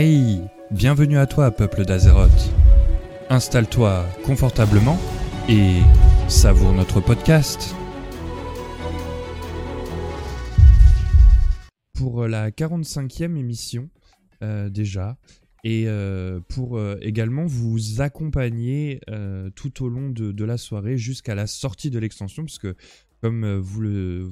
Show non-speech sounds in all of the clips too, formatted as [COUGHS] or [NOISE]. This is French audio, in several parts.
Hey, bienvenue à toi, peuple d'Azeroth. Installe-toi confortablement et savoure notre podcast. Pour la 45e émission, euh, déjà, et euh, pour euh, également vous accompagner tout au long de, la soirée jusqu'à la sortie de l'extension, puisque comme vous le,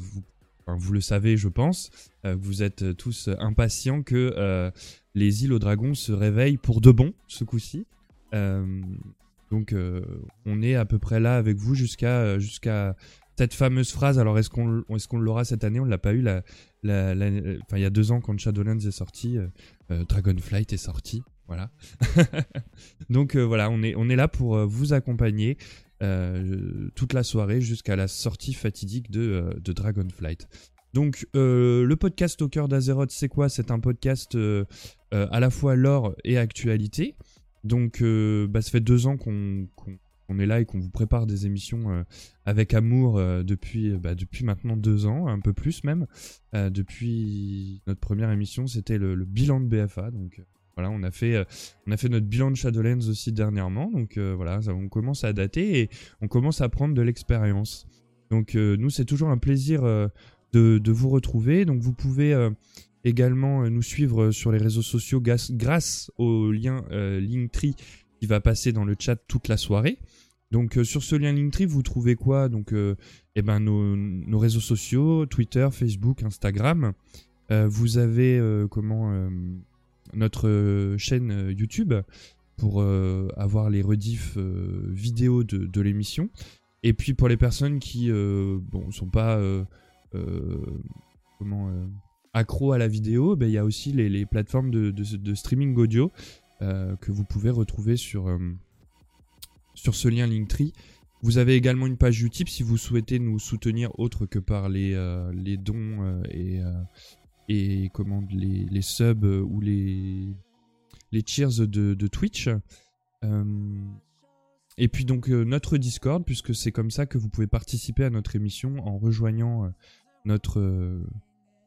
vous le savez, je pense, vous êtes tous impatients que les îles aux dragons se réveillent pour de bon ce coup-ci. donc on est à peu près là avec vous jusqu'à jusqu'à cette fameuse phrase. Alors est-ce qu'on est-ce l'aura cette année? On l'a pas eu. La, il y a deux ans quand Shadowlands est sorti, euh, euh, Dragonflight est sorti. Voilà. [LAUGHS] Donc euh, voilà, on est, on est là pour vous accompagner toute la soirée jusqu'à la sortie fatidique de, de Dragonflight. Donc le podcast au cœur d'Azeroth, c'est quoi? C'est un podcast à la fois lore et actualité. Donc bah, ça fait deux ans qu'on on est là et qu'on vous prépare des émissions euh, avec amour euh, depuis, bah, depuis maintenant deux ans, un peu plus même. Euh, depuis notre première émission, c'était le, bilan de BFA. Donc voilà, on a fait, on a fait notre bilan de Shadowlands aussi dernièrement. Donc voilà, on commence à dater et on commence à prendre de l'expérience. Donc nous, c'est toujours un plaisir de, vous retrouver. Donc vous pouvez également nous suivre sur les réseaux sociaux grâce au lien Linktree qui va passer dans le chat toute la soirée. Donc euh, sur ce lien Linktree, vous trouvez quoi? Donc euh, eh ben, nos, réseaux sociaux, Twitter, Facebook, Instagram. Euh, vous avez comment notre chaîne YouTube pour avoir les rediffs vidéo de, l'émission. Et puis pour les personnes qui bon sont pas comment accro à la vidéo, ben, il y a aussi les, plateformes de, streaming audio que vous pouvez retrouver sur sur ce lien Linktree. Vous avez également une page Utip si vous souhaitez nous soutenir autre que par les, euh, dons euh, et, euh, les, subs ou les, les cheers de, de Twitch. et puis donc notre Discord, puisque c'est comme ça que vous pouvez participer à notre émission en rejoignant notre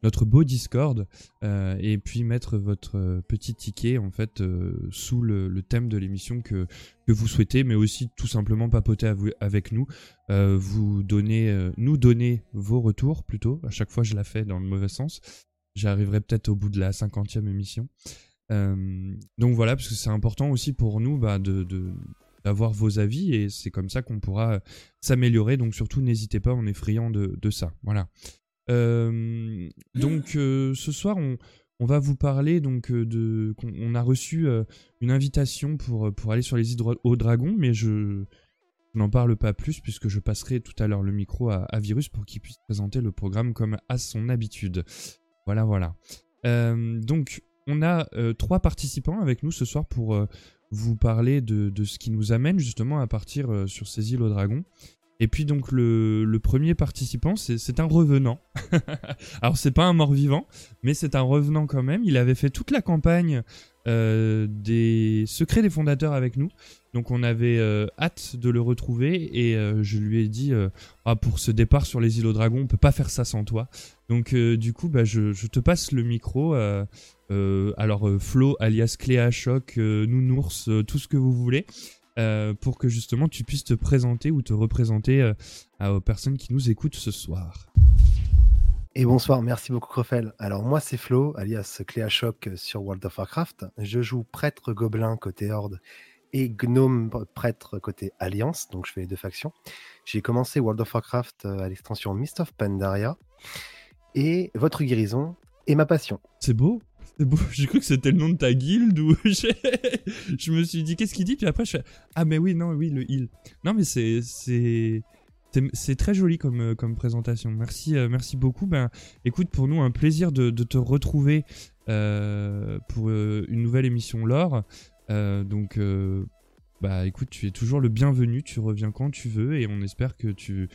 notre beau Discord euh, et puis mettre votre euh, petit ticket en fait euh, sous le, thème de l'émission que, que vous souhaitez, mais aussi tout simplement papoter avec nous, vous donner, nous donner vos retours plutôt. À chaque fois, je la fais dans le mauvais sens. J'arriverai peut-être au bout de la cinquantième émission. donc voilà, parce que c'est important aussi pour nous bah, de, d'avoir vos avis et c'est comme ça qu'on pourra s'améliorer. Donc surtout, n'hésitez pas, on est friand de, de ça. Voilà. Euh, donc euh, ce soir, on, va vous parler donc euh, de. On, a reçu une invitation pour, pour aller sur les îles au dragon, mais je, n'en parle pas plus puisque je passerai tout à l'heure le micro à, Virus pour qu'il puisse présenter le programme comme à son habitude. Voilà, voilà. donc, on a trois participants avec nous ce soir pour vous parler de, de, ce qui nous amène justement à partir sur ces îles au dragon. Et puis donc le, premier participant, c'est un revenant. [LAUGHS] Alors c'est pas un mort-vivant, mais c'est un revenant quand même. Il avait fait toute la campagne euh, des secrets des fondateurs avec nous. Donc on avait euh, hâte de le retrouver et euh, je lui ai dit ah, pour ce départ sur les îles aux dragons, on peut pas faire ça sans toi. Donc du coup, bah, je, je, te passe le micro. alors Flo, alias Cléa Choc, Nounours, tout ce que vous voulez. Euh, pour que justement tu puisses te présenter ou te représenter euh, aux personnes qui nous écoutent ce soir. Et bonsoir, merci beaucoup Crofel. Alors moi c'est Flo, alias Cléa Choc sur World of Warcraft. Je joue prêtre gobelin côté Horde et gnome prêtre côté Alliance, donc je fais les deux factions. J'ai commencé World of Warcraft euh, à l'extension Mist of Pandaria et votre guérison est ma passion. C'est beau. [LAUGHS] J'ai cru que c'était le nom de ta guilde ou [LAUGHS] je me suis dit qu'est-ce qu'il dit? Puis après je fais ah mais oui non oui le heal. Non mais c'est c'est c'est très joli comme, euh, comme présentation. Merci, euh, merci beaucoup. Ben, écoute, pour nous, un plaisir de, de te retrouver euh, pour une nouvelle émission lore. donc, bah, écoute, tu es toujours le bienvenu. Tu reviens quand tu veux et on espère que tu,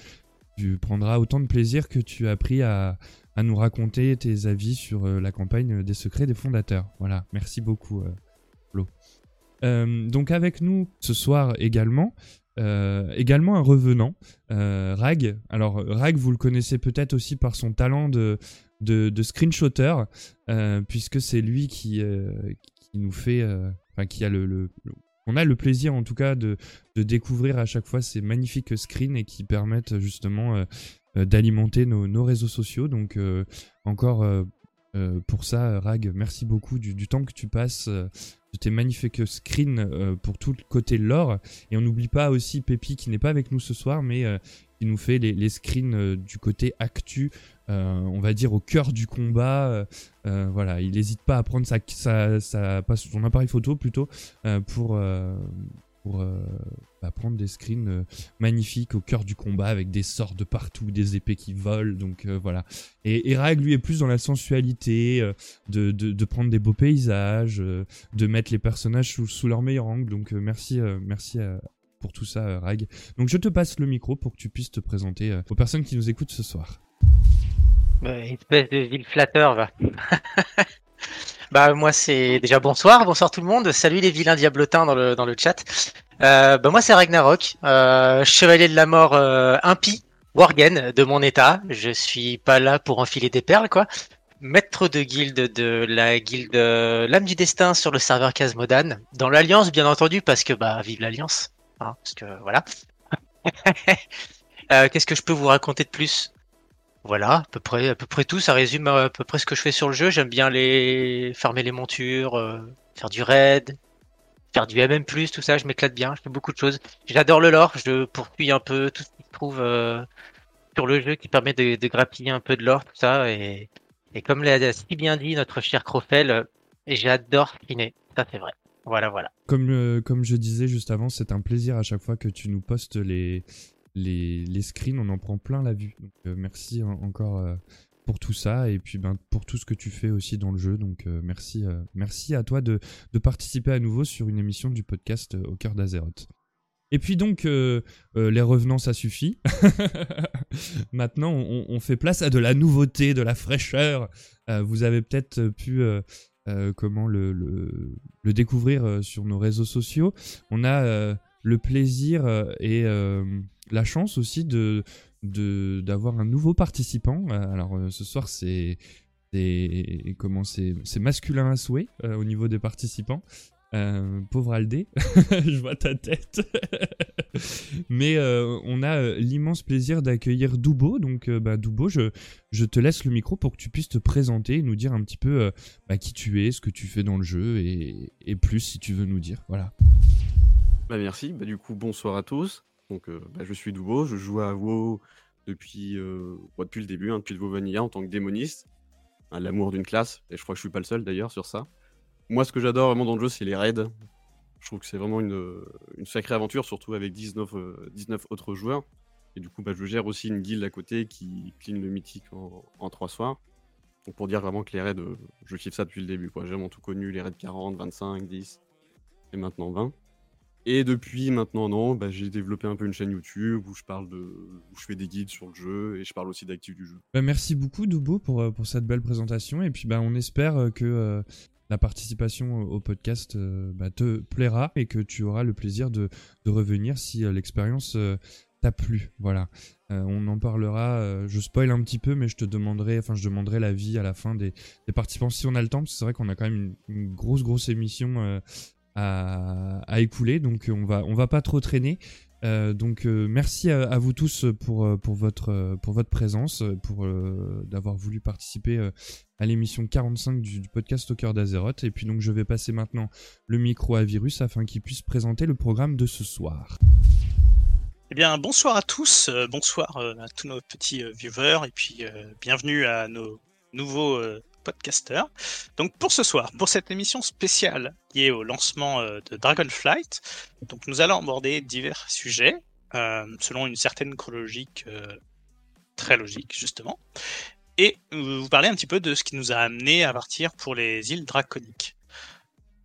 tu prendras autant de plaisir que tu as pris à, à nous raconter tes avis sur euh, la campagne des secrets des fondateurs. Voilà, merci beaucoup, euh, Flo. Euh, donc avec nous ce soir également, également un revenant, Rag. Alors Rag, vous le connaissez peut-être aussi par son talent de, de, screenshotter, puisque c'est lui qui, qui nous fait, enfin qui a le, on a le plaisir en tout cas de, de, découvrir à chaque fois ces magnifiques screens et qui permettent justement d'alimenter nos, réseaux sociaux. Donc encore pour ça, Rag, merci beaucoup du, temps que tu passes de tes magnifiques screens euh, pour tout le côté lore. Et on n'oublie pas aussi Pépi qui n'est pas avec nous ce soir, mais euh, qui nous fait les, screens euh, du côté actu, on va dire au cœur du combat. voilà, il n'hésite pas à prendre sa, sa, sa, son appareil photo plutôt pour pour euh, bah, prendre des screens euh, magnifiques au cœur du combat avec des sorts de partout, des épées qui volent. Donc euh, voilà. Et, et lui est plus dans la sensualité, de, de, prendre des beaux paysages, de mettre les personnages sous, leur meilleur angle. Donc merci, merci pour tout ça, Rag. Donc je te passe le micro pour que tu puisses te présenter aux personnes qui nous écoutent ce soir. espèce de ville flatteur, va. [LAUGHS] Bah moi c'est déjà bonsoir, bonsoir tout le monde. Salut les vilains diablotins dans le dans le chat. Euh, bah moi c'est Ragnarok, euh, chevalier de la mort euh, impie, Worgen de mon état. Je suis pas là pour enfiler des perles quoi. Maître de guilde de la guilde euh, l'âme du destin sur le serveur Casmodan, dans l'alliance bien entendu parce que bah vive l'alliance, hein, parce que voilà. [LAUGHS] Qu'est-ce que je peux vous raconter de plus? Voilà, à peu près, à peu près tout. Ça résume à peu près ce que je fais sur le jeu. J'aime bien les farmer les montures, euh, faire du raid, faire du MM+, tout ça. Je m'éclate bien. Je fais beaucoup de choses. J'adore le lore. Je poursuis un peu tout ce qui se trouve euh, sur le jeu qui permet de, grappiller un peu de lore, tout ça. Et, comme l'a si bien dit notre cher Crofel, euh, j'adore screener. Ça, c'est vrai. Voilà, voilà. Comme, comme je disais juste avant, c'est un plaisir à chaque fois que tu nous postes les, les, les screens, on en prend plein la vue. Donc euh, merci encore euh, pour tout ça et puis ben, pour tout ce que tu fais aussi dans le jeu. Donc euh, merci, merci à toi de, de, participer à nouveau sur une émission du podcast Au cœur d'Azeroth. Et puis donc, les revenants, ça suffit. [LAUGHS] Maintenant, on, fait place à de la nouveauté, de la fraîcheur. vous avez peut-être pu comment le, le, découvrir sur nos réseaux sociaux. On a le plaisir et la chance aussi de d'avoir un nouveau participant. Euh, alors euh, ce soir c'est comment c'est masculin à souhait euh, au niveau des participants. pauvre Aldé, [LAUGHS] je vois ta tête. [LAUGHS] Mais on a l'immense plaisir d'accueillir Doubo. Donc, bah, Doubo, je, te laisse le micro pour que tu puisses te présenter et nous dire un petit peu bah, qui tu es, ce que tu fais dans le jeu et, et plus si tu veux nous dire. Voilà. Bah, merci. Bah, du coup, bonsoir à tous. Donc, euh, bah, je suis Doubo, je joue à WoW depuis, euh, depuis le début, hein, depuis le WoW Vanilla en tant que démoniste. L'amour d'une classe, et je crois que je suis pas le seul d'ailleurs sur ça. Moi, ce que j'adore vraiment dans le jeu, c'est les raids. Je trouve que c'est vraiment une, une, sacrée aventure, surtout avec 19, 19 euh, autres joueurs. Et du coup, bah, je gère aussi une guilde à côté qui clean le mythique en, en 3 soirs. Donc pour dire vraiment que les raids, je kiffe ça depuis le début. J'ai vraiment tout connu, les raids 40, 25, 10 et maintenant 20. Et depuis maintenant non, bah, j'ai développé un peu une chaîne YouTube où je parle de, où je fais des guides sur le jeu et je parle aussi d'actifs du jeu. Bah, merci beaucoup Doubo pour, euh, pour cette belle présentation et puis bah, on espère euh, que euh, la participation au podcast bah, te plaira et que tu auras le plaisir de, de revenir si l'expérience t'a plu. Voilà. on en parlera. je spoil un petit peu, mais je te demanderai, enfin, je demanderai l'avis à la fin des, des, participants si on a le temps, parce que c'est vrai qu'on a quand même une, une grosse, grosse émission à, écouler, donc on va, on va pas trop traîner. Euh, donc euh, merci à, vous tous pour, euh, pour, votre, pour votre présence, pour d'avoir voulu participer à l'émission 45 du, podcast Au cœur d'Azeroth. Et puis donc je vais passer maintenant le micro à Virus afin qu'il puisse présenter le programme de ce soir. Eh bien bonsoir à tous, bonsoir à tous nos petits viewers et puis bienvenue à nos nouveaux podcaster. Donc pour ce soir, pour cette émission spéciale liée au lancement euh, de Dragonflight, nous allons aborder divers sujets euh, selon une certaine chronologique euh, très logique justement, et vous parler un petit peu de ce qui nous a amené à partir pour les îles draconiques.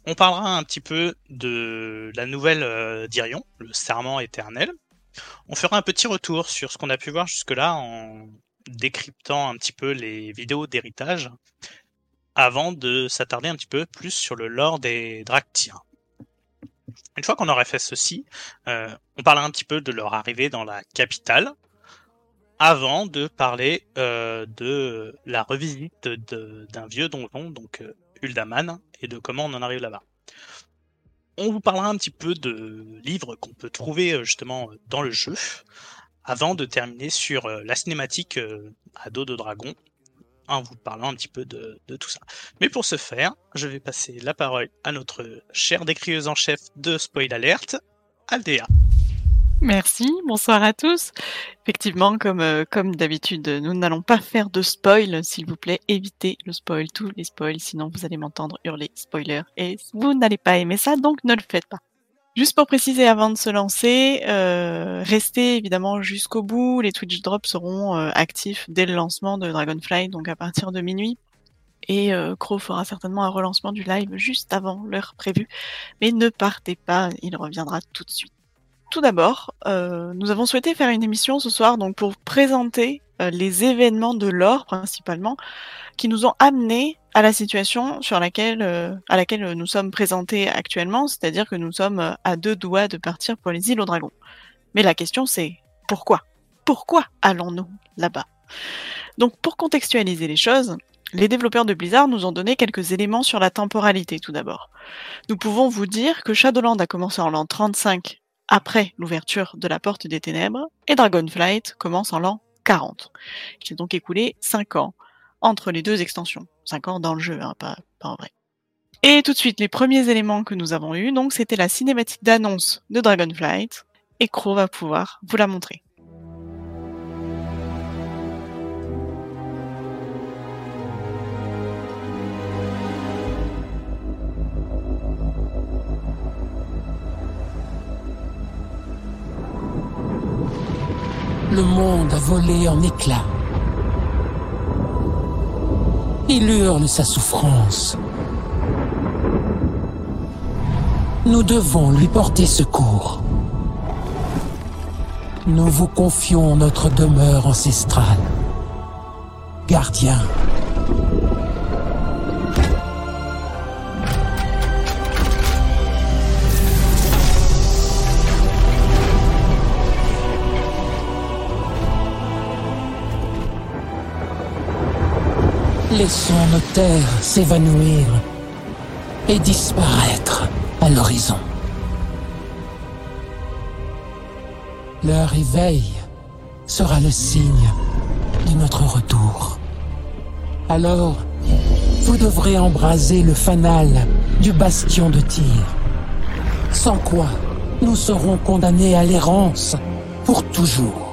On parlera un petit peu de la nouvelle d'Irion, le serment éternel. On fera un petit retour sur ce qu'on a pu voir jusque-là en décryptant un petit peu les vidéos d'héritage avant de s'attarder un petit peu plus sur le lore des Dractiens. Une fois qu'on aurait fait ceci, euh, on parlera un petit peu de leur arrivée dans la capitale, avant de parler euh, de la revisite d'un vieux donjon, donc euh, Uldaman et de comment on en arrive là-bas. On vous parlera un petit peu de livres qu'on peut trouver euh, justement dans le jeu, avant de terminer sur euh, la cinématique euh, à dos de dragon, en vous parlant un petit peu de, de, tout ça. Mais pour ce faire, je vais passer la parole à notre chère décrieuse en chef de Spoil Alert, Aldea. Merci, bonsoir à tous. Effectivement, comme, euh, comme d'habitude, nous n'allons pas faire de spoil, s'il vous plaît, évitez le spoil, tous les spoils, sinon vous allez m'entendre hurler spoiler et vous n'allez pas aimer ça, donc ne le faites pas. Juste pour préciser avant de se lancer, euh, restez évidemment jusqu'au bout, les Twitch drops seront euh, actifs dès le lancement de Dragonfly, donc à partir de minuit. Et euh, Crow fera certainement un relancement du live juste avant l'heure prévue. Mais ne partez pas, il reviendra tout de suite. Tout d'abord, nous avons souhaité faire une émission ce soir donc pour présenter les événements de l'or principalement qui nous ont amenés à la situation sur laquelle euh, à laquelle nous sommes présentés actuellement, c'est-à-dire que nous sommes à deux doigts de partir pour les îles aux dragons. Mais la question c'est pourquoi? Pourquoi allons-nous là-bas? Donc pour contextualiser les choses, les développeurs de Blizzard nous ont donné quelques éléments sur la temporalité tout d'abord. Nous pouvons vous dire que Shadowland a commencé en l'an 35 après l'ouverture de la Porte des Ténèbres, et Dragonflight commence en l'an 40. Il s'est donc écoulé 5 ans entre les deux extensions. 5 ans dans le jeu, hein, pas, en vrai. Et tout de suite, les premiers éléments que nous avons eus, donc c'était la cinématique d'annonce de Dragonflight, et Crow va pouvoir vous la montrer. Le monde a volé en éclats. Il hurle sa souffrance. Nous devons lui porter secours. Nous vous confions notre demeure ancestrale. Gardien. Laissons nos terres s'évanouir et disparaître à l'horizon. Leur éveil sera le signe de notre retour. Alors, vous devrez embraser le fanal du bastion de tir. Sans quoi, nous serons condamnés à l'errance pour toujours.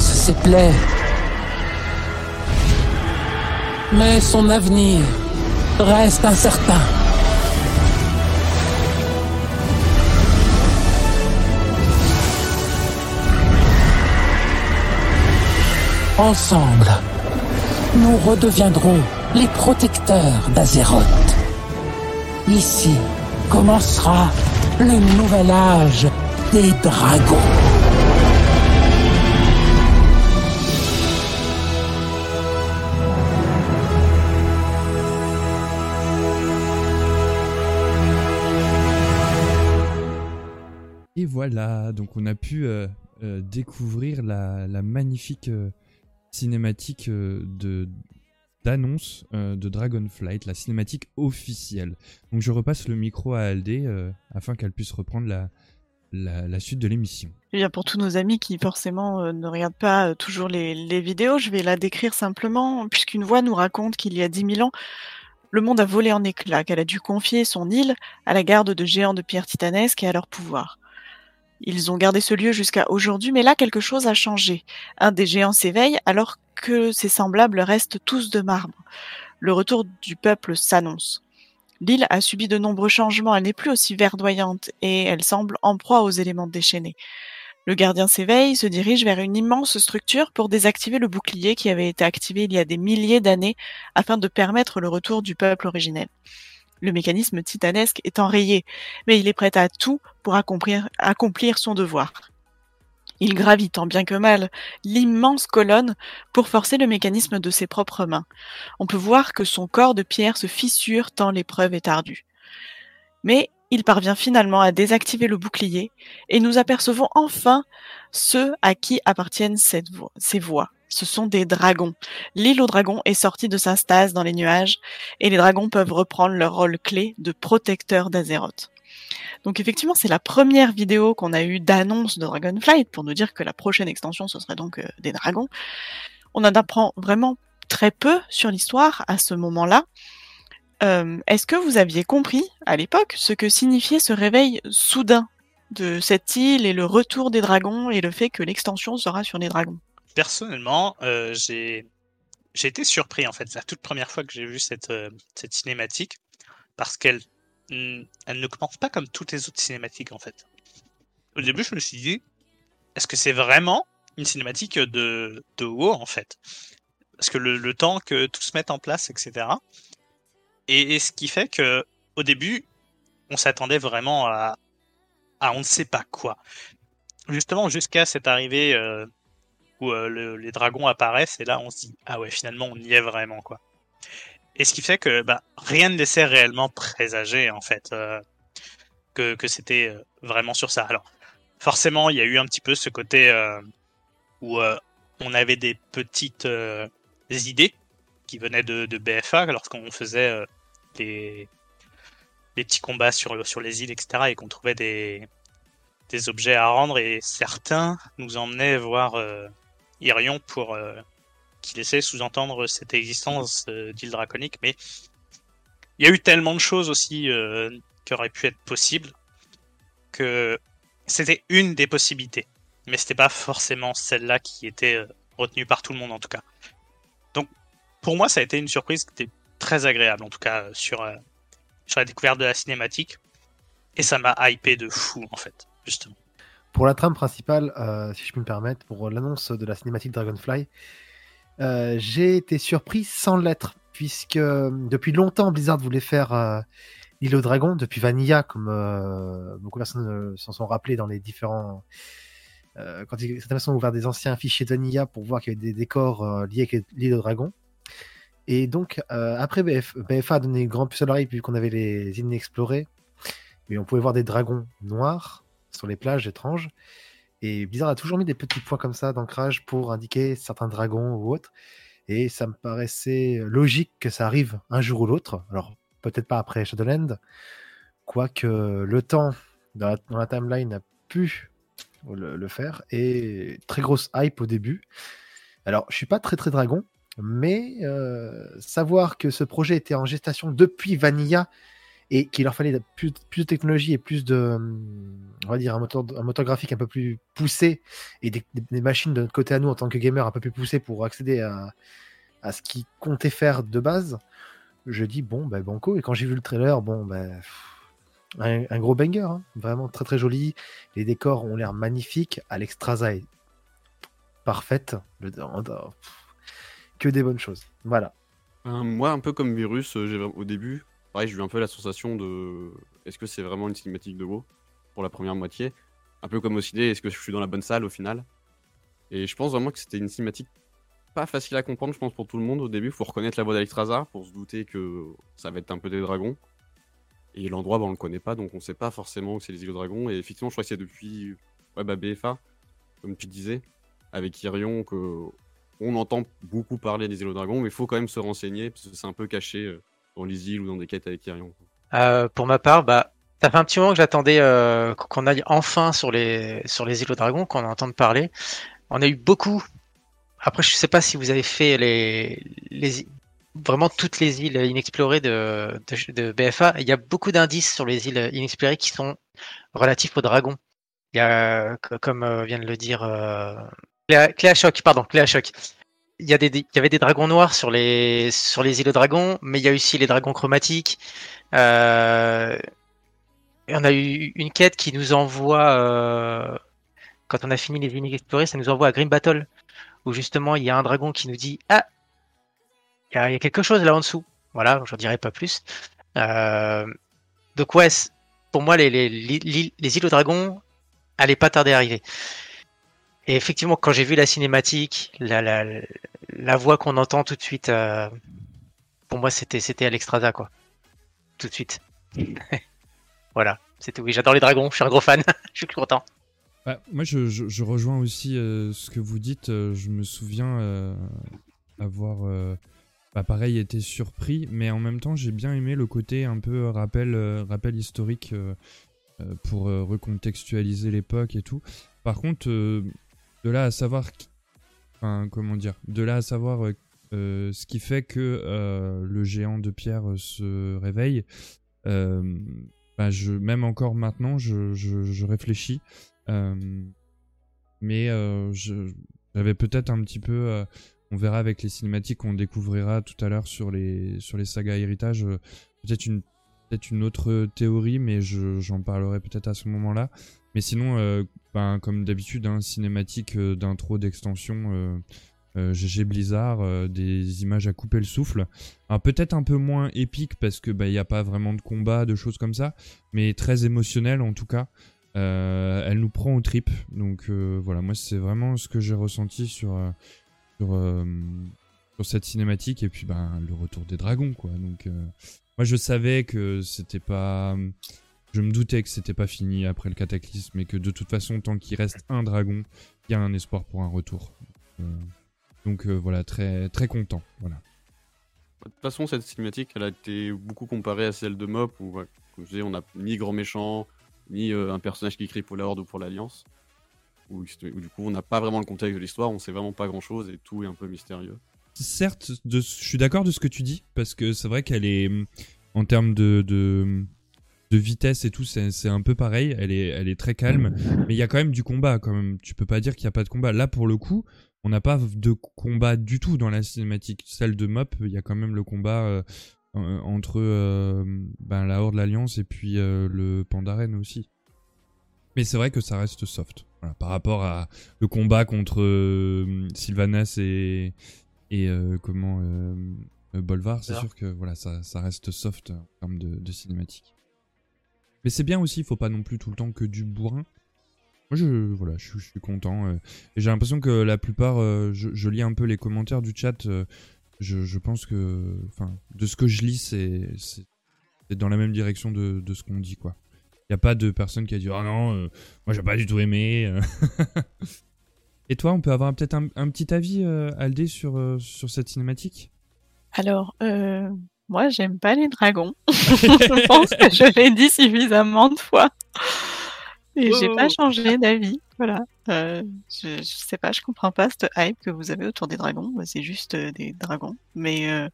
Panse ses. Mais son avenir reste incertain. Ensemble, nous redeviendrons les protecteurs d'Azeroth. Ici commencera le nouvel âge des dragons. Donc on a pu euh, euh, découvrir la, magnifique euh, cinématique de d'annonce de Dragonflight, la cinématique officielle. Donc je repasse le micro à Aldé afin qu'elle puisse reprendre la, la, suite de l'émission. Eh pour tous nos amis qui forcément ne regardent pas toujours les, les vidéos, je vais la décrire simplement, puisqu'une voix nous raconte qu'il y a 10 000 ans, le monde a volé en éclats, qu'elle a dû confier son île à la garde de géants de pierre titanesque et à leur pouvoir. Ils ont gardé ce lieu jusqu'à aujourd'hui, mais là, quelque chose a changé. Un des géants s'éveille alors que ses semblables restent tous de marbre. Le retour du peuple s'annonce. L'île a subi de nombreux changements, elle n'est plus aussi verdoyante et elle semble en proie aux éléments déchaînés. Le gardien s'éveille, se dirige vers une immense structure pour désactiver le bouclier qui avait été activé il y a des milliers d'années afin de permettre le retour du peuple originel. Le mécanisme titanesque est enrayé, mais il est prêt à tout pour accomplir, son devoir. Il gravit tant bien que mal l'immense colonne pour forcer le mécanisme de ses propres mains. On peut voir que son corps de pierre se fissure tant l'épreuve est ardue. Mais il parvient finalement à désactiver le bouclier et nous apercevons enfin ceux à qui appartiennent ces voix. Ce sont des dragons. L'île aux dragons est sortie de sa stase dans les nuages et les dragons peuvent reprendre leur rôle clé de protecteur d'Azeroth. Donc effectivement, c'est la première vidéo qu'on a eue d'annonce de Dragonflight pour nous dire que la prochaine extension, ce serait donc euh, des dragons. On en apprend vraiment très peu sur l'histoire à ce moment-là. Euh, Est-ce que vous aviez compris à l'époque ce que signifiait ce réveil soudain de cette île et le retour des dragons et le fait que l'extension sera sur les dragons? Personnellement, euh, j'ai été surpris en fait la toute première fois que j'ai vu cette euh, cette cinématique parce qu'elle mm, elle ne commence pas comme toutes les autres cinématiques en fait. Au début, je me suis dit est-ce que c'est vraiment une cinématique de de WoW en fait? Parce que le, le temps que tout se mette en place, etc. Et, et ce qui fait que au début, on s'attendait vraiment à à on ne sait pas quoi. Justement, jusqu'à cette arrivée euh, euh, le- les dragons apparaissent et là on se dit ah ouais finalement on y est vraiment quoi. Et ce qui fait que bah, rien ne laissait réellement présager en fait euh, que, que c'était euh, vraiment sur ça. Alors forcément il y a eu un petit peu ce côté où on avait des petites idées qui venaient de, BFA lorsqu'on faisait les, les petits combats sur, sur les îles etc et qu'on trouvait des, des objets à rendre et certains nous emmenaient voir Irion pour euh, qui laissait sous-entendre cette existence euh, d'île draconique, mais il y a eu tellement de choses aussi euh, qui auraient pu être possibles que c'était une des possibilités, mais c'était pas forcément celle-là qui était retenue par tout le monde en tout cas. Donc pour moi, ça a été une surprise qui était très agréable en tout cas sur euh, sur la découverte de la cinématique et ça m'a hypé de fou en fait justement. Pour la trame principale, euh, si je peux me permettre, pour l'annonce de la cinématique Dragonfly, euh, j'ai été surpris sans l'être, puisque euh, depuis longtemps Blizzard voulait faire l'île aux dragons, depuis Vanilla, comme beaucoup de personnes s'en sont rappelées dans les différents. quand ils, certaines personnes ont ouvert des anciens fichiers Vanilla pour voir qu'il y avait des décors liés avec l'île aux dragons. Et donc, après BF, BFA a donné grand puce à l'oreille, qu'on avait les îles inexplorées, et on pouvait voir des dragons noirs sur les plages étranges. Et Blizzard a toujours mis des petits points comme ça d'ancrage pour indiquer certains dragons ou autres. Et ça me paraissait logique que ça arrive un jour ou l'autre. Alors, peut-être pas après Shadowland, quoique le temps dans la, timeline a pu le, le faire. Et très grosse hype au début. Alors, je suis pas très très dragon, mais euh, savoir que ce projet était en gestation depuis Vanilla et qu'il leur fallait plus, de technologie et plus de, on va dire, un moteur, graphique un peu plus poussé et des, machines de notre côté à nous en tant que gamer un peu plus poussées pour accéder à, ce qu'ils comptaient faire de base, je dis bon, ben banco. Et quand j'ai vu le trailer, bon, ben. un, gros banger, hein. vraiment très très joli. Les décors ont l'air magnifiques. Alexstrasza est parfaite. Que des bonnes choses. Voilà. Euh, moi, un peu comme Virus, euh, au début, pareil, j'ai eu un peu la sensation de est-ce que c'est vraiment une cinématique de WoW pour la première moitié? Un peu comme OCD, est-ce que je suis dans la bonne salle au final? Et je pense vraiment que c'était une cinématique pas facile à comprendre, je pense, pour tout le monde au début. faut reconnaître la voix d'Alexstrasza pour se douter que ça va être un peu des dragons. Et l'endroit, bah, on le connaît pas, donc on sait pas forcément que c'est les îles aux dragons. Et effectivement, je crois que c'est depuis ouais, bah, BFA, comme tu disais, avec Irion, que on entend beaucoup parler des îles aux dragons, mais il faut quand même se renseigner, parce que c'est un peu caché euh, dans les îles ou dans des quêtes avec Irion. Euh, pour ma part, bah, ça fait un petit moment que j'attendais euh, qu'on aille enfin sur les sur les îles aux dragons, qu'on entende parler. On a eu beaucoup. Après, je sais pas si vous avez fait les les vraiment toutes les îles inexplorées de de, BFA. Il y a beaucoup d'indices sur les îles inexplorées qui sont relatifs aux dragons. Il y a, co- comme euh, vient de le dire euh, Cléa, Cléa Choc, pardon, Cléa Choc. Il y, avait des dragons noirs sur les, îles aux dragons, mais il y a aussi les dragons chromatiques. Euh, on a eu une quête qui nous envoie, euh, quand on a fini les îles explorées, ça nous envoie à Grim Battle, où justement il y a un dragon qui nous dit Ah, il y, a quelque chose là en dessous. Voilà, j'en dirai pas plus. Euh, donc, ouais, pour moi, les îles aux dragons allaient pas tarder à arriver. Et effectivement, quand j'ai vu la cinématique, la, voix qu'on entend tout de suite, euh, pour moi, c'était c'était Alexstrasza, quoi. Tout de suite. [LAUGHS] voilà, c'était oui, j'adore les dragons, je suis un gros fan, [LAUGHS] je suis content. Bah, moi, je, rejoins aussi euh, ce que vous dites. Euh, je me souviens avoir, bah, pareil, été surpris, mais en même temps, j'ai bien aimé le côté un peu rappel, rappel historique pour recontextualiser l'époque et tout. Par contre, de là à savoir, à savoir euh, euh, ce qui fait que euh, le géant de pierre se réveille. bah, même encore maintenant, je, réfléchis. Mais j'avais peut-être un petit peu. on verra avec les cinématiques qu'on découvrira tout à l'heure sur les, sagas héritage. peut-être une, autre théorie, mais je- j'en parlerai peut-être à ce moment-là. Mais sinon, euh, ben, comme d'habitude, un cinématique euh, d'intro, d'extension. euh, euh, GG Blizzard, des images à couper le souffle. Peut-être un peu moins épique parce que bah il y a pas vraiment de combat, de choses comme ça, mais très émotionnel en tout cas. Elle nous prend aux tripes, donc voilà, moi c'est vraiment ce que j'ai ressenti sur sur, cette cinématique et puis ben le retour des dragons quoi. Donc moi je savais que c'était pas, je me doutais que c'était pas fini après le cataclysme, mais que de toute façon tant qu'il reste un dragon, il y a un espoir pour un retour. Euh, donc euh, voilà, très très content. Voilà. De toute façon, cette cinématique, elle a été beaucoup comparée à celle de Mop, où, ouais, comme je disais, on n'a ni grand méchant, ni euh, un personnage qui crie pour la Horde ou pour l'Alliance. Où, où, du coup, on n'a pas vraiment le contexte de l'histoire, on sait vraiment pas grand chose et tout est un peu mystérieux. Certes, de, je suis d'accord de ce que tu dis, parce que c'est vrai qu'elle est, en termes de, de, de vitesse et tout, c'est un peu pareil, elle est, elle est très calme, mais il y a quand même du combat, quand même. Tu peux pas dire qu'il n'y a pas de combat. Là, pour le coup, on n'a pas de combat du tout dans la cinématique. Celle de Mop, il y a quand même le combat euh, euh, entre euh, ben, la Horde, l'Alliance et puis euh, le Pandaren aussi. Mais c'est vrai que ça reste soft. Voilà, par rapport à le combat contre Sylvanas et, et comment Bolvar, c'est sûr que voilà, ça, ça reste soft en termes de, de cinématique. Mais c'est bien aussi, il faut pas non plus tout le temps que du bourrin. Moi, je, voilà, je, suis content. et j'ai l'impression que la plupart, euh, je, lis un peu les commentaires du chat. euh, je, pense que, enfin, de ce que je lis, c'est dans la même direction de, ce qu'on dit, quoi. Il n'y a pas de personne qui a dit Ah non, euh, moi j'ai pas du tout aimé. [LAUGHS] Et toi, on peut avoir peut-être un, petit avis, Aldé, sur, sur cette cinématique? Alors, moi, j'aime pas les dragons. [LAUGHS] je pense que je l'ai dit suffisamment de fois. Et j'ai Oh. pas changé d'avis. Voilà. Euh, je, je sais pas, je comprends pas cette hype que vous avez autour des dragons. C'est juste euh, des dragons. Mais, euh,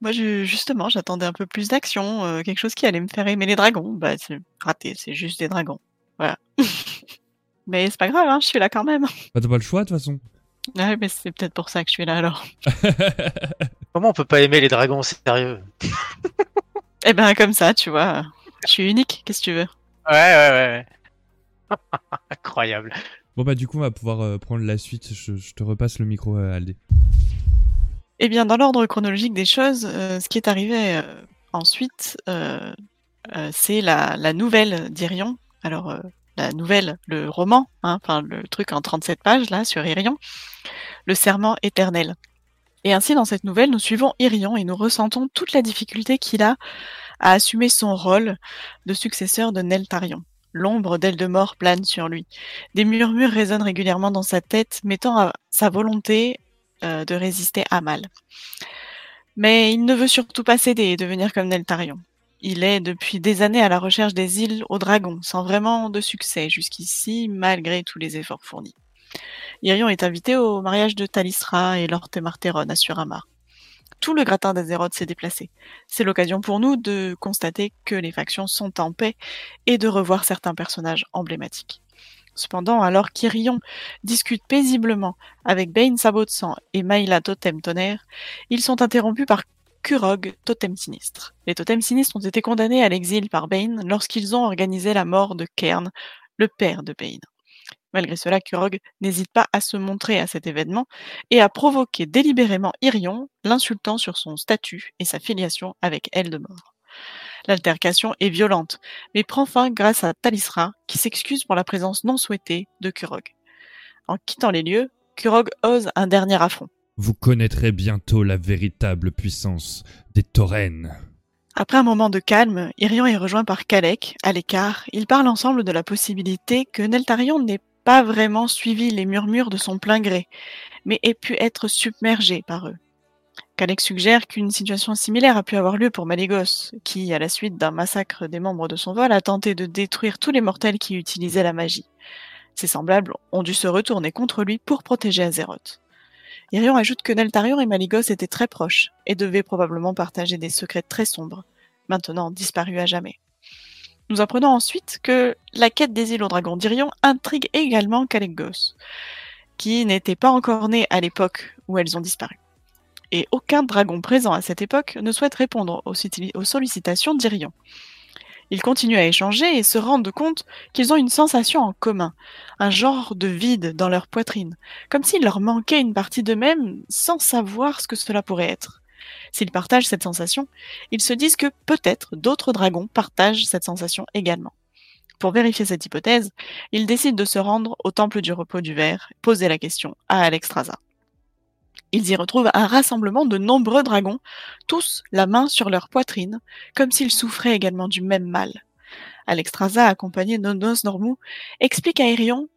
Moi, je- justement, j'attendais un peu plus d'action, euh, quelque chose qui allait me faire aimer les dragons. Bah, c'est raté, c'est juste des dragons. Voilà. [LAUGHS] mais c'est pas grave, hein, je suis là quand même. Bah, t'as pas le choix de toute façon. Ouais, mais c'est peut-être pour ça que je suis là alors. [LAUGHS] Comment on peut pas aimer les dragons, sérieux [LAUGHS] Eh ben, comme ça, tu vois. Je suis unique, qu'est-ce que tu veux? Ouais, ouais, ouais. ouais. [LAUGHS] Incroyable. Bon bah du coup on va pouvoir euh, prendre la suite. Je, je te repasse le micro à Aldé. Eh bien, dans l'ordre chronologique des choses, euh, ce qui est arrivé euh, ensuite, euh, euh, c'est la, la nouvelle d'Irion. Alors, euh, la nouvelle, le roman, hein, enfin le truc en 37 pages là sur Irion, le serment éternel. Et ainsi, dans cette nouvelle, nous suivons Irion et nous ressentons toute la difficulté qu'il a à assumer son rôle de successeur de Neltarion. L'ombre d'Eldemort plane sur lui. Des murmures résonnent régulièrement dans sa tête, mettant à sa volonté euh, de résister à mal. Mais il ne veut surtout pas céder et devenir comme Neltarion. Il est depuis des années à la recherche des îles aux dragons, sans vraiment de succès jusqu'ici, malgré tous les efforts fournis. Irion est invité au mariage de Talisra et Lord Temarteron à Suramar. Tout le gratin d'Azeroth s'est déplacé. C'est l'occasion pour nous de constater que les factions sont en paix et de revoir certains personnages emblématiques. Cependant, alors qu'Irion discute paisiblement avec Bane Sabot et Maïla Totem Tonnerre, ils sont interrompus par Kurog, Totem Sinistre. Les Totems Sinistres ont été condamnés à l'exil par Bane lorsqu'ils ont organisé la mort de Cairn, le père de Bane. Malgré cela, Kurog n'hésite pas à se montrer à cet événement et à provoquer délibérément Irion, l'insultant sur son statut et sa filiation avec Eldemort. L'altercation est violente, mais prend fin grâce à Talisra, qui s'excuse pour la présence non souhaitée de Kurog. En quittant les lieux, Kurog ose un dernier affront. Vous connaîtrez bientôt la véritable puissance des taurennes. Après un moment de calme, Irion est rejoint par Kalek, à l'écart. Ils parlent ensemble de la possibilité que Neltarion n'ait pas vraiment suivi les murmures de son plein gré, mais ait pu être submergé par eux. Kalek suggère qu'une situation similaire a pu avoir lieu pour Malégos, qui, à la suite d'un massacre des membres de son vol, a tenté de détruire tous les mortels qui utilisaient la magie. Ses semblables ont dû se retourner contre lui pour protéger Azeroth. Irion ajoute que Neltarion et Malygos étaient très proches et devaient probablement partager des secrets très sombres, maintenant disparus à jamais. Nous apprenons ensuite que la quête des îles aux dragons d'Irion intrigue également Kalekgos, qui n'était pas encore né à l'époque où elles ont disparu. Et aucun dragon présent à cette époque ne souhaite répondre aux, aux sollicitations d'Irion. Ils continuent à échanger et se rendent compte qu'ils ont une sensation en commun, un genre de vide dans leur poitrine, comme s'il leur manquait une partie d'eux-mêmes sans savoir ce que cela pourrait être. S'ils partagent cette sensation, ils se disent que peut-être d'autres dragons partagent cette sensation également. Pour vérifier cette hypothèse, ils décident de se rendre au temple du repos du verre, poser la question à Alexstrasza. Ils y retrouvent un rassemblement de nombreux dragons, tous la main sur leur poitrine, comme s'ils souffraient également du même mal. Alexstrasza, accompagné de Nos Normou, explique à Irion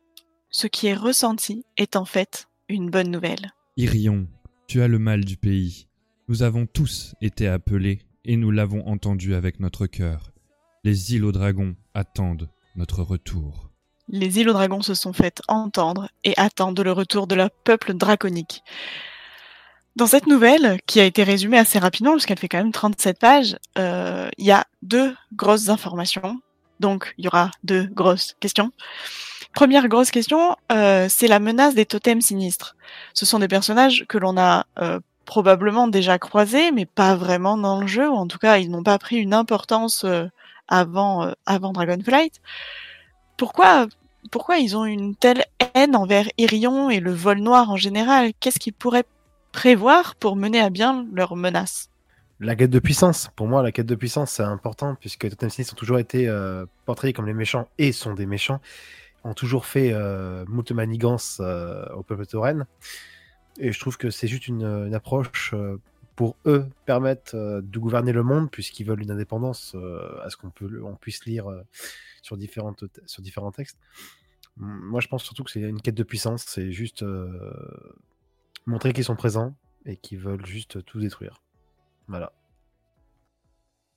ce qui est ressenti est en fait une bonne nouvelle. Irion, tu as le mal du pays. Nous avons tous été appelés et nous l'avons entendu avec notre cœur. Les îles aux dragons attendent notre retour. Les îles aux dragons se sont faites entendre et attendent le retour de leur peuple draconique. Dans cette nouvelle, qui a été résumée assez rapidement, parce qu'elle fait quand même 37 pages, il euh, y a deux grosses informations. Donc, il y aura deux grosses questions. Première grosse question, euh, c'est la menace des totems sinistres. Ce sont des personnages que l'on a euh, probablement déjà croisés, mais pas vraiment dans le jeu, ou en tout cas, ils n'ont pas pris une importance euh, avant, avant Dragonflight. Pourquoi, pourquoi ils ont une telle haine envers Irion et le vol noir en général? Qu'est-ce qu'ils pourraient prévoir pour mener à bien leurs menaces La quête de puissance. Pour moi, la quête de puissance, c'est important, puisque Totem Sinistres ont toujours été euh, comme les méchants et sont des méchants, ont toujours fait euh, moult manigances euh, au peuple tauren. Et je trouve que c'est juste une, approche euh, pour eux permettre euh, de gouverner le monde, puisqu'ils veulent une indépendance euh, à ce qu'on on puisse lire sur, différentes, sur différents textes. Moi, je pense surtout que c'est une quête de puissance, c'est juste montrer qu'ils sont présents et qu'ils veulent juste tout détruire. Voilà.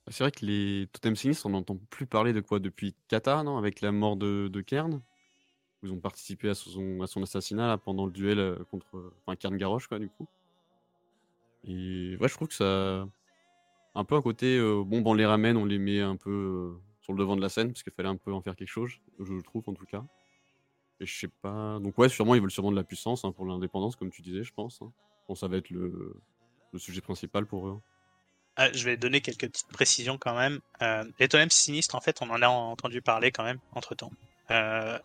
C'est vrai que les totems sinistres, on n'entend plus parler de quoi? Depuis Kata, non? Avec la mort de, de Kern Ils ont participé à son, assassinat pendant le duel contre enfin, Kern Garrosh, quoi, du coup. Et ouais, je trouve que ça, un peu un côté, euh, bon, ben, on les ramène, on les met un peu euh, sur le devant de la scène, parce qu'il fallait un peu en faire quelque chose, je trouve en tout cas. Et je sais pas. Donc, ouais, sûrement, ils veulent sûrement de la puissance hein, pour l'indépendance, comme tu disais, je pense. hein. Bon, ça va être le, le sujet principal pour eux. Ah, je vais donner quelques petites précisions quand même. Euh, les totems sinistres, en fait, on en a entendu parler quand même entre temps.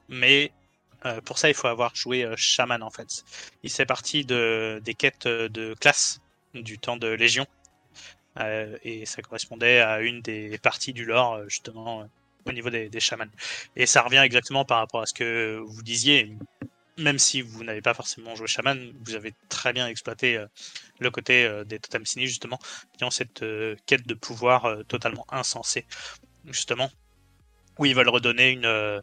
mais euh, pour ça, il faut avoir joué euh, Shaman en fait. Il fait partie de, des quêtes de classe du temps de Légion. Euh, et ça correspondait à une des parties du lore, euh, justement, euh, au niveau des, des chamans. Et ça revient exactement par rapport à ce que vous disiez. Même si vous n'avez pas forcément joué Shaman, vous avez très bien exploité euh, le côté euh, des totems sinistres, justement, qui ont cette euh, quête de pouvoir euh, totalement insensée, justement, où ils veulent redonner une, euh,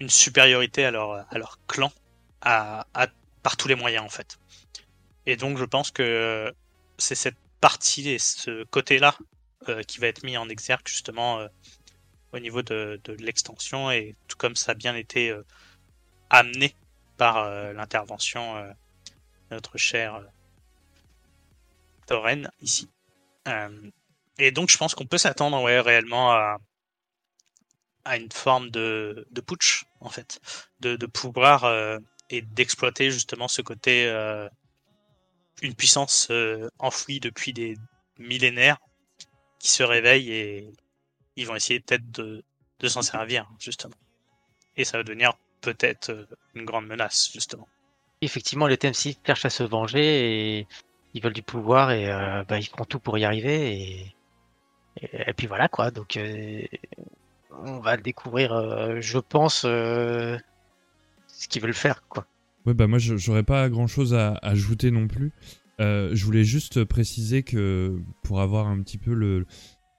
une supériorité à leur, à leur clan à, par tous les moyens, en fait. Et donc, je pense que c'est cette partie et ce côté-là euh, qui va être mis en exergue, justement, euh, au niveau de, l'extension, et tout comme ça a bien été euh, amené par l'intervention de notre cher Thoren ici. Et donc je pense qu'on peut s'attendre ouais, réellement à, une forme de putsch, en fait, de, pouvoir euh, et d'exploiter justement ce côté, euh, une puissance euh, enfouie depuis des millénaires qui se réveille et ils vont essayer peut-être de, s'en servir, justement. Et ça va devenir peut-être une grande menace, justement. Effectivement, les TMC cherchent à se venger et ils veulent du pouvoir et bah, ils feront tout pour y arriver. Et, puis voilà quoi. Donc on va découvrir, euh, je pense, euh, ce qu'ils veulent faire quoi. Ouais, bah moi, je- j'aurais pas grand chose à ajouter non plus. Euh, je voulais juste préciser que pour avoir un petit peu le,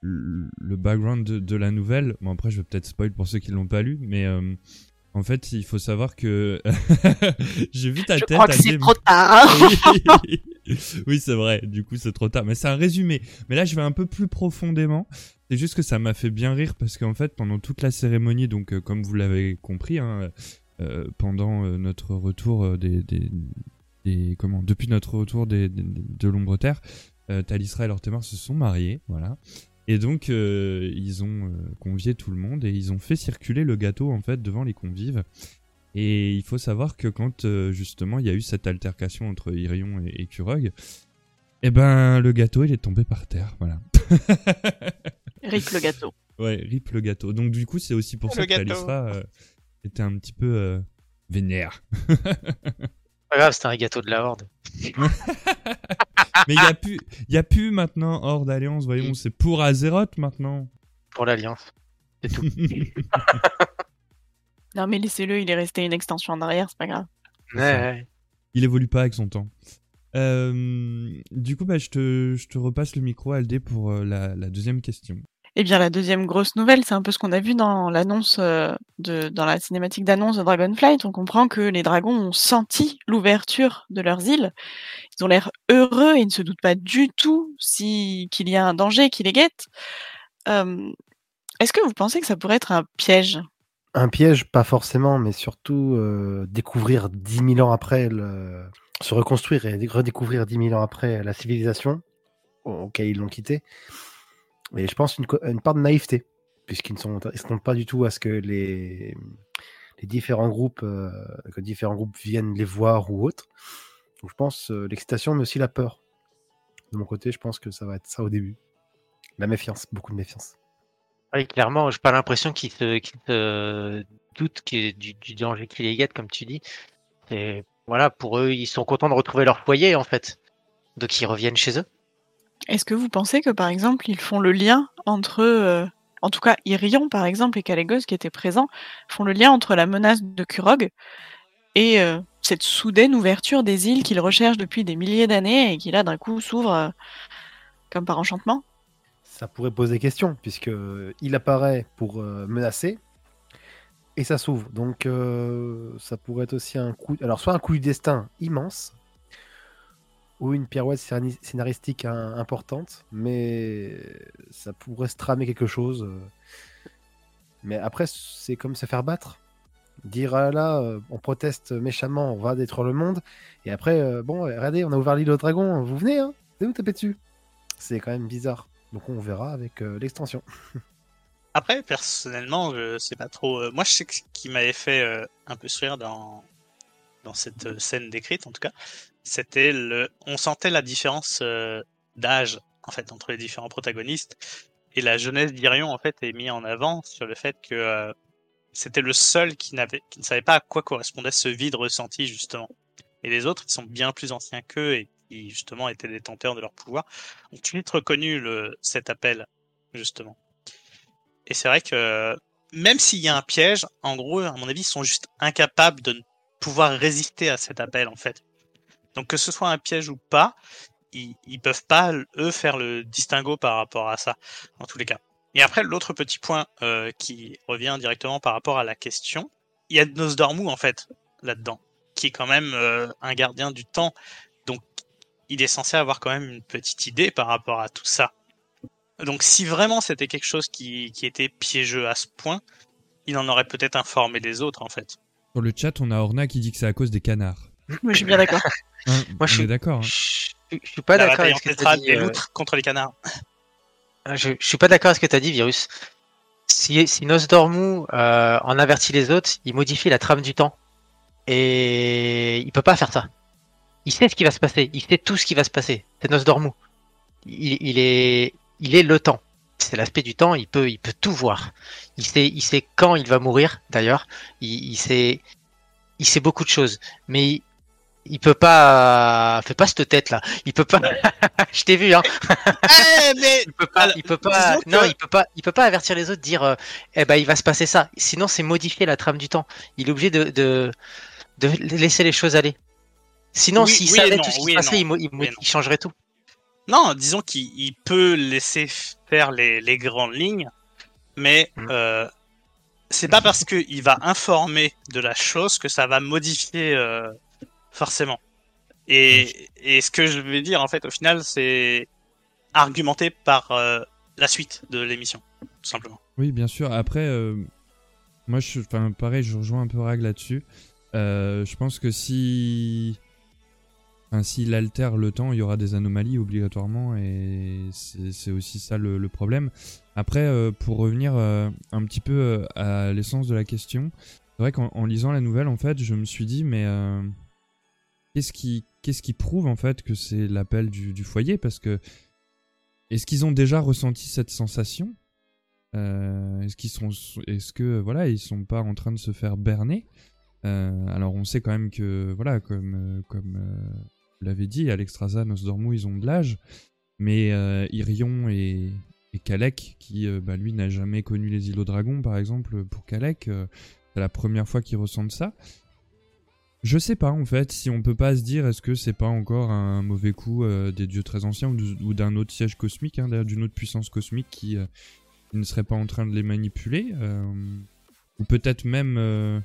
le, le background de, de la nouvelle, bon après je vais peut-être spoil pour ceux qui l'ont pas lu, mais euh, en fait il faut savoir que [LAUGHS] j'ai vu ta Je tête. crois que c'est trop tard. hein. oui, [LAUGHS] Oui, c'est vrai. Du coup, c'est trop tard. Mais c'est un résumé. Mais là, je vais un peu plus profondément. C'est juste que ça m'a fait bien rire parce qu'en fait, pendant toute la cérémonie, donc euh, comme vous l'avez compris, hein, euh, pendant euh, notre retour des, des, comment, depuis notre retour de l'ombre terre, Talisra et Lortemar se sont mariés, voilà. Et donc, ils ont convié tout le monde et ils ont fait circuler le gâteau en fait devant les convives. Et il faut savoir que quand justement il y a eu cette altercation entre Irion et, et Kurog, eh ben le gâteau il est tombé par terre, voilà. [LAUGHS] Rip le gâteau. [LAUGHS] Ouais, rip le gâteau. Donc du coup c'est aussi pour Le ça que. Talisra euh, était un petit peu euh, vénère. Pas grave, c'était un gâteau de la horde. [LAUGHS] Mais il y a plus, il y a plus maintenant hors d'alliance, voyons, c'est pour Azeroth maintenant. Pour l'Alliance. C'est tout. [LAUGHS] Non mais laissez-le, il est resté une extension en arrière, c'est pas grave. Ouais. Il évolue pas avec son temps. Euh, du coup, bah, je, te, je te repasse le micro, Aldé, pour euh, la, la deuxième question. Eh bien, la deuxième grosse nouvelle, c'est un peu ce qu'on a vu dans l'annonce euh, dans la cinématique d'annonce de Dragonflight. On comprend que les dragons ont senti l'ouverture de leurs îles. Ils ont l'air heureux et ne se doutent pas du tout si qu'il y a un danger qui les guette. Euh, Est-ce que vous pensez que ça pourrait être un piège? Un piège, pas forcément, mais surtout euh, découvrir 10 000 ans après, se reconstruire et redécouvrir 10 000 ans après la civilisation auquel ils l'ont quitté. Et je pense une, part de naïveté, puisqu'ils ne sont- ne s'attendent pas du tout à ce que les, différents groupes, euh, groupes viennent les voir ou autres. Donc je pense euh, l'excitation, mais aussi la peur. De mon côté, je pense que ça va être ça au début. La méfiance, beaucoup de méfiance. Oui, clairement, j'ai pas l'impression qu'ils se, se doutent du, danger qui les guette, comme tu dis. Voilà, pour eux, ils sont contents de retrouver leur foyer, en fait. Donc ils reviennent chez eux. Est-ce que vous pensez que, par exemple, ils font le lien entre, euh, en tout cas, Irion, par exemple, et Kalégos, qui étaient présents, font le lien entre la menace de Kurog et euh, cette soudaine ouverture des îles qu'ils recherchent depuis des milliers d'années et qui, là, d'un coup, s'ouvre euh, comme par enchantement? Ça pourrait poser question, puisque il apparaît pour menacer et ça s'ouvre. Donc ça pourrait être aussi un coup. Alors, soit un coup du destin immense, ou une pirouette scénari- scénaristique importante, mais ça pourrait se tramer quelque chose. euh. Mais après, c'est comme se faire battre. Dire ah là, euh, on proteste méchamment, on va détruire le monde, et après, euh, bon, regardez, on a ouvert l'île au dragon, vous venez, hein, vous taper dessus. C'est quand même bizarre. Donc on verra avec l'extension. [LAUGHS] Après, personnellement, je sais pas trop. moi, je sais ce qui m'avait fait un peu sourire dans, cette scène décrite, en tout cas, c'était le. On sentait la différence euh, d'âge, en fait, entre les différents protagonistes. Et la jeunesse d'Irion, en fait, est mise en avant sur le fait que euh, c'était le seul qui, n'avait, qui ne savait pas à quoi correspondait ce vide ressenti, justement. Et les autres, ils sont bien plus anciens qu'eux et qui, justement, étaient détenteurs de leur pouvoir, ont tout de suite reconnu le, cet appel, justement. Et c'est vrai que même s'il y a un piège, en gros, à mon avis, ils sont juste incapables de pouvoir résister à cet appel, en fait. Donc que ce soit un piège ou pas, ils, peuvent pas, eux, faire le distinguo par rapport à ça, en tous les cas. Et après, l'autre petit point euh, qui revient directement par rapport à la question, il y a Nosdormu, en fait, là-dedans, qui est quand même euh, un gardien du temps. Donc, il est censé avoir quand même une petite idée par rapport à tout ça. Donc si vraiment c'était quelque chose qui, qui était piégeux à ce point, il en aurait peut-être informé les autres en fait. Sur le chat, on a Orna qui dit que c'est à cause des canards. [LAUGHS] Moi, je suis bien d'accord. [LAUGHS] Moi, je suis- d'accord. hein. Je je suis pas d'accord avec ce que tu ancestrale dit. euh, contre les canards. Je, je suis pas d'accord avec ce que tu as dit, Virus. Si, si Nosdormu euh, en avertit les autres, il modifie la trame du temps. Et il peut pas faire ça. Il sait ce qui va se passer. Il sait tout ce qui va se passer. C'est Nosdormu. Il, il est, il est le temps. C'est l'aspect du temps. Il peut, il peut tout voir. Il sait, il sait quand il va mourir. D'ailleurs, il, il sait, il sait beaucoup de choses. Mais il, peut pas. Fais pas cette tête là. Il peut pas. [LAUGHS] Je t'ai vu hein. Eh, mais Il peut pas, Alors, il peut pas, que- non, il peut pas, il peut pas avertir les autres, dire, euh, eh ben, il va se passer ça. Sinon, c'est modifier la trame du temps. Il est obligé de, de, de laisser les choses aller. Sinon, Oui, s'il oui savait non, tout ce qui oui se passait, il, mo- il, mo- oui et non. il changerait tout. non, disons qu'il il peut laisser faire les, les grandes lignes, mais Mm. euh, c'est pas parce qu'il va informer de la chose que ça va modifier euh, forcément. Et, et ce que je vais dire en fait au final, c'est argumenté par euh, la suite de l'émission, tout simplement. Oui, bien sûr. Après, euh, moi, je, enfin, pareil, je rejoins un peu Rag là-dessus. Euh, je pense que si, enfin, s'il altère le temps, il y aura des anomalies obligatoirement, et c'est aussi ça le, le problème. Après, pour revenir un petit peu à l'essence de la question, c'est vrai qu'en en lisant la nouvelle, en fait, je me suis dit, mais qu'est-ce qui, qu'est-ce qui prouve en fait que c'est l'appel du, foyer? Parce que est-ce qu'ils ont déjà ressenti cette sensation? Euh, est-ce qu'ils sont, est-ce que voilà, ils sont pas en train de se faire berner? Euh, Alors on sait quand même que voilà, comme euh, comme euh, l'avez dit, Alexstrasza, Nosdormu, ils ont de l'âge, mais Irion et, et Kalek, qui bah, lui n'a jamais connu les îlots dragons, par exemple, pour Kalek, euh, c'est la première fois qu'il ressentent ça. Je sais pas en fait si on peut pas se dire est-ce que c'est pas encore un mauvais coup euh, des dieux très anciens ou, du- ou d'un autre siège cosmique, hein, d'une autre puissance cosmique qui, euh, ne serait pas en train de les manipuler, euh, ou peut-être même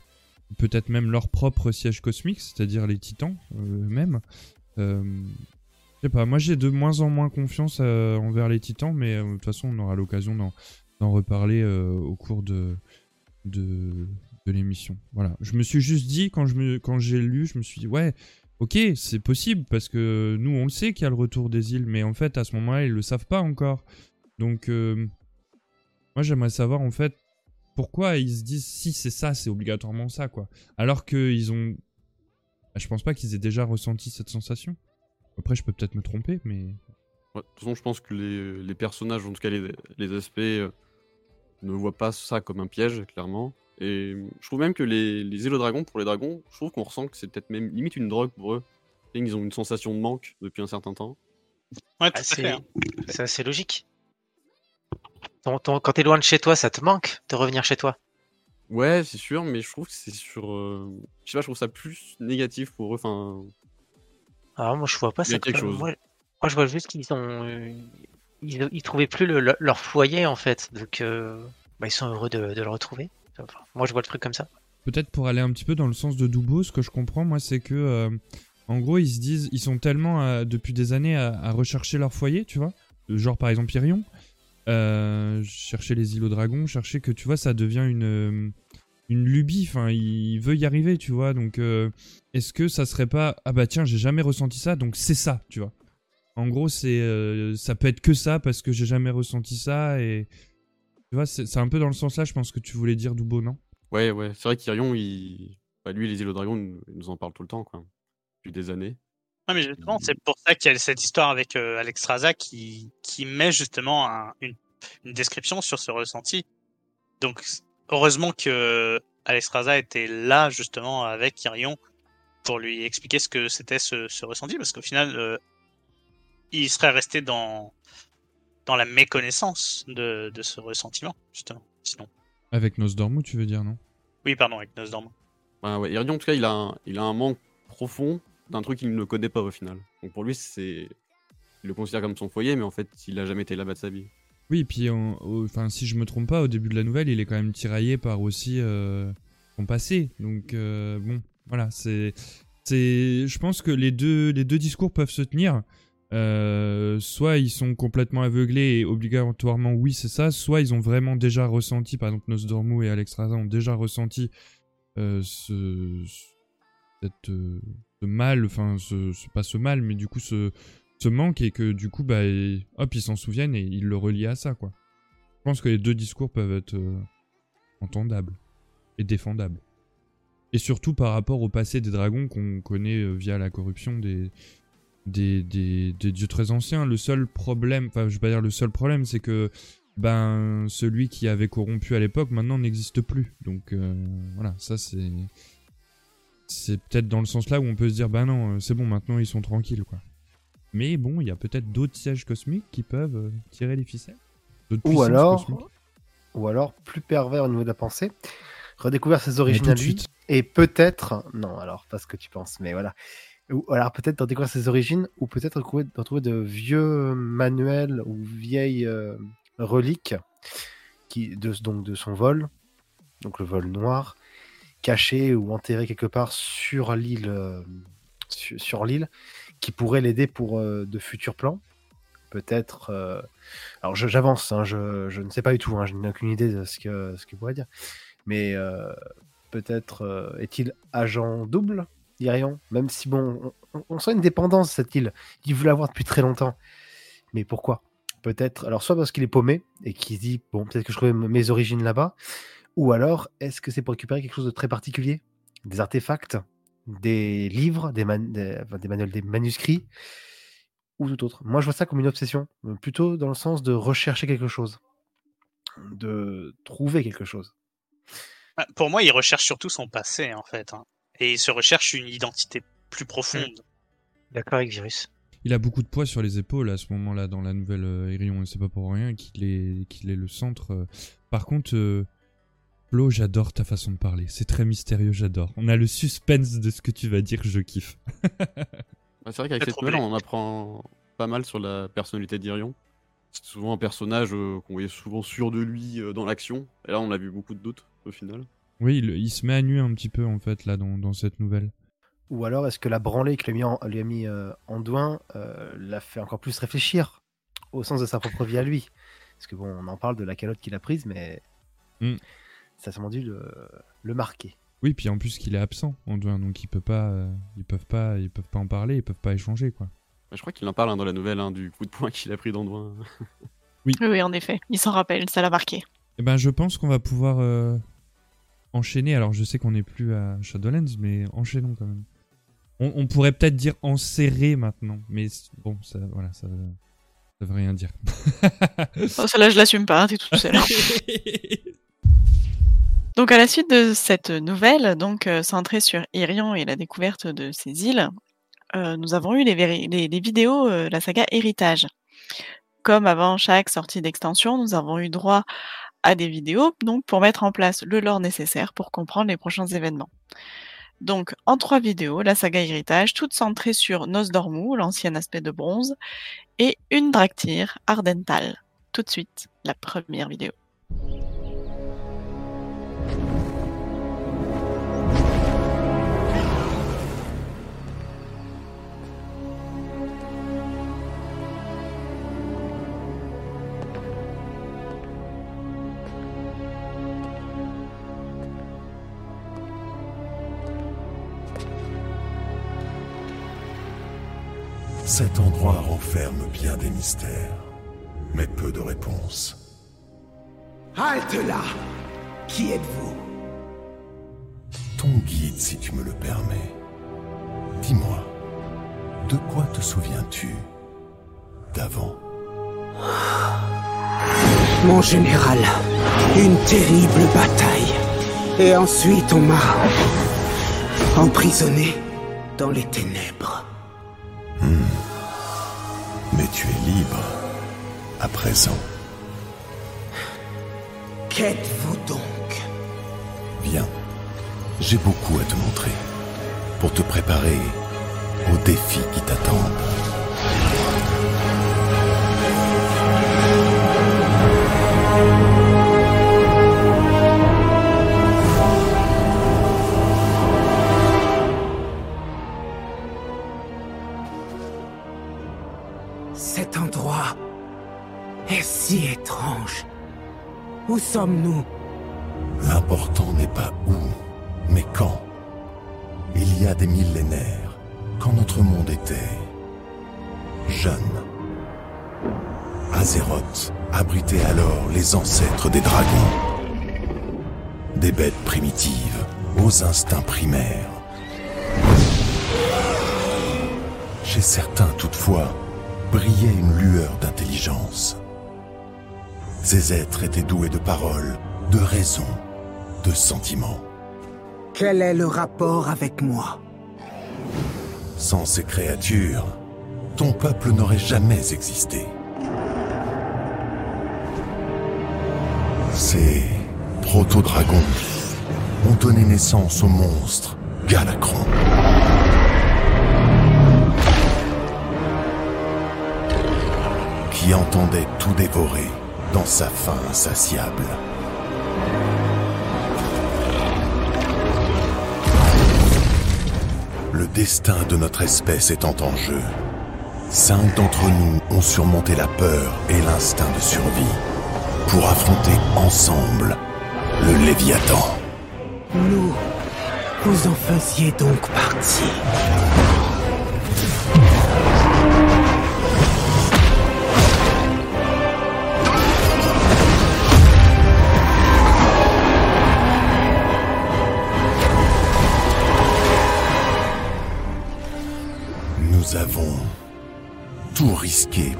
peut-être même leur propre siège cosmique, c'est-à-dire les titans eux-mêmes. Je sais pas, moi j'ai de moins en moins confiance envers les titans, mais de toute façon on aura l'occasion d'en, reparler au cours de, l'émission. Voilà. Je me suis juste dit, quand, je me, quand j'ai lu, je me suis dit, ouais, ok, c'est possible, parce que nous on le sait qu'il y a le retour des îles, mais en fait à ce moment-là ils le savent pas encore. Donc euh, moi j'aimerais savoir en fait pourquoi ils se disent si c'est ça, c'est obligatoirement ça, quoi. Alors qu'ils ont. Bah, Je pense pas qu'ils aient déjà ressenti cette sensation. Après, je peux peut-être me tromper, mais. De toute façon, je pense que les, les personnages, en tout cas les, les aspects, euh, ne voient pas ça comme un piège, clairement. Et je trouve même que les, les dragons, pour les dragons, je trouve qu'on ressent que c'est peut-être même limite une drogue pour eux. Ils ont une sensation de manque depuis un certain temps. Ouais, tout Ah, à c'est- fait. hein. C'est assez logique. Ton- ton- quand t'es loin de chez toi, ça te manque de revenir chez toi? Ouais, c'est sûr, mais je trouve que c'est sur. euh, Je sais pas, je trouve ça plus négatif pour eux. Enfin, Alors moi je vois pas Il y a ça. quelque chose. Moi, moi, je vois juste qu'ils ont, euh, ils, ils trouvaient plus le- le- leur foyer en fait, donc euh, bah, ils sont heureux de, de le retrouver. Moi je vois le truc comme ça. Peut-être pour aller un petit peu dans le sens de Dubo, ce que je comprends, moi, c'est que. euh, en gros, ils se disent. Ils sont tellement, euh, depuis des années, à, rechercher leur foyer, tu vois. Genre, par exemple, Irion. Euh, chercher les îlots dragons, chercher que, tu vois, ça devient une. euh, une lubie, enfin, il veut y arriver, tu vois. Donc, euh, est-ce que ça serait pas. Ah bah tiens, j'ai jamais ressenti ça, donc c'est ça, tu vois. En gros, c'est euh, ça peut être que ça parce que j'ai jamais ressenti ça et tu vois, c'est un peu dans le sens là, je pense que tu voulais dire Doubo, non? Ouais, ouais, c'est vrai qu'Irion, il... bah, lui, les îles aux dragons, il nous en parle tout le temps, quoi. Depuis des années. Ouais, mais justement, c'est pour ça qu'il y a cette histoire avec euh, Alex Raza qui, qui met justement un- une, une description sur ce ressenti. Donc, heureusement que Alex Raza était là justement avec Irion pour lui expliquer ce que c'était ce, ce ressenti, parce qu'au final, euh, il serait resté dans, dans la méconnaissance de, de ce ressentiment, justement. Sinon. Avec Nosdormu, tu veux dire, non? Oui, pardon, avec Nosdormu. Ouais, ouais. Irion, en tout cas, il a un, il a un manque profond d'un truc qu'il ne connaît pas au final. Donc pour lui, c'est. Il le considère comme son foyer, mais en fait, il a jamais été là-bas de sa vie. Oui, puis en- au- enfin, si je me trompe pas, au début de la nouvelle, il est quand même tiraillé par aussi euh, son passé. Donc euh, bon, voilà, c'est, c'est, je pense que les deux, les deux discours peuvent se tenir. Euh, soit ils sont complètement aveuglés et obligatoirement oui c'est ça, soit ils ont vraiment déjà ressenti, par exemple Nosdormu et Alex ont déjà ressenti euh, euh, ce mal, enfin ce, pas ce mal, mais du coup ce, manque et que du coup bah hop ils s'en souviennent et ils le relient à ça quoi. Je pense que les deux discours peuvent être entendables et défendables. Et surtout par rapport au passé des dragons qu'on connaît via la corruption des, des, des, des dieux très anciens. Le seul problème, enfin je vais pas dire le seul problème, c'est que ben celui qui avait corrompu à l'époque maintenant n'existe plus. Donc euh, voilà, ça c'est c'est peut-être dans le sens là où on peut se dire ben non, euh, c'est bon maintenant ils sont tranquilles quoi. Mais bon, il y a peut-être d'autres sièges cosmiques qui peuvent euh, tirer les ficelles. Ou alors, cosmiques. ou alors, plus pervers au niveau de la pensée, redécouvrir ses origines à lui, et peut-être, non, alors pas ce que tu penses, mais voilà, ou alors peut-être de redécouvrir ses origines, ou peut-être retrouver- de retrouver de vieux manuels ou vieilles euh, reliques qui, de, donc de son vol, donc le vol noir, caché ou enterré quelque part sur l'île, euh, sur, l'île, qui pourrait l'aider pour euh, de futurs plans. Peut-être. Alors j'avance, hein, je, je ne sais pas du tout, hein, je n'ai aucune idée de ce que ce qu'il pourrait dire. Mais peut-être est-il agent double, Irion Même si bon, on, sent une dépendance cette île. Il veut l'avoir depuis très longtemps. Mais pourquoi? Peut-être. Alors soit parce qu'il est paumé et qu'il se dit bon peut-être que je trouve mes origines là-bas, ou alors est-ce que c'est pour récupérer quelque chose de très particulier, des artefacts, des livres, des, manuels, des manuscrits ou tout autre. Moi, je vois ça comme une obsession, plutôt dans le sens de rechercher quelque chose, de trouver quelque chose. Bah, Pour moi, il recherche surtout son passé, en fait. hein. Et il se recherche une identité plus profonde. D'accord avec Virus. Il a beaucoup de poids sur les épaules à ce moment-là dans la nouvelle euh, Irion, et c'est pas pour rien qu'il est, qu'il est le centre. euh. Par contre, euh, Flo, j'adore ta façon de parler. C'est très mystérieux, j'adore. On a le suspense de ce que tu vas dire, je kiffe. [LAUGHS] Bah, c'est vrai qu'avec cette nouvelle, on apprend pas mal sur la personnalité d'Irion. C'est souvent un personnage euh, qu'on voyait souvent sûr de lui euh, dans l'action. Et là, on a vu beaucoup de doutes au final. Oui, il, il se met à nu un petit peu en fait là dans, dans cette nouvelle. Ou alors, est-ce que la branlée que lui a mis, en, lui a mis euh, Anduin euh, l'a fait encore plus réfléchir au sens de sa propre vie à lui? Parce que bon, on en parle de la calotte qu'il a prise, mais Mm. ça a sûrement dû le, le marquer. Oui, puis en plus qu'il est absent, Anduin, donc il peut pas, euh, ils peuvent pas, ils peuvent pas en parler, ils peuvent pas échanger quoi. Je crois qu'il en parle hein, dans la nouvelle, hein, du coup de poing [LAUGHS] qu'il a pris d'Anduin. Oui, oui, en effet. Il s'en rappelle, ça l'a marqué. Eh ben, je pense qu'on va pouvoir euh, enchaîner. Alors, je sais qu'on n'est plus à Shadowlands, mais enchaînons quand même. On, on pourrait peut-être dire enserrer maintenant, mais bon, ça, voilà, ça, ça veut rien dire. [LAUGHS] Oh, celle-là, je l'assume pas, hein, t'es toute seule. [LAUGHS] Donc à la suite de cette nouvelle, donc euh, centrée sur Irion et la découverte de ces îles, euh, nous avons eu les, véri- les- les vidéos, euh, la saga Héritage. Comme avant chaque sortie d'extension, nous avons eu droit à des vidéos donc pour mettre en place le lore nécessaire pour comprendre les prochains événements. Donc en trois vidéos, la saga Héritage, toute centrée sur Nosdormu, l'ancien aspect de bronze, et une Draktyr, Ardental. Tout de suite, la première vidéo. Renferme bien des mystères, mais peu de réponses. Halte là Qui êtes-vous? Ton guide, si tu me le permets. Dis-moi, de quoi te souviens-tu d'avant? Mon général, une terrible bataille. Et ensuite on m'a emprisonné dans les ténèbres. Tu es libre, à présent. Qu'êtes-vous donc? Viens, j'ai beaucoup à te montrer, pour te préparer aux défis qui t'attendent. Où sommes-nous? L'important n'est pas où, mais quand. Il y a des millénaires, quand notre monde était jeune. Azeroth abritait alors les ancêtres des dragons. Des bêtes primitives, aux instincts primaires. Chez certains, toutefois, brillait une lueur d'intelligence. Ces êtres étaient doués de paroles, de raison, de sentiments. Quel est le rapport avec moi? Sans ces créatures, ton peuple n'aurait jamais existé. Ces proto-dragons ont donné naissance au monstre Galacron. Qui entendait tout dévorer dans sa faim insatiable. Le destin de notre espèce étant en jeu, cinq d'entre nous ont surmonté la peur et l'instinct de survie pour affronter ensemble le Léviathan. Nous, vous en faisiez donc partie.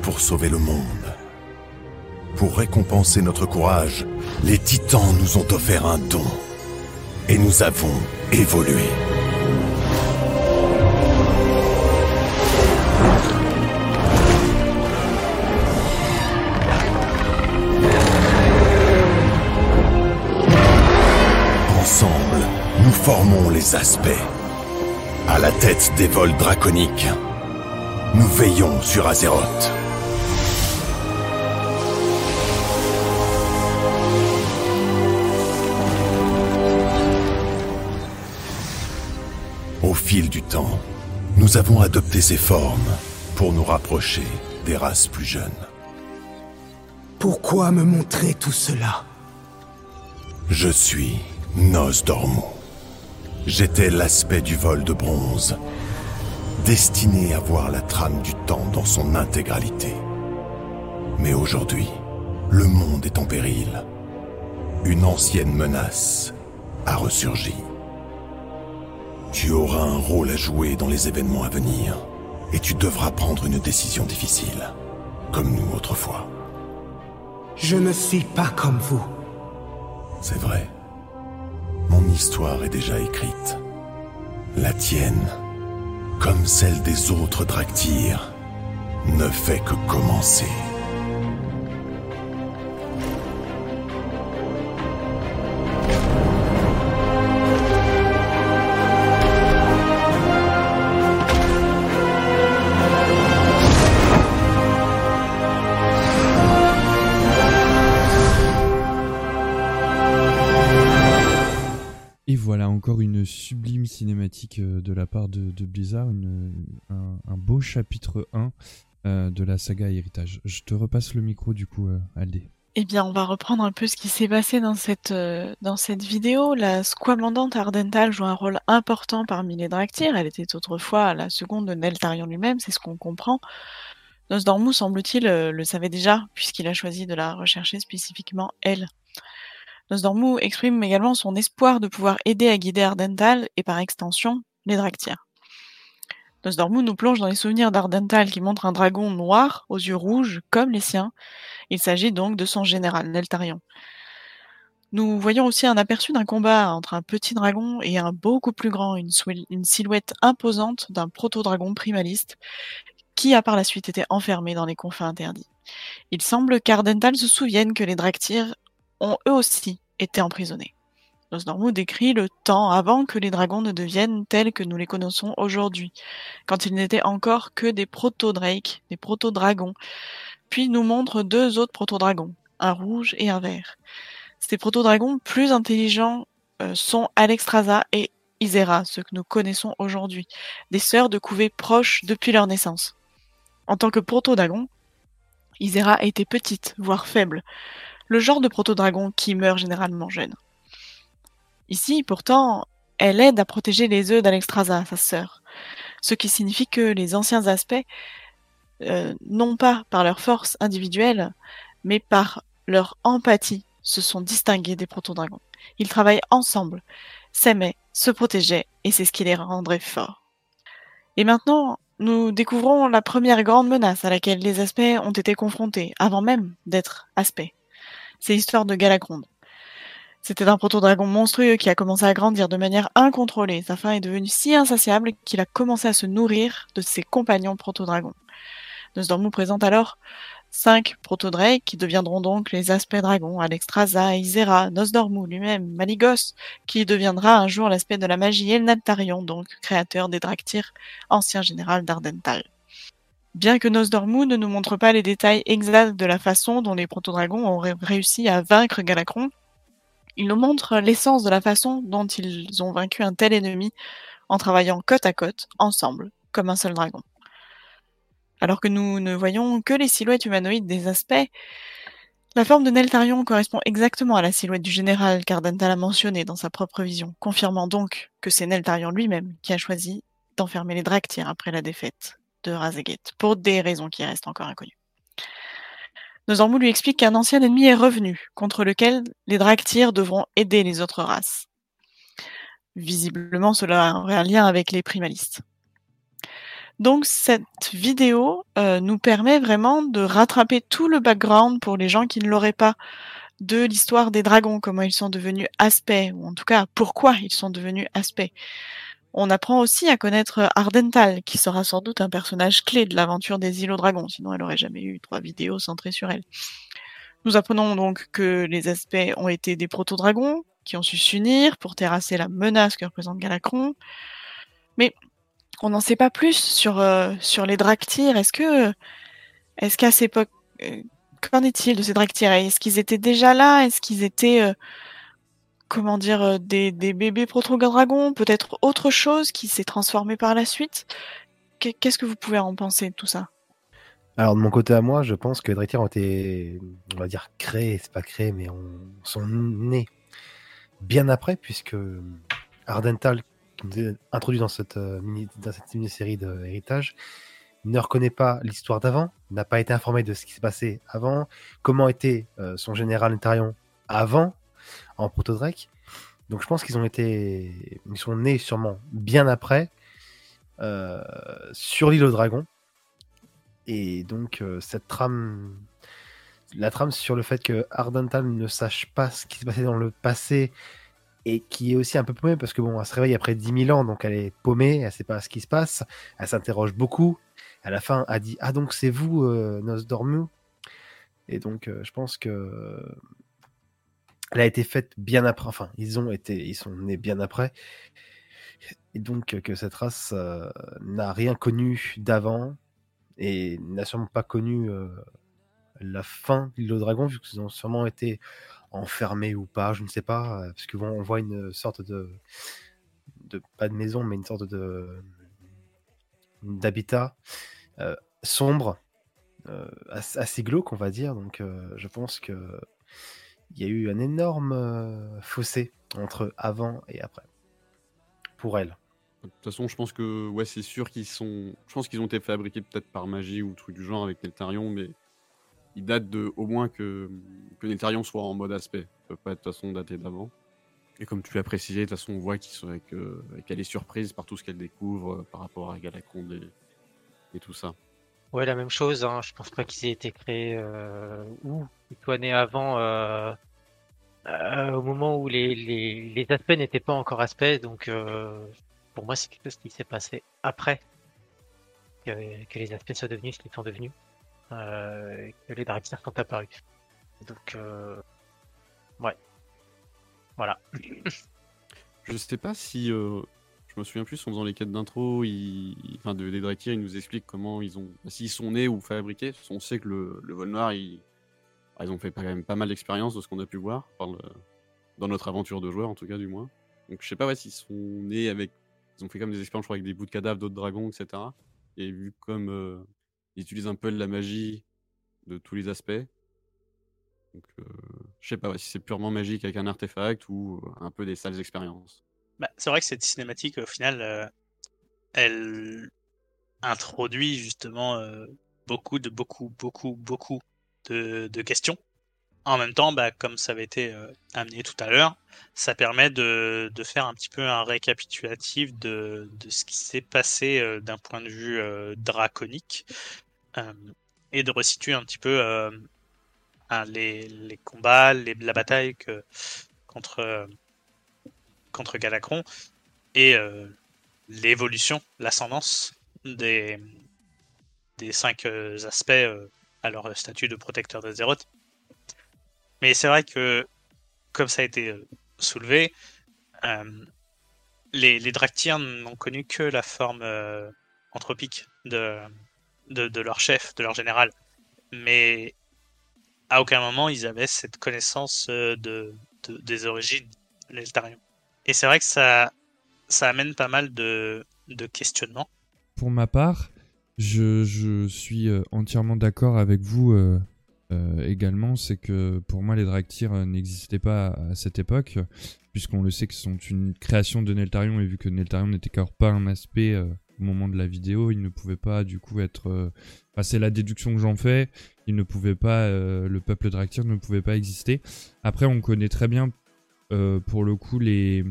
Pour sauver le monde. Pour récompenser notre courage, les titans nous ont offert un don. Et nous avons évolué. Ensemble, nous formons les aspects. À la tête des vols draconiques, nous veillons sur Azeroth. Au fil du temps, nous avons adopté ces formes pour nous rapprocher des races plus jeunes. Pourquoi me montrer tout cela? Je suis Nosdormu. J'étais l'aspect du vol de bronze, destiné à voir la trame du temps dans son intégralité. Mais aujourd'hui, le monde est en péril. Une ancienne menace a ressurgi. Tu auras un rôle à jouer dans les événements à venir, et tu devras prendre une décision difficile, comme nous autrefois. Je ne suis pas comme vous. C'est vrai. Mon histoire est déjà écrite. La tienne, comme celle des autres Draktyr, ne fait que commencer. Et voilà encore une sublime cinématique euh, de la part de, Blizzard, un, beau chapitre 1 euh, de la saga Héritage. Je te repasse le micro du coup, euh, Aldé. Eh bien, on va reprendre un peu ce qui s'est passé dans cette, dans cette vidéo. La squamandante Ardental joue un rôle important parmi les Draktyr. Elle était autrefois la seconde de Neltarion lui-même, c'est ce qu'on comprend. Nosdormu, semble-t-il, le savait déjà, puisqu'il a choisi de la rechercher spécifiquement elle. Nosdormu exprime également son espoir de pouvoir aider à guider Ardental et par extension les Draktyr. Nosdormu nous plonge dans les souvenirs d'Ardental qui montre un dragon noir aux yeux rouges comme les siens. Il s'agit donc de son général, Neltarion. Nous voyons aussi un aperçu d'un combat entre un petit dragon et un beaucoup plus grand, une, silhouette imposante d'un proto-dragon primaliste qui a par la suite été enfermé dans les confins interdits. Il semble qu'Ardental se souvienne que les Draktyr ont eux aussi été emprisonnés. Nosdormu décrit le temps avant que les dragons ne deviennent tels que nous les connaissons aujourd'hui, quand ils n'étaient encore que des proto-drakes, des proto-dragons, puis nous montre deux autres proto-dragons, un rouge et un vert. Ces proto-dragons plus intelligents euh, sont Alexstrasza et Isera, ceux que nous connaissons aujourd'hui, des sœurs de couvées proches depuis leur naissance. En tant que proto-dragon, Isera était petite, voire faible, le genre de proto-dragon qui meurt généralement jeune. Ici, pourtant, elle aide à protéger les œufs d'Alexstrasza, sa sœur, ce qui signifie que les anciens aspects, euh, non pas par leur force individuelle, mais par leur empathie, se sont distingués des proto-dragons. Ils travaillent ensemble, s'aimaient, se protégeaient, et c'est ce qui les rendrait forts. Et maintenant, nous découvrons la première grande menace à laquelle les aspects ont été confrontés, avant même d'être aspects. C'est l'histoire de Galacronde. C'était un proto-dragon monstrueux qui a commencé à grandir de manière incontrôlée. Sa faim est devenue si insatiable qu'il a commencé à se nourrir de ses compagnons proto-dragons. Nosdormu présente alors cinq proto qui deviendront donc les aspects dragons, Alexstrasza, Isera, Nosdormu lui-même, Maligos, qui deviendra un jour l'aspect de la magie, et Natarion, donc créateur des Draktyr, ancien général d'Ardental. Bien que Nosdormu ne nous montre pas les détails exacts de la façon dont les proto-dragons ont réussi à vaincre Galacron, il nous montre l'essence de la façon dont ils ont vaincu un tel ennemi en travaillant côte à côte, ensemble, comme un seul dragon. Alors que nous ne voyons que les silhouettes humanoïdes des aspects, la forme de Neltarion correspond exactement à la silhouette du général qu'Ardental a mentionné dans sa propre vision, confirmant donc que c'est Neltarion lui-même qui a choisi d'enfermer les Draktyr après la défaite de pour des raisons qui restent encore inconnues. Nosdormu lui explique qu'un ancien ennemi est revenu, contre lequel les Draktyr devront aider les autres races. Visiblement, cela aurait un lien avec les primalistes. Donc cette vidéo euh, nous permet vraiment de rattraper tout le background pour les gens qui ne l'auraient pas de l'histoire des dragons, comment ils sont devenus aspects, ou en tout cas pourquoi ils sont devenus aspects. On apprend aussi à connaître Ardental, qui sera sans doute un personnage clé de l'aventure des îlots dragons, sinon elle aurait jamais eu trois vidéos centrées sur elle. Nous apprenons donc que les aspects ont été des proto-dragons, qui ont su s'unir pour terrasser la menace que représente Galacron. Mais on n'en sait pas plus sur, euh, les Draktyr. Est-ce que, est-ce qu'à cette époque, euh, qu'en est-il de ces Draktyr? Est-ce qu'ils étaient déjà là? Est-ce qu'ils étaient euh, comment dire, euh, des, bébés proto-dragons, peut-être autre chose qui s'est transformé par la suite? Qu'est-ce que vous pouvez en penser de tout ça? Alors de mon côté à moi, je pense que Draktyr ont été, on va dire, créés, c'est pas créés, mais on, sont nés bien après, puisque Ardental, qui nous est introduit dans cette, euh, mini, dans cette mini-série d'héritage, ne reconnaît pas l'histoire d'avant, n'a pas été informé de ce qui s'est passé avant, comment était euh, son général Intarion avant, en proto Donc je pense qu'ils ont été, ils sont nés sûrement bien après euh, sur l'île aux dragons. Et donc euh, cette trame, la trame sur le fait que Ardental ne sache pas ce qui s'est passé dans le passé et qui est aussi un peu paumée parce que bon, elle se réveille après 10 000 ans, donc elle est paumée, elle sait pas ce qui se passe, elle s'interroge beaucoup. À la fin, elle dit ah donc c'est vous euh, Nosdormu? Et donc je pense que elle a été faite bien après. Enfin, ils ont été, ils sont nés bien après. Et donc que cette race euh, n'a rien connu d'avant et n'a sûrement pas connu euh, la fin de l'île dragon vu qu'ils ont sûrement été enfermés ou pas, je ne sais pas, euh, parce que on voit une sorte de, pas de maison, mais une sorte de d'habitat sombre euh, assez, glauque, on va dire. Donc, euh, je pense que il y a eu un énorme euh, fossé entre avant et après pour elle. De toute façon, je pense que ouais, c'est sûr qu'ils sont. Je pense qu'ils ont été fabriqués peut-être par magie ou truc du genre avec Neltarion, mais ils datent de au moins que que Neltarion soit en mode aspect. Ils peuvent pas de toute façon dater d'avant. Et comme tu l'as précisé, de toute façon, on voit qu'ils sont avec, euh, qu'elle est surprise par tout ce qu'elle découvre euh, par rapport à Galaconde et, et tout ça. Ouais, la même chose. Hein. Je pense pas qu'ils aient été créés euh, ou soient nés avant, euh, euh, au moment où les, les, les aspects n'étaient pas encore aspects. Donc, euh, pour moi, c'est quelque chose qui s'est passé après que, les aspects soient devenus ce qu'ils sont devenus, que les Draxirs sont apparus. Donc, ouais. Voilà. Je sais pas si. je me souviens plus, en faisant les quêtes d'intro, ils... enfin, de, des Draktyr, ils nous expliquent comment ils ont. S'ils sont nés ou fabriqués. Qu'on sait que le, le vol noir, ils... ils ont fait quand même pas mal d'expériences de ce qu'on a pu voir. Dans notre aventure de joueur, en tout cas, du moins. Donc je sais pas ouais, s'ils sont nés avec. Ils ont fait comme des expériences, avec des bouts de cadavres d'autres dragons, etc. Et vu comme euh, ils utilisent un peu la magie de tous les aspects. Donc, euh, je sais pas si c'est purement magique avec un artefact ou euh, un peu des sales expériences. Bah, c'est vrai que cette cinématique, au final, euh, elle introduit justement beaucoup de beaucoup beaucoup beaucoup de, questions. En même temps, bah, comme ça avait été euh, amené tout à l'heure, ça permet de, de faire un petit peu un récapitulatif de, de ce qui s'est passé euh, d'un point de vue euh, draconique et de resituer un petit peu les, les combats, les, la bataille que, contre, contre Galacron et l'évolution, l'ascendance des, des cinq aspects à leur statut de protecteur de Zéroth. Mais c'est vrai que, comme ça a été euh, soulevé, euh, les, les n'ont connu que la forme euh, anthropique de, de, leur chef, de leur général. Mais à aucun moment ils avaient cette connaissance de, de- des origines de. Et c'est vrai que ça, ça amène pas mal de, de questionnements. Pour ma part, je, je suis euh, entièrement d'accord avec vous euh, euh, également. C'est que pour moi, les Draktyr euh, n'existaient pas à, cette époque, puisqu'on le sait qu'ils sont une création de Neltarion, et vu que Neltarion n'était qu'alors pas un aspect euh, au moment de la vidéo, ils ne pouvaient pas du coup être. euh, enfin, c'est la déduction que j'en fais. Ils ne pouvaient pas. le peuple Draktyr ne pouvait pas exister. Après, on connaît très bien, pour le coup, les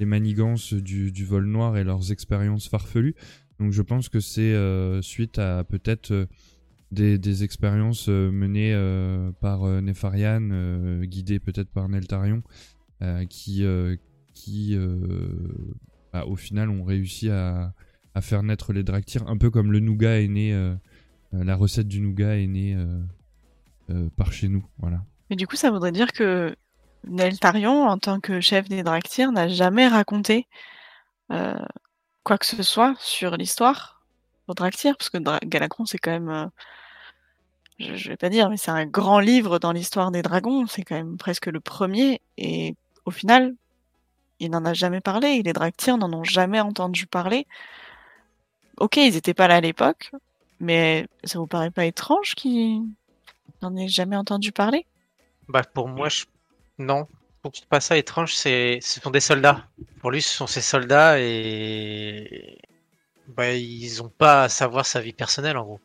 les manigances du, du vol noir et leurs expériences farfelues. Donc je pense que c'est euh, suite à peut-être euh, des, expériences euh, menées par Nefarian, guidées peut-être par Neltarion, qui, qui bah, au final ont réussi à, faire naître les Draktyr, un peu comme le nougat est né, la recette du nougat est née par chez nous. Voilà. Mais du coup, ça voudrait dire que Neltarion, en tant que chef des Draktyr, n'a jamais raconté quoi que ce soit sur l'histoire aux Draktyr, parce que Galacron, c'est quand même, euh, je, je vais pas dire, mais c'est un grand livre dans l'histoire des dragons, c'est quand même presque le premier, et au final, il n'en a jamais parlé, et les Draktyr n'en ont jamais entendu parler. Ok, ils étaient pas là à l'époque, mais ça vous paraît pas étrange qu'ils n'en aient jamais entendu parler? Bah, pour moi, non. Trouve pas ça étrange. C'est, ce sont des soldats. Pour lui, ce sont ses soldats et bah, ils ont pas à savoir sa vie personnelle en gros.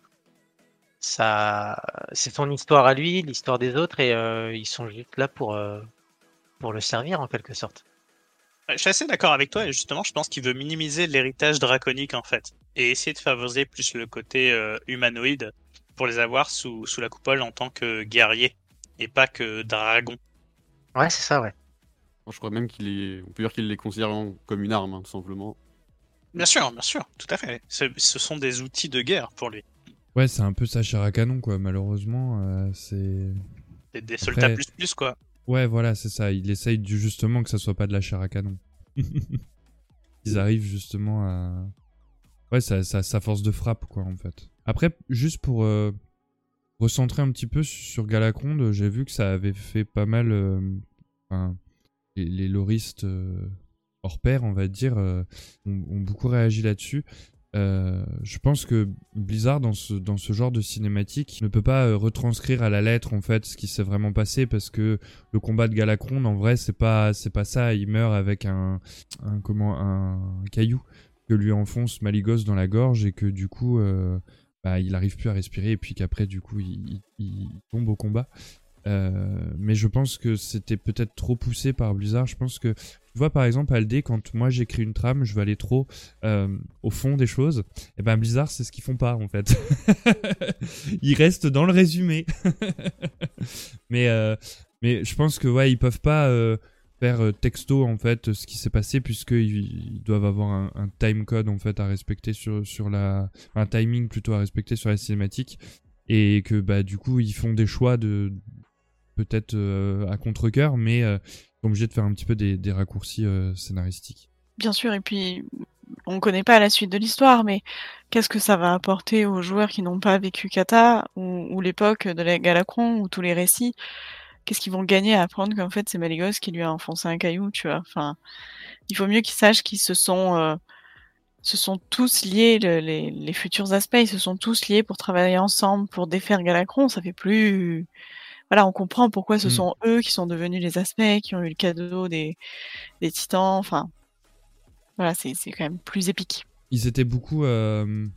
Ça, c'est son histoire à lui, l'histoire des autres et euh, ils sont juste là pour euh, pour le servir en quelque sorte. Euh, Je suis assez d'accord avec toi et justement, je pense qu'il veut minimiser l'héritage draconique en fait et essayer de favoriser plus le côté humanoïde pour les avoir sous, sous la coupole en tant que guerrier et pas que dragon. Ouais, c'est ça, ouais. Moi, je crois même qu'il est. On peut dire qu'il les considère comme une arme, hein, tout simplement. Bien sûr, bien sûr, tout à fait. Ce, ce sont des outils de guerre pour lui. Ouais, c'est un peu sa chair à canon, quoi. Malheureusement, euh, c'est. Des, des Après- soldats plus plus quoi. Ouais, voilà, c'est ça. Il essaye justement que ça soit pas de la chair à canon. [LAUGHS] Ils arrivent justement à. Ouais, ça, force de frappe, quoi, en fait. Après, juste pour euh, recentrer un petit peu sur Galacronde, j'ai vu que ça avait fait pas mal. euh, enfin, les, loristes euh, hors pair, on va dire, euh, ont, beaucoup réagi là-dessus. euh, je pense que Blizzard dans ce dans ce genre de cinématique ne peut pas euh, retranscrire à la lettre en fait ce qui s'est vraiment passé parce que le combat de Galacron en vrai c'est pas c'est pas ça il meurt avec un, comment un caillou que lui enfonce Maligos dans la gorge et que du coup euh, bah, il arrive plus à respirer et puis qu'après du coup il, tombe au combat Euh, mais je pense que c'était peut-être trop poussé par Blizzard. Je pense que, tu vois, par exemple, Aldé, quand moi j'écris une trame, je vais aller trop euh, au fond des choses. Et ben Blizzard, c'est ce qu'ils font pas en fait. [LAUGHS] ils restent dans le résumé. [LAUGHS] mais euh, mais je pense que ouais, ils peuvent pas faire euh, texto en fait ce qui s'est passé puisqu'ils ils doivent avoir un, time code en fait à respecter sur sur la un timing plutôt à respecter sur la cinématique et que bah du coup ils font des choix de peut-être euh, à contre-cœur mais euh, ils sont obligés de faire un petit peu des, raccourcis scénaristiques. Bien sûr, et puis on connaît pas la suite de l'histoire, mais qu'est-ce que ça va apporter aux joueurs qui n'ont pas vécu Kata ou, ou l'époque de la Galacron ou tous les récits? Qu'est-ce qu'ils vont gagner à apprendre qu'en fait c'est Maligos qui lui a enfoncé un caillou, tu vois Enfin, il faut mieux qu'ils sachent qu'ils se sont euh, se sont tous liés le- les, les futurs aspects, ils se sont tous liés pour travailler ensemble pour défaire Galacron. Ça fait plus voilà, on comprend pourquoi ce Mm. sont eux qui sont devenus les aspects, qui ont eu le cadeau des, des titans. Enfin, voilà, c'est quand même plus épique. Ils étaient beaucoup euh,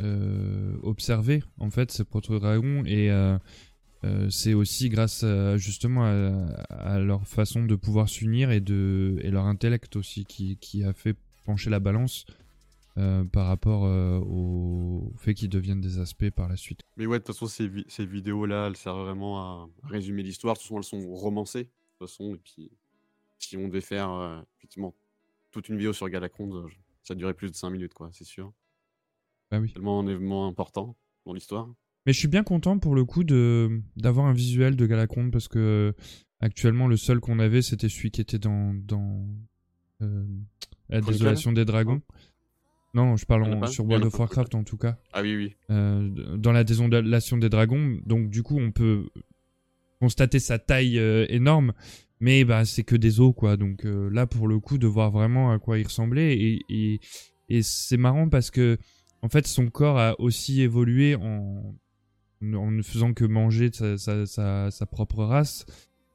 euh, observés en fait ces proto-dragons et euh, euh, c'est aussi grâce à, justement à, à leur façon de pouvoir s'unir et de et leur intellect aussi qui, qui a fait pencher la balance euh, par rapport euh, au fait qu'ils deviennent des aspects par la suite. Mais ouais, de toute façon, ces, vi- ces vidéos-là, elles servent vraiment à résumer l'histoire. De toute façon, elles sont romancées. De toute façon, et puis, si on devait faire euh, effectivement toute une vidéo sur Galacron, euh, ça durait plus de 5 minutes, quoi, c'est sûr. Bah oui. Tellement un événement important dans l'histoire. Mais je suis bien content pour le coup de d'avoir un visuel de Galacron parce que actuellement le seul qu'on avait c'était celui qui était dans dans euh, la Chronicle désolation des dragons. Non, je parle en sur World of. Warcraft en tout cas. Ah oui, oui. Euh, dans la désolation des dragons. Donc du coup, on peut constater sa taille euh, énorme, mais bah c'est que des os quoi. Donc euh, là, pour le coup, de voir vraiment à quoi il ressemblait et et, et c'est marrant parce que en fait, son corps a aussi évolué en en ne faisant que manger sa, sa, sa, propre race.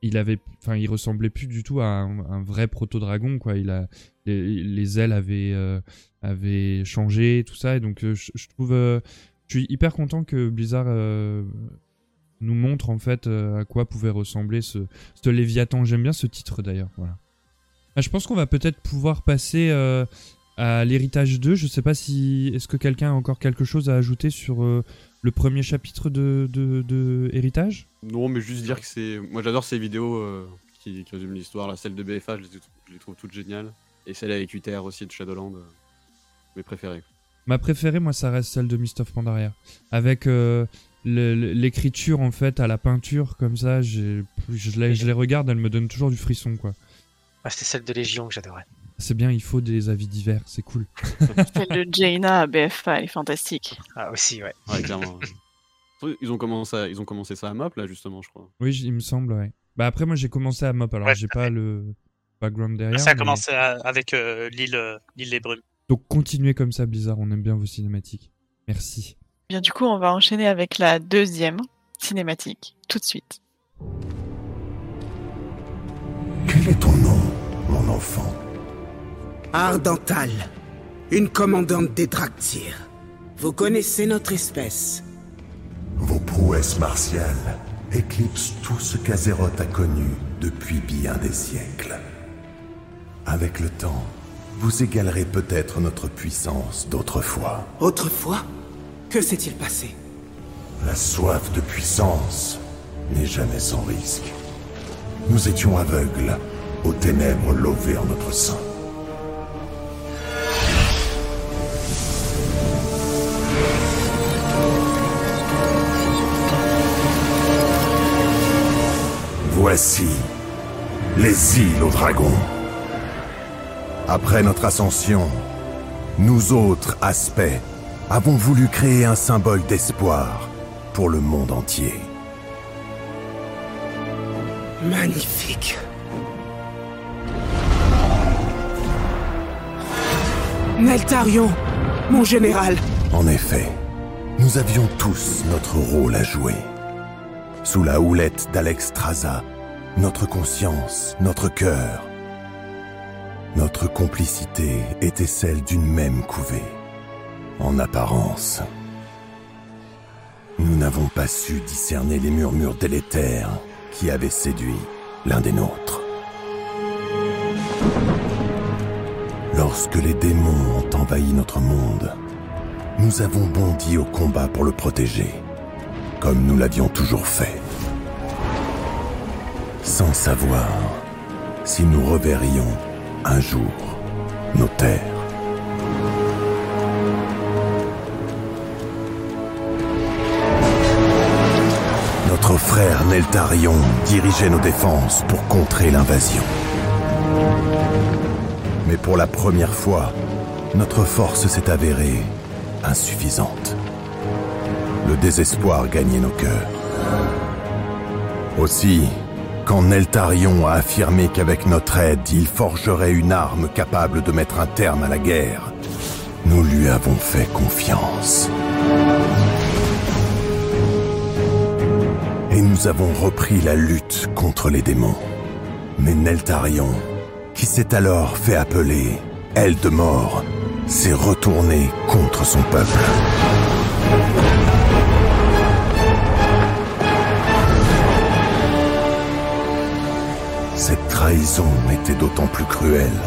Il avait, enfin, il ressemblait plus du tout à un, vrai proto-dragon quoi. Il a les, les ailes avaient euh, avaient changé, tout ça. Et donc, euh, je, trouve, euh, je suis hyper content que Blizzard nous montre en fait à quoi pouvait ressembler ce, Léviathan. J'aime bien ce titre d'ailleurs. Voilà. Ah, je pense qu'on va peut-être pouvoir passer à l'héritage 2. Je sais pas si est-ce que quelqu'un a encore quelque chose à ajouter sur le premier chapitre de, de, de héritage? Non, mais juste dire que c'est. Moi, j'adore ces vidéos euh, qui, qui résument l'histoire. La celle de BFA, je les, je les trouve toutes géniales. Et celle avec UTR aussi de Shadowland, euh, mes préférées. Ma préférée, moi, ça reste celle de Mist of Pandaria. Avec euh, l'écriture, en fait, à la peinture, comme ça, je les, je les regarde, elle me donne toujours du frisson, quoi. Ah, C'était celle de Légion que j'adorais. C'est bien, il faut des avis divers, c'est cool. [LAUGHS] Celle de Jaina à BFA, elle est fantastique. Ah, aussi, ouais. Ouais, clairement. ils, ont commencé à- ils ont commencé ça à MAP, là, justement, je crois. Oui, il me semble, ouais. Bah après, moi, j'ai commencé à mop, alors Ouais, j'ai tout à pas le background derrière. ça a mais- commencé à- avec euh, l'île euh, l'île des brumes. Donc continuez comme ça, Blizzard, on aime bien vos cinématiques. Merci. Bien, du coup, on va enchaîner avec la deuxième cinématique, tout de suite. Quel est ton nom, mon enfant? Ardental, une commandante des. Vous connaissez notre espèce. Vos prouesses martiales éclipsent tout ce qu'Azeroth a connu depuis bien des siècles. Avec le temps, vous égalerez peut-être notre puissance d'autrefois. Autrefois, que s'est-il passé? La soif de puissance n'est jamais sans risque. Nous étions aveugles aux ténèbres lovées en notre sein. Voici les îles aux dragons. Après notre ascension, nous autres aspects avons voulu créer un symbole d'espoir pour le monde entier. Magnifique. Neltarion, Mon général En effet, nous avions tous notre rôle à jouer. Sous la houlette d'Alex Traza, notre conscience, notre cœur, notre complicité était celle d'une même couvée. En apparence, nous n'avons pas su discerner les murmures délétères qui avaient séduit l'un des nôtres. Lorsque les démons ont envahi notre monde, nous avons bondi au combat pour le protéger, comme nous l'avions toujours fait. Sans savoir si nous reverrions un jour nos terres. Notre frère Neltarion dirigeait nos défenses pour contrer l'invasion. Mais pour la première fois, notre force s'est avérée insuffisante. Le désespoir gagnait nos cœurs. Aussi, quand Neltarion a affirmé qu'avec notre aide, il forgerait une arme capable de mettre un terme à la guerre, nous lui avons fait confiance. Et nous avons repris la lutte contre les démons. Mais Neltarion, qui s'est alors fait appeler Eldemort, s'est retourné contre son peuple. Trahison était d'autant plus cruelle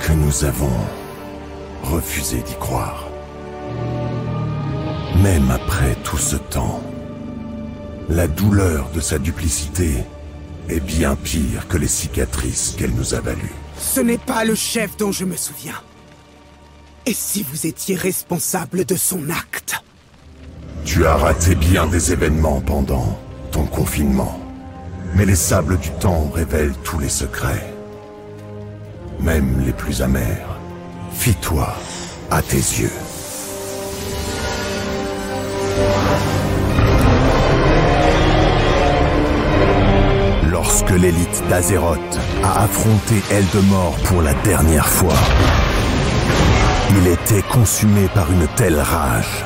que nous avons refusé d'y croire. Même après tout ce temps, la douleur de sa duplicité est bien pire que les cicatrices qu'elle nous a values. Ce n'est pas le chef dont je me souviens. Et si vous étiez responsable de son acte? Tu as raté bien des événements pendant ton confinement. Mais les sables du temps révèlent tous les secrets. Même les plus amers. Fie-toi à tes yeux. Lorsque l'élite d'Azeroth a affronté Eldemort pour la dernière fois, il était consumé par une telle rage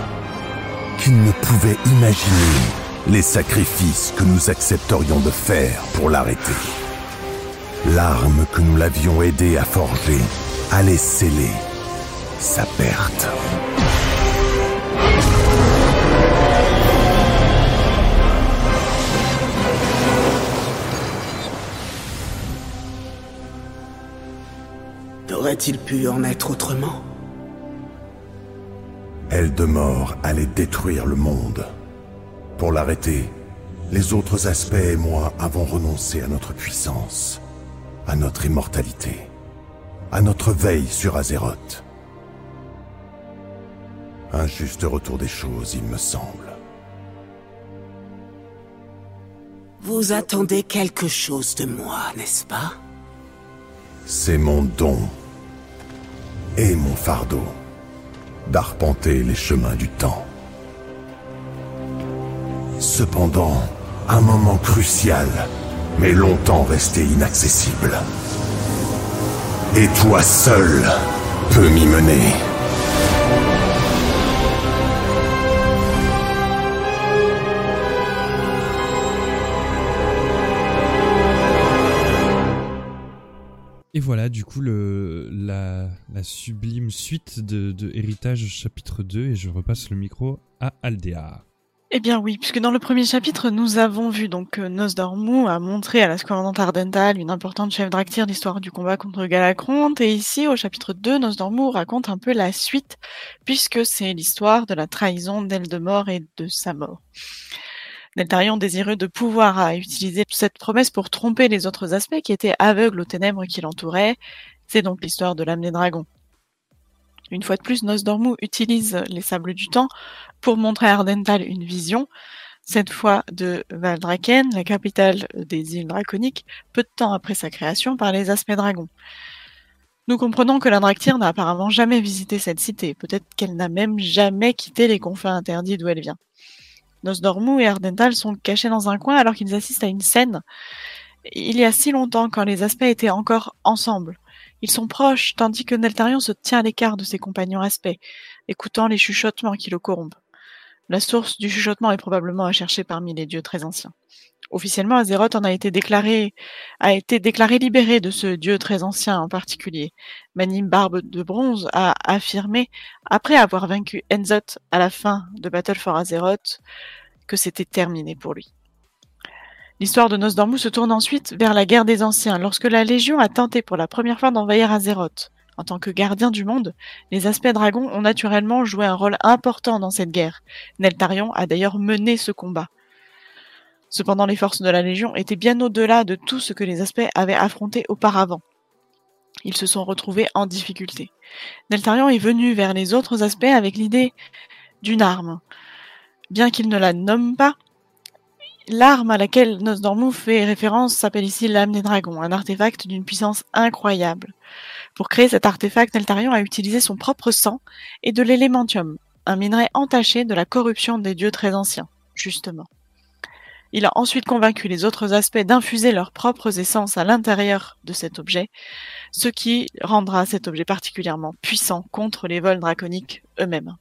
qu'il ne pouvait imaginer les sacrifices que nous accepterions de faire pour l'arrêter. L'arme que nous l'avions aidé à forger allait sceller sa perte. Aurait-il pu en être autrement? Eldemort allait détruire le monde. Pour l'arrêter, les autres aspects et moi avons renoncé à notre puissance, à notre immortalité, à notre veille sur Azeroth. Un juste retour des choses, il me semble. Vous attendez quelque chose de moi, n'est-ce pas? C'est mon don et mon fardeau d'arpenter les chemins du temps. Cependant, un moment crucial, mais longtemps resté inaccessible. Et toi seul peux m'y mener. Et voilà, du coup, la, sublime suite de, de Héritage chapitre 2, et je repasse le micro à Aldea. Eh bien oui, puisque dans le premier chapitre, nous avons vu donc euh, Nosdormu a montré à la commandante Ardental, une importante chef d'Actir, l'histoire du combat contre Galacronte, et ici, au chapitre 2, Nosdormu raconte un peu la suite, puisque c'est l'histoire de la trahison d'Eldemort et de sa mort. Neltarion désireux de pouvoir a utilisé cette promesse pour tromper les autres aspects qui étaient aveugles aux ténèbres qui l'entouraient. C'est donc l'histoire de l'âme des dragons. Une fois de plus, Nosdormu utilise les sables du temps pour montrer à Ardental une vision, cette fois de Valdraken, la capitale des îles draconiques, peu de temps après sa création par les aspects dragons. Nous comprenons que la Draktyr n'a apparemment jamais visité cette cité, peut-être qu'elle n'a même jamais quitté les confins interdits d'où elle vient. Nosdormu et Ardental sont cachés dans un coin alors qu'ils assistent à une scène. Il y a si longtemps, quand les aspects étaient encore ensemble. Ils sont proches, tandis que Neltarion se tient à l'écart de ses compagnons aspects, écoutant les chuchotements qui le corrompent. La source du chuchotement est probablement à chercher parmi les dieux très anciens. Officiellement, Azeroth en a été déclaré, a été déclaré libéré de ce dieu très ancien en particulier. Manim Barbe de Bronze a affirmé, après avoir vaincu Enzoth à la fin de Battle for Azeroth, que c'était terminé pour lui. L'histoire de Nosdormu se tourne ensuite vers la guerre des anciens, lorsque la Légion a tenté pour la première fois d'envahir Azeroth. En tant que gardien du monde, les aspects dragons ont naturellement joué un rôle important dans cette guerre. Neltarion a d'ailleurs mené ce combat. Cependant, les forces de la Légion étaient bien au-delà de tout ce que les aspects avaient affronté auparavant. Ils se sont retrouvés en difficulté. Neltarion est venu vers les autres aspects avec l'idée d'une arme. Bien qu'il ne la nomme pas, l'arme à laquelle Nosdormu fait référence s'appelle ici l'âme des dragons, un artefact d'une puissance incroyable. Pour créer cet artefact, Neltarion a utilisé son propre sang et de l'élémentium, un minerai entaché de la corruption des dieux très anciens, justement. Il a ensuite convaincu les autres aspects d'infuser leurs propres essences à l'intérieur de cet objet, ce qui rendra cet objet particulièrement puissant contre les vols draconiques eux-mêmes.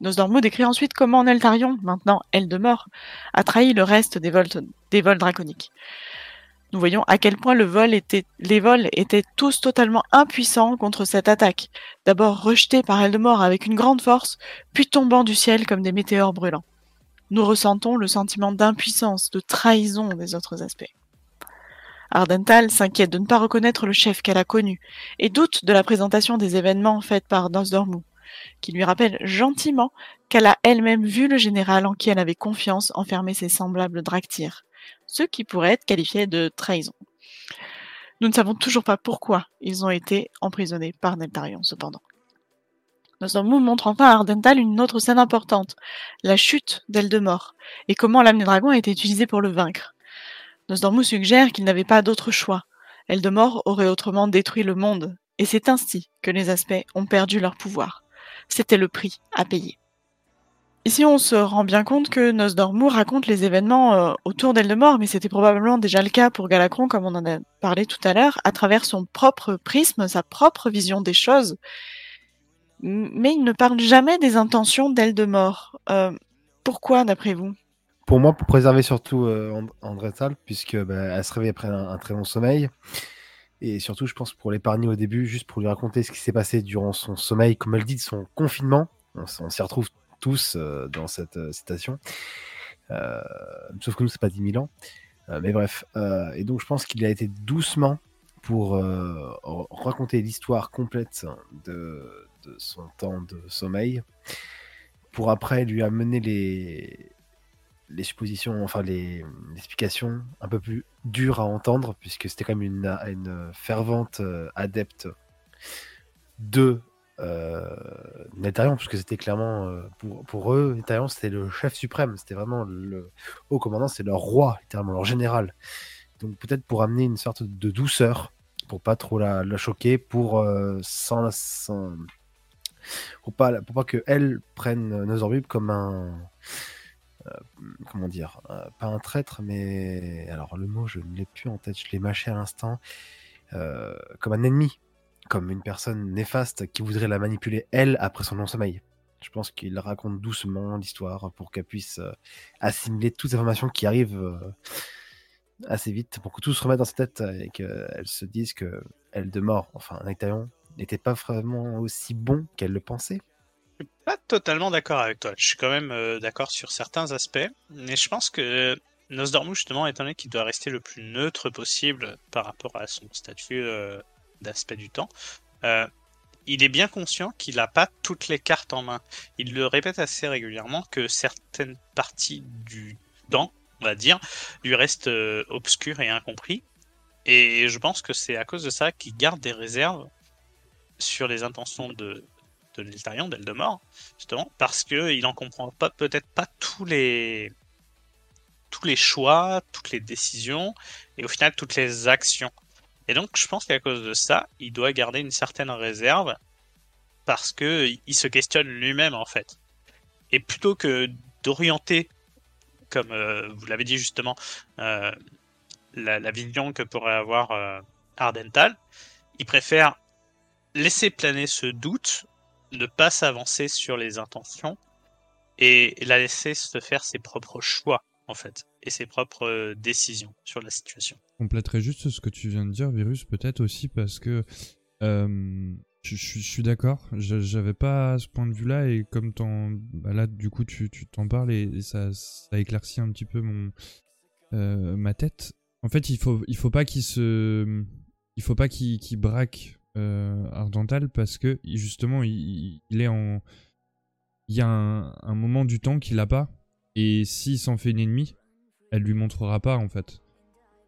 Nosdormu décrit ensuite comment Neltarion, maintenant Eldemort, a trahi le reste des vols draconiques. Nous voyons à quel point les vols étaient tous totalement impuissants contre cette attaque, d'abord rejetés par Eldemort avec une grande force, puis tombant du ciel comme des météores brûlants. Nous ressentons le sentiment d'impuissance, de trahison des autres aspects. Ardental s'inquiète de ne pas reconnaître le chef qu'elle a connu et doute de la présentation des événements faits par Nosdormu, qui lui rappelle gentiment qu'elle a elle-même vu le général en qui elle avait confiance enfermer ses semblables Draktyr, ce qui pourrait être qualifié de trahison. Nous ne savons toujours pas pourquoi ils ont été emprisonnés par Neltarion, cependant. Nosdormu montre enfin à Ardental une autre scène importante, la chute d'Eldemort, et comment l'âme des dragons a été utilisée pour le vaincre. Nosdormu suggère qu'il n'avait pas d'autre choix. Eldemort aurait autrement détruit le monde, et c'est ainsi que les aspects ont perdu leur pouvoir. C'était le prix à payer. Ici, on se rend bien compte que Nosdormu raconte les événements euh, autour d'Eldemort, mais c'était probablement déjà le cas pour Galacron, comme on en a parlé tout à l'heure, à travers son propre prisme, sa propre vision des choses, mais il ne parle jamais des intentions d'Eldemort. Euh, pourquoi, d'après vous? Pour moi, pour préserver surtout euh, André Tal, puisque bah, elle se réveille après un, très long sommeil. Et surtout, je pense pour l'épargner au début, juste pour lui raconter ce qui s'est passé durant son sommeil, comme elle dit, de son confinement. On, s'y retrouve tous euh, dans cette citation. sauf que nous, c'est pas 10 000 ans. mais bref. et donc, je pense qu'il a été doucement pour raconter l'histoire complète de, son temps de sommeil, pour après lui amener les, les suppositions, enfin les, explications un peu plus dures à entendre, puisque c'était quand même une, une fervente euh, adepte de euh, Netarion, puisque c'était clairement, euh, pour, eux, Netarion c'était le chef suprême, c'était vraiment le haut commandant, c'est leur roi, littéralement leur général. Donc peut-être pour amener une sorte de douceur, pour pas trop la, choquer, pour euh, sans, pour pas, pour pas que elle prenne Nozorbib comme un. Comment dire Pas un traître, mais. Alors, le mot, je ne l'ai plus en tête, je l'ai mâché à l'instant. Comme un ennemi, comme une personne néfaste qui voudrait la manipuler, elle, après son non-sommeil. Je pense qu'il raconte doucement l'histoire pour qu'elle puisse assimiler toutes les informations qui arrivent assez vite, pour que tout se remette dans sa tête et qu'elle se dise que elle de mort, enfin, Nectarion, n'était pas vraiment aussi bon qu'elle le pensait. Je suis pas totalement d'accord avec toi. Je suis quand même euh, d'accord sur certains aspects, mais je pense que Nosdormu, justement, étant donné qu'il doit rester le plus neutre possible par rapport à son statut euh, d'aspect du temps, euh, il est bien conscient qu'il n'a pas toutes les cartes en main. Il le répète assez régulièrement que certaines parties du temps, on va dire, lui restent obscures et incompris. Et je pense que c'est à cause de ça qu'il garde des réserves sur les intentions de, de Neltarion, d'Eldemort, justement, parce qu'il n'en comprend pas peut-être pas tous les tous les choix, toutes les décisions, et au final toutes les actions. Et donc je pense qu'à cause de ça, il doit garder une certaine réserve, parce que il se questionne lui-même en fait. Et plutôt que d'orienter, comme euh, vous l'avez dit justement, euh, la, vision que pourrait avoir euh, Ardental, il préfère laisser planer ce doute, ne pas s'avancer sur les intentions et la laisser se faire ses propres choix en fait et ses propres euh, décisions sur la situation. Je compléterais juste ce que tu viens de dire, Virus, peut-être aussi parce que je, suis d'accord. J'avais pas ce point de vue-là et comme t'en, bah là, du coup, tu t'en parles et, ça, ça éclaircit un petit peu mon euh, ma tête. En fait, il faut il faut pas qu'il se il faut pas qu'il qu'il braque euh, Ardental parce que justement il, est en il y a un, un moment du temps qu'il a pas et s'il s'en fait une ennemie, elle lui montrera pas en fait.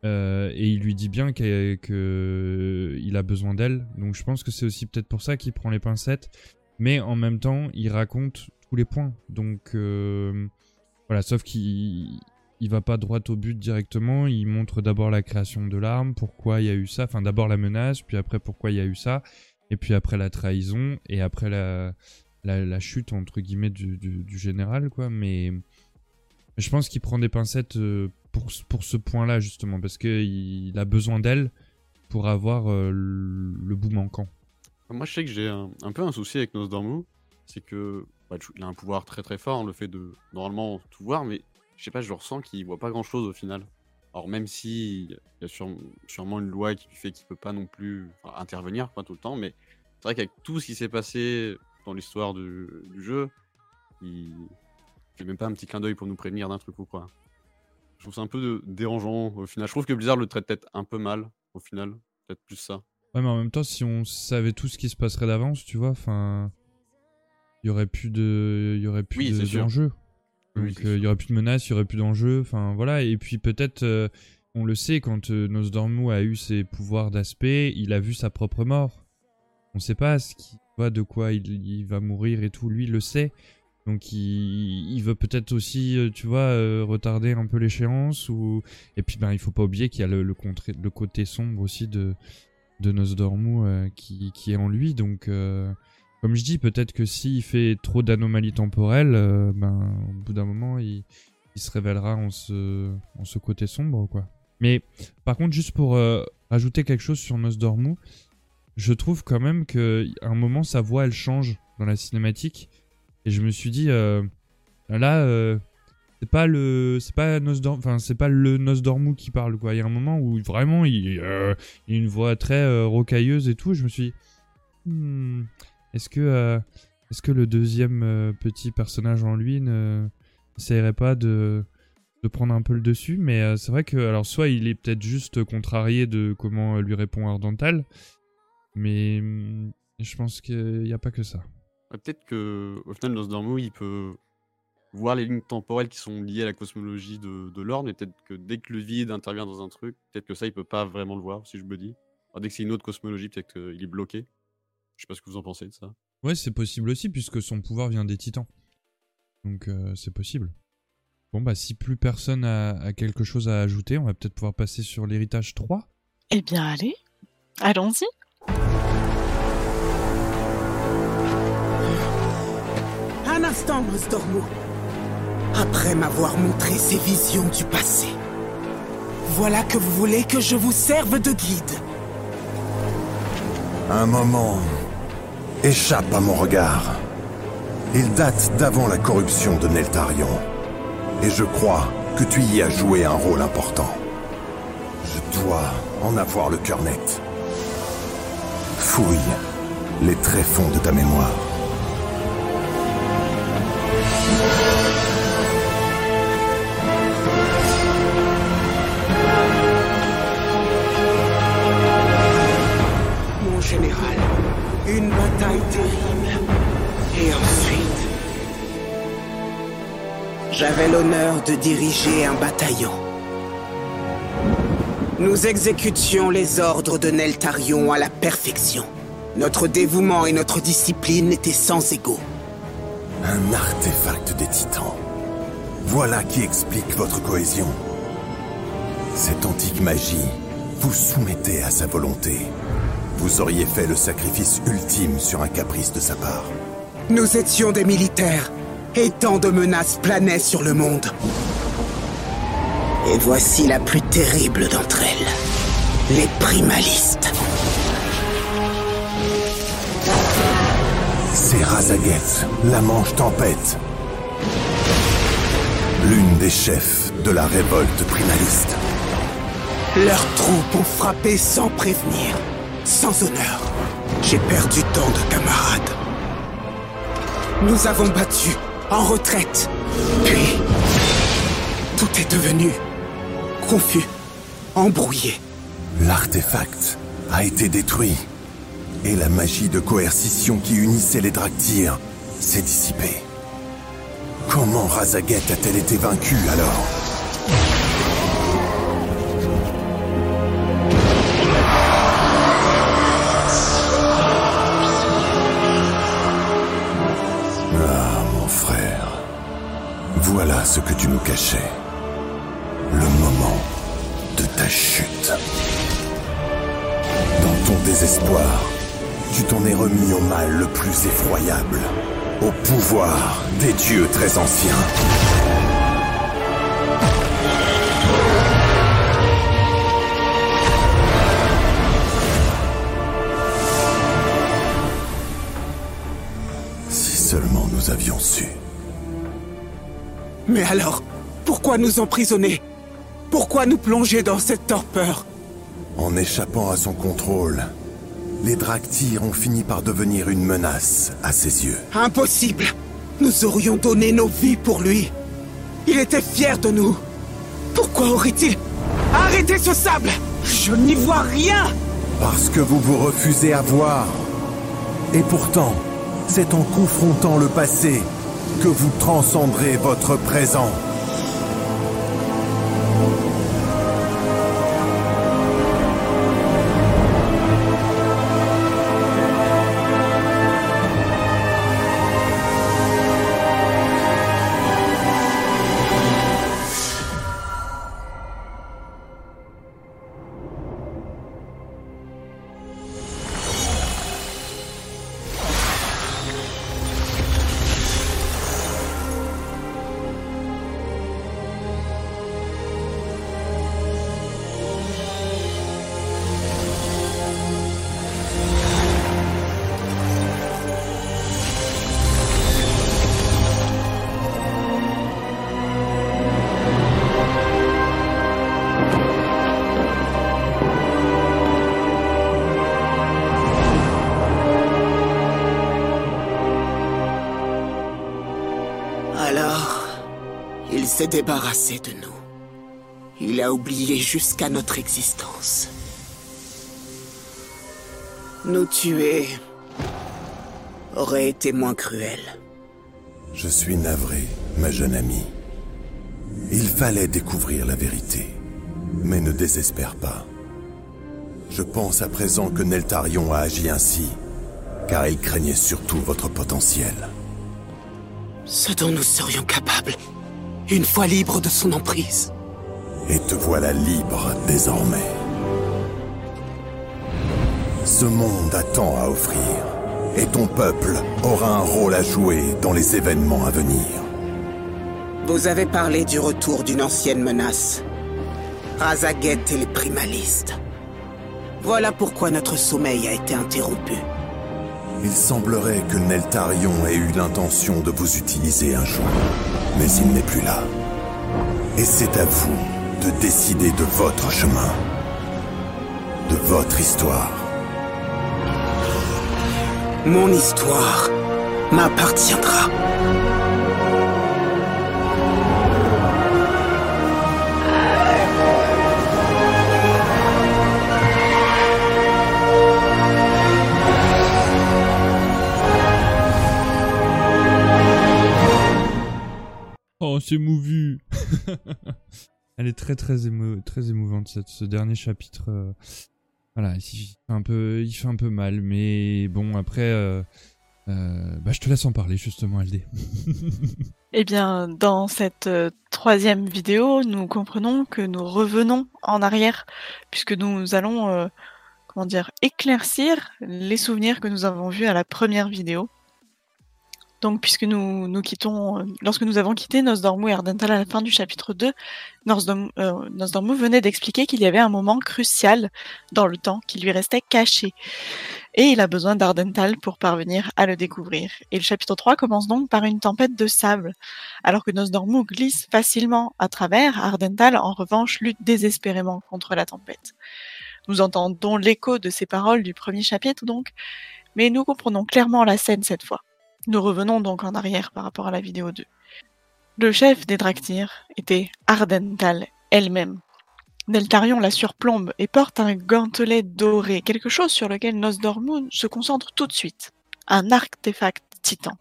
Euh, et il lui dit bien qu'elle- que il a besoin d'elle. Donc je pense que c'est aussi peut-être pour ça qu'il prend les pincettes. Mais en même temps, il raconte tous les points. Donc euh, voilà, sauf qu'il il va pas droit au but directement. Il montre d'abord la création de l'arme, pourquoi il y a eu ça. Enfin d'abord la menace, puis après pourquoi il y a eu ça. Et puis après la trahison, et après la, chute entre guillemets du, du général, quoi. Mais je pense qu'il prend des pincettes euh, pour, pour ce point-là, justement, parce qu'il a besoin d'elle pour avoir euh, le, bout manquant. Moi, je sais que j'ai un, un peu un souci avec Nosdormu, c'est que bah, il a un pouvoir très très fort, le fait de normalement tout voir, mais je sais pas, je ressens qu'il voit pas grand chose au final. Alors même si il y a sûre- sûrement une loi qui fait qu'il peut pas non plus intervenir pas tout le temps, mais c'est vrai qu'avec tout ce qui s'est passé dans l'histoire du, du jeu, il fait même pas un petit clin d'œil pour nous prévenir d'un truc ou quoi. Je trouve ça un peu de- dérangeant au final. Je trouve que Blizzard le traite peut-être un peu mal au final, peut-être plus ça. Ouais, mais en même temps, si on savait tout ce qui se passerait d'avance, tu vois, enfin, il y aurait plus de, il y aurait plus Oui, de- d'enjeux. Oui, Donc, euh, il y aurait plus de menaces, il y aurait plus d'enjeux. Enfin, voilà. Et puis peut-être, euh, on le sait, quand euh, Nosdormu a eu ses pouvoirs d'aspect, il a vu sa propre mort. On sait pas ce qui va, de quoi il, il va mourir et tout. Lui, il le sait. Donc, il, veut peut-être aussi, euh, tu vois, euh, retarder un peu l'échéance. Ou et puis, ben, il faut pas oublier qu'il y a le, côté sombre aussi de de Nosdormu euh, qui, qui est en lui. Donc, comme je dis, peut-être que s'il fait trop d'anomalies temporelles, ben, au bout d'un moment, il, se révélera en ce, côté sombre, quoi. Mais par contre, juste pour rajouter quelque chose sur Nosdormu, je trouve quand même que à un moment, sa voix, elle change dans la cinématique. Et je me suis dit, euh, là, euh, c'est pas le, c'est pas enfin, c'est Nosdormu qui parle, quoi. Il y a un moment où vraiment, il, euh, a une voix très rocailleuse et tout. Je me suis Hmm, est-ce que, est-ce que le deuxième petit personnage en lui ne n'essayerait pas de, prendre un peu le dessus? Mais c'est vrai que, alors, soit il est peut-être juste contrarié de comment lui répond Ardental, mais hmm, je pense qu'il n'y a pas que ça. Ouais, Peut-être que au final, Nosdormu, il peut voir les lignes temporelles qui sont liées à la cosmologie de, de l'ordre, mais peut-être que dès que le vide intervient dans un truc, peut-être que ça, il peut pas vraiment le voir, si je me dis. Alors, dès que c'est une autre cosmologie, peut-être qu'il est bloqué. Je sais pas ce que vous en pensez de ça. Ouais, c'est possible aussi, puisque son pouvoir vient des titans. Donc euh, c'est possible. Bon, bah si plus personne a, a quelque chose à ajouter, on va peut-être pouvoir passer sur l'héritage 3. Eh bien, allez, allons-y. Un instant, Nosdormu. Après m'avoir montré ces visions du passé, voilà que vous voulez que je vous serve de guide. Un moment échappe à mon regard. Il date d'avant la corruption de Neltarion. Et je crois que tu y as joué un rôle important. Je dois en avoir le cœur net. Fouille les tréfonds de ta mémoire. Une bataille terrible. Et ensuite, j'avais l'honneur de diriger un bataillon. Nous exécutions les ordres de Neltarion à la perfection. Notre dévouement et notre discipline étaient sans égaux. Un artefact des titans. Voilà qui explique votre cohésion. Cette antique magie vous soumettez à sa volonté vous auriez fait le sacrifice ultime sur un caprice de sa part. Nous étions des militaires, et tant de menaces planaient sur le monde. Et voici la plus terrible d'entre elles, les primalistes. C'est Razaget, la Manche Tempête. L'une des chefs de la révolte primaliste. Leurs troupes ont frappé sans prévenir sans honneur. J'ai perdu tant de camarades. Nous avons battu, en retraite. Puis, tout est devenu confus, embrouillé. L'artefact a été détruit. Et la magie de coercition qui unissait les Draktyr s'est dissipée. Comment Razaget a-t-elle été vaincue alors? Ce que tu nous cachais. Le moment de ta chute. Dans ton désespoir, tu t'en es remis au mal le plus effroyable, au pouvoir des dieux très anciens. Si seulement nous avions su. Mais alors, pourquoi nous emprisonner? Pourquoi nous plonger dans cette torpeur? En échappant à son contrôle, les Draktyr ont fini par devenir une menace à ses yeux. Impossible Nous aurions donné nos vies pour lui. Il était fier de nous. Pourquoi aurait-il arrêté ce sable? Je n'y vois rien Parce que vous vous refusez à voir. Et pourtant, c'est en confrontant le passé que vous transcendrez votre présent. S'est débarrassé de nous. Il a oublié jusqu'à notre existence. Nous tuer aurait été moins cruel. Je suis navré, ma jeune amie. Il fallait découvrir la vérité. Mais ne désespère pas. Je pense à présent que Neltarion a agi ainsi, car il craignait surtout votre potentiel. Ce dont nous serions capables, une fois libres de son emprise. Et te voilà libre désormais. Ce monde a tant à offrir, et ton peuple aura un rôle à jouer dans les événements à venir. Vous avez parlé du retour d'une ancienne menace. Razaget et les primalistes. Voilà pourquoi notre sommeil a été interrompu. Il semblerait que Neltarion ait eu l'intention de vous utiliser un jour, mais il n'est plus là. Et c'est à vous de décider de votre chemin, de votre histoire. Mon histoire m'appartiendra. Oh, c'est mouvu. [LAUGHS] Elle est très très, émo- très émouvante cette, ce dernier chapitre. euh, Voilà, il fait un peu, il fait un peu mal, mais bon après, euh, euh, bah je te laisse en parler justement, LD. [LAUGHS] Eh bien, dans cette troisième vidéo, nous comprenons que nous revenons en arrière, puisque nous allons, comment dire, éclaircir les souvenirs que nous avons vus à la première vidéo. Donc, puisque nous, nous quittons, euh, lorsque nous avons quitté Nosdormu et Ardental à la fin du chapitre 2, Nosdormu, euh, Nosdormu venait d'expliquer qu'il y avait un moment crucial dans le temps qui lui restait caché. Et il a besoin d'Ardental pour parvenir à le découvrir. Et le chapitre 3 commence donc par une tempête de sable. Alors que Nosdormu glisse facilement à travers, Ardental, en revanche, lutte désespérément contre la tempête. Nous entendons l'écho de ces paroles du premier chapitre donc, mais nous comprenons clairement la scène cette fois. Nous revenons donc en arrière par rapport à la vidéo 2. Le chef des Draktyr était Ardental elle-même. Neltarion la surplombe et porte un gantelet doré, quelque chose sur lequel Nosdormu se concentre tout de suite. Un artefact titan.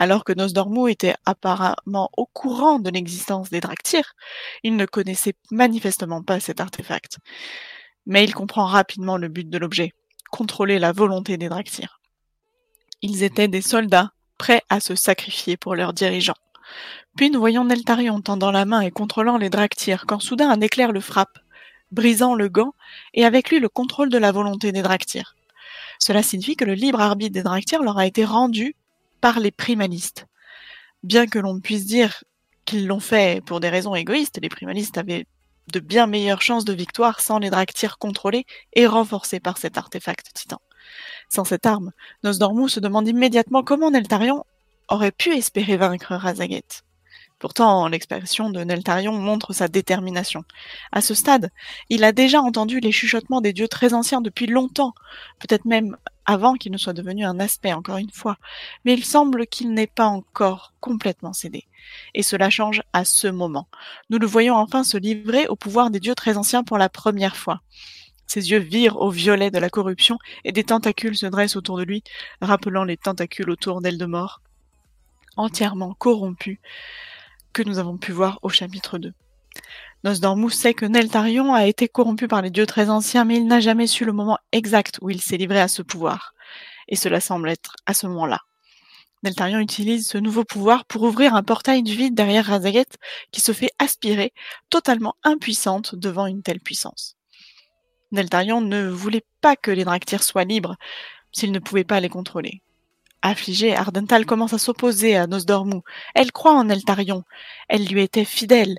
Alors que Nosdormu était apparemment au courant de l'existence des Draktyr, il ne connaissait manifestement pas cet artefact. Mais il comprend rapidement le but de l'objet, contrôler la volonté des Draktyr. Ils étaient des soldats, prêts à se sacrifier pour leurs dirigeants. Puis nous voyons Neltarion tendant la main et contrôlant les Draktyr, quand soudain un éclair le frappe, brisant le gant, et avec lui le contrôle de la volonté des Draktyr. Cela signifie que le libre arbitre des Draktyr leur a été rendu par les primalistes. Bien que l'on puisse dire qu'ils l'ont fait pour des raisons égoïstes, les primalistes avaient de bien meilleures chances de victoire sans les Draktyr contrôlés et renforcés par cet artefact titan. Sans cette arme, Nosdormu se demande immédiatement comment Neltarion aurait pu espérer vaincre Razaget. Pourtant, l'expression de Neltarion montre sa détermination. À ce stade, il a déjà entendu les chuchotements des dieux très anciens depuis longtemps, peut-être même avant qu'il ne soit devenu un aspect encore une fois, mais il semble qu'il n'ait pas encore complètement cédé. Et cela change à ce moment. Nous le voyons enfin se livrer au pouvoir des dieux très anciens pour la première fois. Ses yeux virent au violet de la corruption et des tentacules se dressent autour de lui, rappelant les tentacules autour d'Eldemort, entièrement corrompus, que nous avons pu voir au chapitre 2. Nosdormu sait que Neltarion a été corrompu par les dieux très anciens, mais il n'a jamais su le moment exact où il s'est livré à ce pouvoir. Et cela semble être à ce moment-là. Neltarion utilise ce nouveau pouvoir pour ouvrir un portail du vide derrière Razaget qui se fait aspirer, totalement impuissante devant une telle puissance. Neltarion ne voulait pas que les Draktyr soient libres s'il ne pouvait pas les contrôler. Affligée, Ardental commence à s'opposer à Nosdormu. Elle croit en Eltarion. Elle lui était fidèle.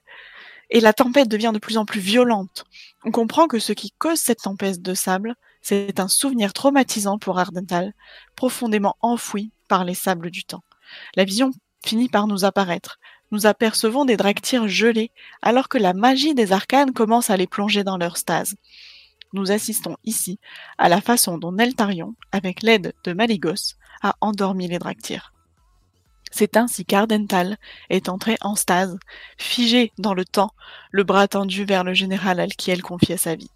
Et la tempête devient de plus en plus violente. On comprend que ce qui cause cette tempête de sable, c'est un souvenir traumatisant pour Ardental, profondément enfoui par les sables du temps. La vision finit par nous apparaître. Nous apercevons des Draktyr gelés, alors que la magie des arcanes commence à les plonger dans leur stase. Nous assistons ici à la façon dont Neltarion, avec l'aide de Maligos, a endormi les Draktyr. C'est ainsi qu'Ardental est entré en stase, figé dans le temps, le bras tendu vers le général à qui elle confiait sa vie.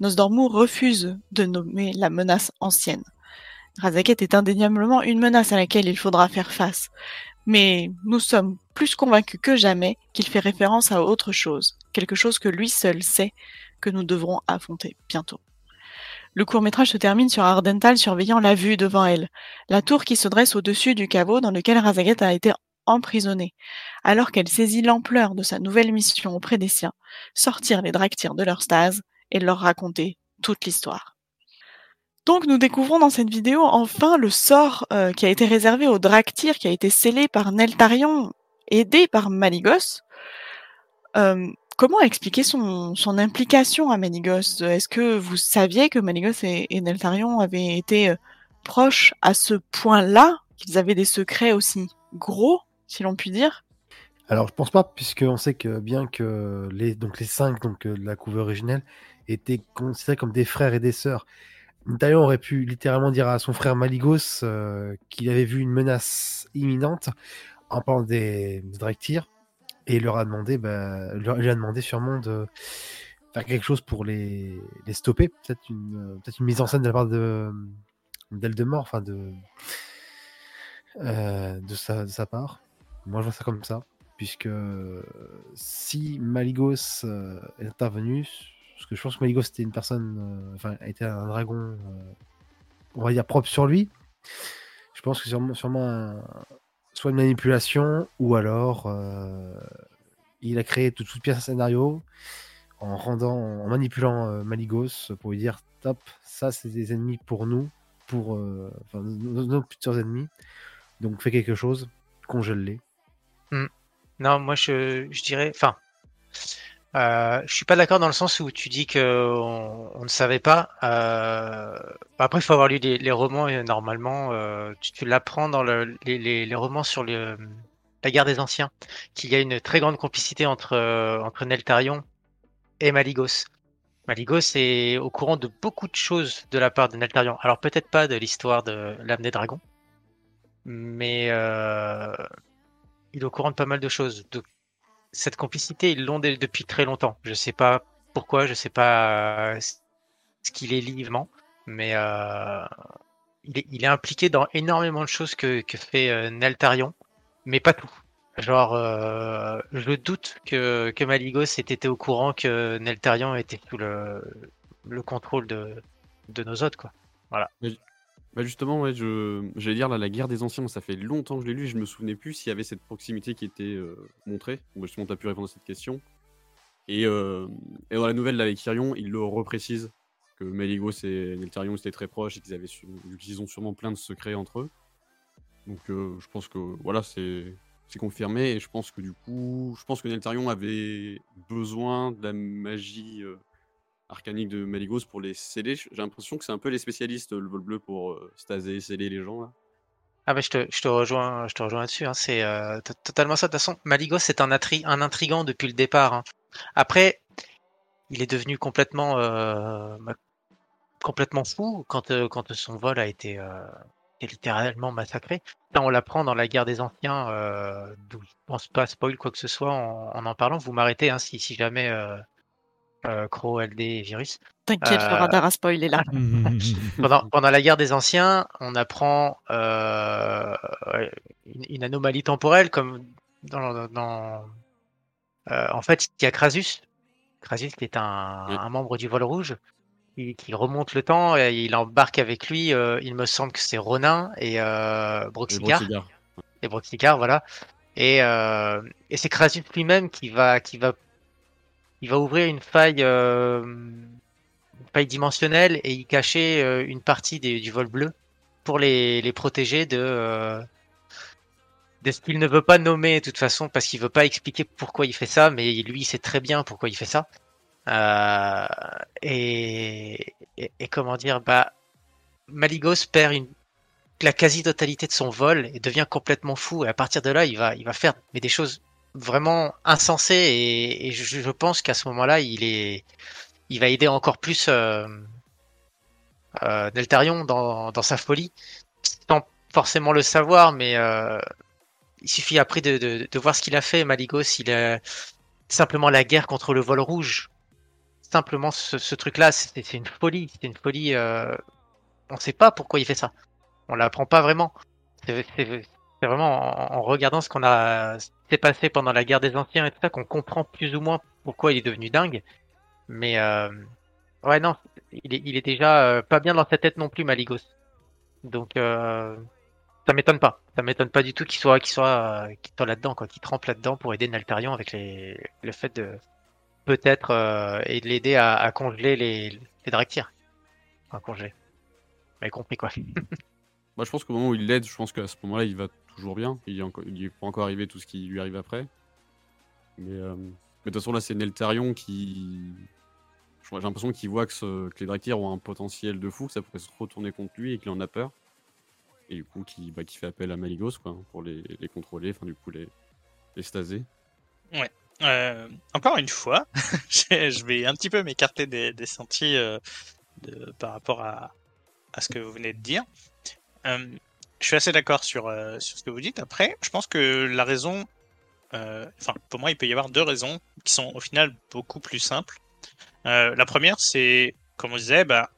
Nosdormu refuse de nommer la menace ancienne. Razaket est indéniablement une menace à laquelle il faudra faire face, mais nous sommes plus convaincus que jamais qu'il fait référence à autre chose, quelque chose que lui seul sait que nous devrons affronter bientôt. Le court-métrage se termine sur Ardental surveillant la vue devant elle, la tour qui se dresse au-dessus du caveau dans lequel Razaget a été emprisonnée, alors qu'elle saisit l'ampleur de sa nouvelle mission auprès des siens, sortir les Draktyr de leur stase et leur raconter toute l'histoire. Donc nous découvrons dans cette vidéo enfin le sort euh, qui a été réservé aux Draktyr, qui a été scellé par Neltarion, aidé par Maligos. Euh, comment expliquer son, implication à Manigos Est-ce que vous saviez que Manigos et, Neltarion avaient été euh, proches à ce point-là, qu'ils avaient des secrets aussi gros, si l'on peut dire? Alors, je pense pas, puisqu'on sait que bien que les, cinq donc, euh, de la couve originelle étaient considérés comme des frères et des sœurs, Neltarion aurait pu littéralement dire à son frère Maligos euh, qu'il avait vu une menace imminente en parlant des, des et il leur a demandé, bah, a demandé sûrement de faire quelque chose pour les, stopper. Peut-être une, euh, peut-être une mise en scène de la part de d'Eldemort, enfin de, euh, de, sa, part. Moi, je vois ça comme ça, puisque euh, si Maligos euh, est intervenu, parce que je pense que Maligos était une personne, euh, enfin, était un dragon, euh, on va dire propre sur lui. Je pense que sûrement, sûrement un- soit une manipulation ou alors euh, il a créé tout, toute pièce un scénario en rendant, en manipulant euh, Maligos pour lui dire top, ça c'est des ennemis pour nous, pour euh, nos, ennemis. Donc fais quelque chose, congèle-les. Non, moi je, je dirais. Enfin, euh, je suis pas d'accord dans le sens où tu dis que on, ne savait pas. Euh, après, il faut avoir lu les, romans et normalement, euh, tu, l'apprends dans le, les, romans sur le, la guerre des anciens, qu'il y a une très grande complicité entre euh, entre Neltarion et Maligos. Maligos est au courant de beaucoup de choses de la part de Neltarion. Alors peut-être pas de l'histoire de l'âme des dragons, mais euh, il est au courant de pas mal de choses. Cette complicité, ils l'ont depuis très longtemps. Je sais pas pourquoi, je sais pas euh, ce qu'il est vivement, mais euh, il, est, il est impliqué dans énormément de choses que, que fait euh, Neltarion, mais pas tout. Genre, euh, je doute que, que Maligos ait été au courant que Neltarion était sous le, le contrôle de, de nos hôtes, quoi. Bah justement, ouais, je j'allais dire là, la guerre des anciens, ça fait longtemps que je l'ai lu, et je me souvenais plus s'il y avait cette proximité qui était euh, montrée. Bon, justement, tu as pu répondre à cette question. Et, euh, dans la nouvelle là, avec Kyrion, il le reprécise que Meligos et Neltarion étaient très proches et qu'ils avaient su- qu'ils ont sûrement plein de secrets entre eux. Donc euh, je pense que voilà, c'est c'est confirmé et je pense que du coup, je pense que Neltarion avait besoin de la magie arcanique de Maligos pour les sceller. J'ai l'impression que c'est un peu les spécialistes, le vol bleu, pour euh, staser, sceller les gens. Ah bah je te, rejoins, rejoins là-dessus. Hein. C'est euh, to- totalement ça. De toute façon, Maligos c'est un, un intrigant depuis le départ. hein. Après, il est devenu complètement, euh, complètement fou quand, euh, quand son vol a été, littéralement massacré. Là, on l'apprend dans la guerre des anciens, euh, d'où je pense pas spoil quoi que ce soit en en, en parlant. Vous m'arrêtez hein, si, jamais euh, Crow, LD et Virus. T'inquiète, le Euh, radar à spoil est là. [LAUGHS] pendant, pendant la guerre des anciens, on apprend euh, une, une anomalie temporelle comme dans, dans euh, en fait il y a Krasus, Krasus qui est un, Oui. un membre du vol rouge, qui, qui remonte le temps et il embarque avec lui. euh, il me semble que c'est Ronin et euh, Broxigar Broxigar. et Broxigar, voilà. Et, euh, et c'est Krasus lui-même qui va, qui va, il va ouvrir une faille, euh, une faille dimensionnelle et y cacher euh, une partie du vol bleu pour les, protéger de, euh, de ce qu'il ne veut pas nommer de toute façon parce qu'il veut pas expliquer pourquoi il fait ça, mais lui il sait très bien pourquoi il fait ça. Et, comment dire, bah, Maligos perd la quasi-totalité de son vol et devient complètement fou. Et à partir de là, il va, faire des choses vraiment insensées. Et, et je, je pense qu'à ce moment-là, il est, il va aider encore plus euh, euh, Neltarion dans, dans sa folie, sans forcément le savoir, mais euh, il suffit après de, de, de voir ce qu'il a fait. Maligos, il a simplement la guerre contre le vol rouge. Simplement ce, ce truc-là, c'est une folie. C'est une folie. Euh, on ne sait pas pourquoi il fait ça on l'apprend pas vraiment. C'est vraiment en, regardant ce qu'on a s'est passé pendant la guerre des anciens et tout ça qu'on comprend plus ou moins pourquoi il est devenu dingue. Mais euh, ouais non, il est, il est déjà euh, pas bien dans sa tête non plus Maligos. Donc euh, ça m'étonne pas. Ça m'étonne pas du tout qu'il soit qu'il soit qu'il soit là-dedans quoi, qu'il trempe là-dedans pour aider Naltarion avec les le fait de peut-être et de l'aider à, congeler les les Draktyr. Enfin congeler. Vous compris quoi. [LAUGHS] Bah, je pense qu'au moment où il l'aide, je pense qu'à ce moment-là, il va toujours bien. Il est, encore, il est pas encore arrivé tout ce qui lui arrive après. Mais, euh, de toute façon, là, c'est Neltarion qui. J'ai l'impression qu'il voit que, ce- que les Draktyr ont un potentiel de fou, que ça pourrait se retourner contre lui et qu'il en a peur. Et du coup, qui, bah, fait appel à Maligos quoi, pour les, contrôler, enfin, du coup, les, les staser. Euh, encore une fois, [LAUGHS] je vais un petit peu m'écarter des, sentiers euh, par rapport à ce que vous venez de dire. Je suis assez d'accord sur, euh, sur ce que vous dites. Après, je pense que la raison, euh, enfin, pour moi, il peut y avoir deux raisons qui sont au final beaucoup plus simples. Euh, la première, c'est, comme on disait, bah,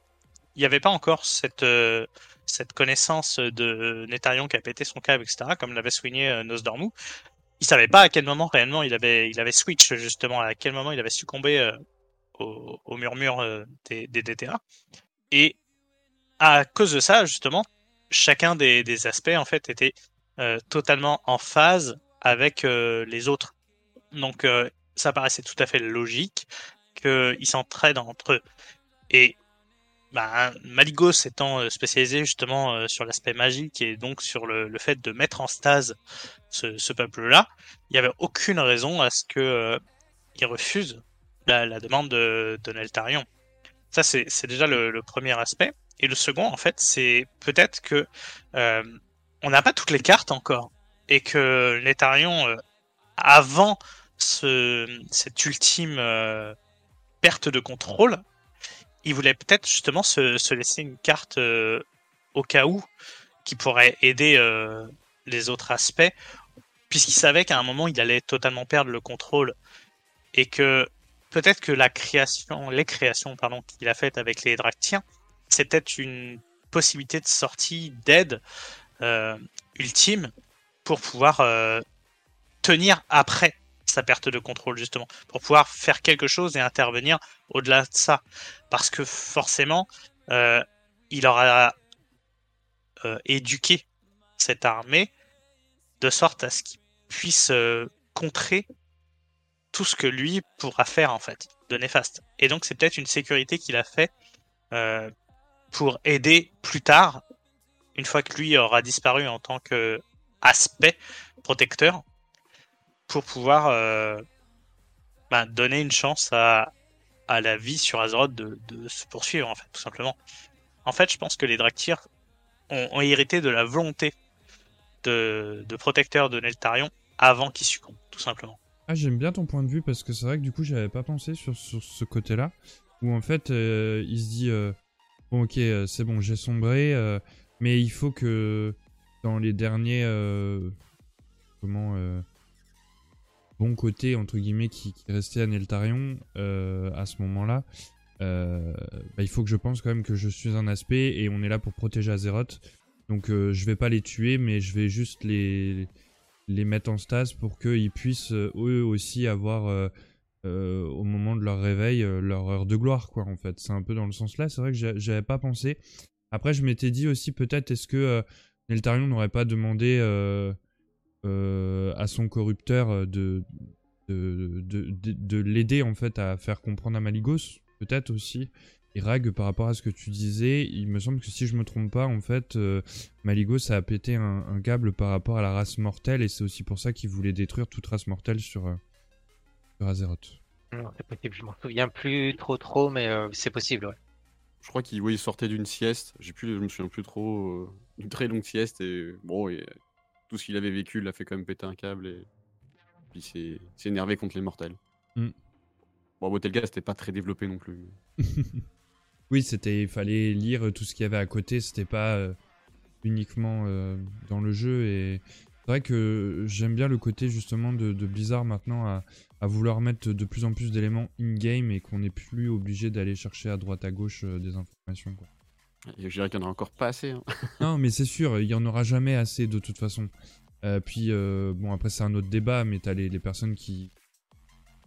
il n'y avait pas encore cette, cette connaissance de Netarion qui a pété son câble, etc., comme l'avait souligné euh, Nosdormu il savait pas à quel moment réellement il avait il avait switch justement à quel moment il avait succombé au, au murmure des, des DTA et à cause de ça justement chacun des, aspects en fait était euh, totalement en phase avec euh, les autres donc euh, ça paraissait tout à fait logique qu'ils s'entraident entre eux et bah, Maligos étant euh, spécialisé justement sur l'aspect magique et donc sur le, fait de mettre en stase ce, peuple-là, il n'y avait aucune raison à ce que il refuse la, la, demande de, de Neltarion. Ça, c'est déjà le, premier aspect. Et le second, en fait, c'est peut-être que euh, on n'a pas toutes les cartes encore. Et que Neltarion, avant ce, cette ultime perte de contrôle, il voulait peut-être justement se, se, laisser une carte euh, au cas où qui pourrait aider euh, les autres aspects, puisqu'il savait qu'à un moment il allait totalement perdre le contrôle. Et que peut-être que la création, les créations pardon qu'il a faites avec les Dractiens, c'est peut-être une possibilité de sortie d'aide euh, ultime pour pouvoir euh, tenir après sa perte de contrôle justement pour pouvoir faire quelque chose et intervenir au-delà de ça. Parce que forcément euh, il aura éduqué cette armée de sorte à ce qu'il puisse contrer tout ce que lui pourra faire en fait de néfaste et donc c'est peut-être une sécurité qu'il a fait euh, pour aider plus tard une fois que lui aura disparu en tant que aspect protecteur pour pouvoir euh, bah, donner une chance à, à la vie sur Azeroth de, se poursuivre, en fait, tout simplement. En fait, je pense que les Draktyr ont, ont hérité de la volonté de, de protecteur de Neltarion avant qu'il succombe, tout simplement. Ah, j'aime bien ton point de vue parce que c'est vrai que du coup, j'avais pas pensé sur, sur ce côté-là. Où en fait, euh, il se dit euh, Bon, ok, euh, c'est bon, j'ai sombré, mais il faut que dans les derniers. Comment bon côté entre guillemets qui, restait à Neltarion à ce moment-là, bah, il faut que je pense quand même que je suis un aspect et on est là pour protéger Azeroth. Donc je vais pas les tuer, mais je vais juste les les mettre en stase pour qu'ils puissent euh, eux aussi avoir euh, euh, au moment de leur réveil leur heure de gloire quoi en fait. C'est un peu dans le sens là. C'est vrai que j'avais pas pensé. Après je m'étais dit aussi peut-être est-ce que Neltarion n'aurait pas demandé à son corrupteur de, de, de, de, de l'aider en fait à faire comprendre à Maligos, peut-être aussi. Et Rag, par rapport à ce que tu disais, il me semble que si je me trompe pas, en fait, euh, Maligos a pété un, un, câble par rapport à la race mortelle, et c'est aussi pour ça qu'il voulait détruire toute race mortelle sur, euh, sur Azeroth. C'est possible, je m'en souviens plus trop trop, mais euh, c'est possible, ouais. Je crois qu'il oui, sortait d'une sieste, j'ai plus, je me souviens plus trop, euh, d'une très longue sieste, et bon, et, tout ce qu'il avait vécu l'a fait quand même péter un câble et puis c'est s'est énervé contre les mortels. Mm. Bon, Botelga c'était pas très développé non plus. [LAUGHS] oui, c'était il fallait lire tout ce qu'il y avait à côté, c'était pas euh, uniquement euh, dans le jeu et c'est vrai que j'aime bien le côté justement de, de Blizzard maintenant à, à, vouloir mettre de plus en plus d'éléments in-game et qu'on n'est plus obligé d'aller chercher à droite à gauche euh, des informations. Quoi. Je dirais qu'il n'y en a encore pas assez. Hein. [LAUGHS] non, mais c'est sûr, il n'y en aura jamais assez de toute façon. Puis, bon, après, c'est un autre débat, mais t'as les, les personnes qui,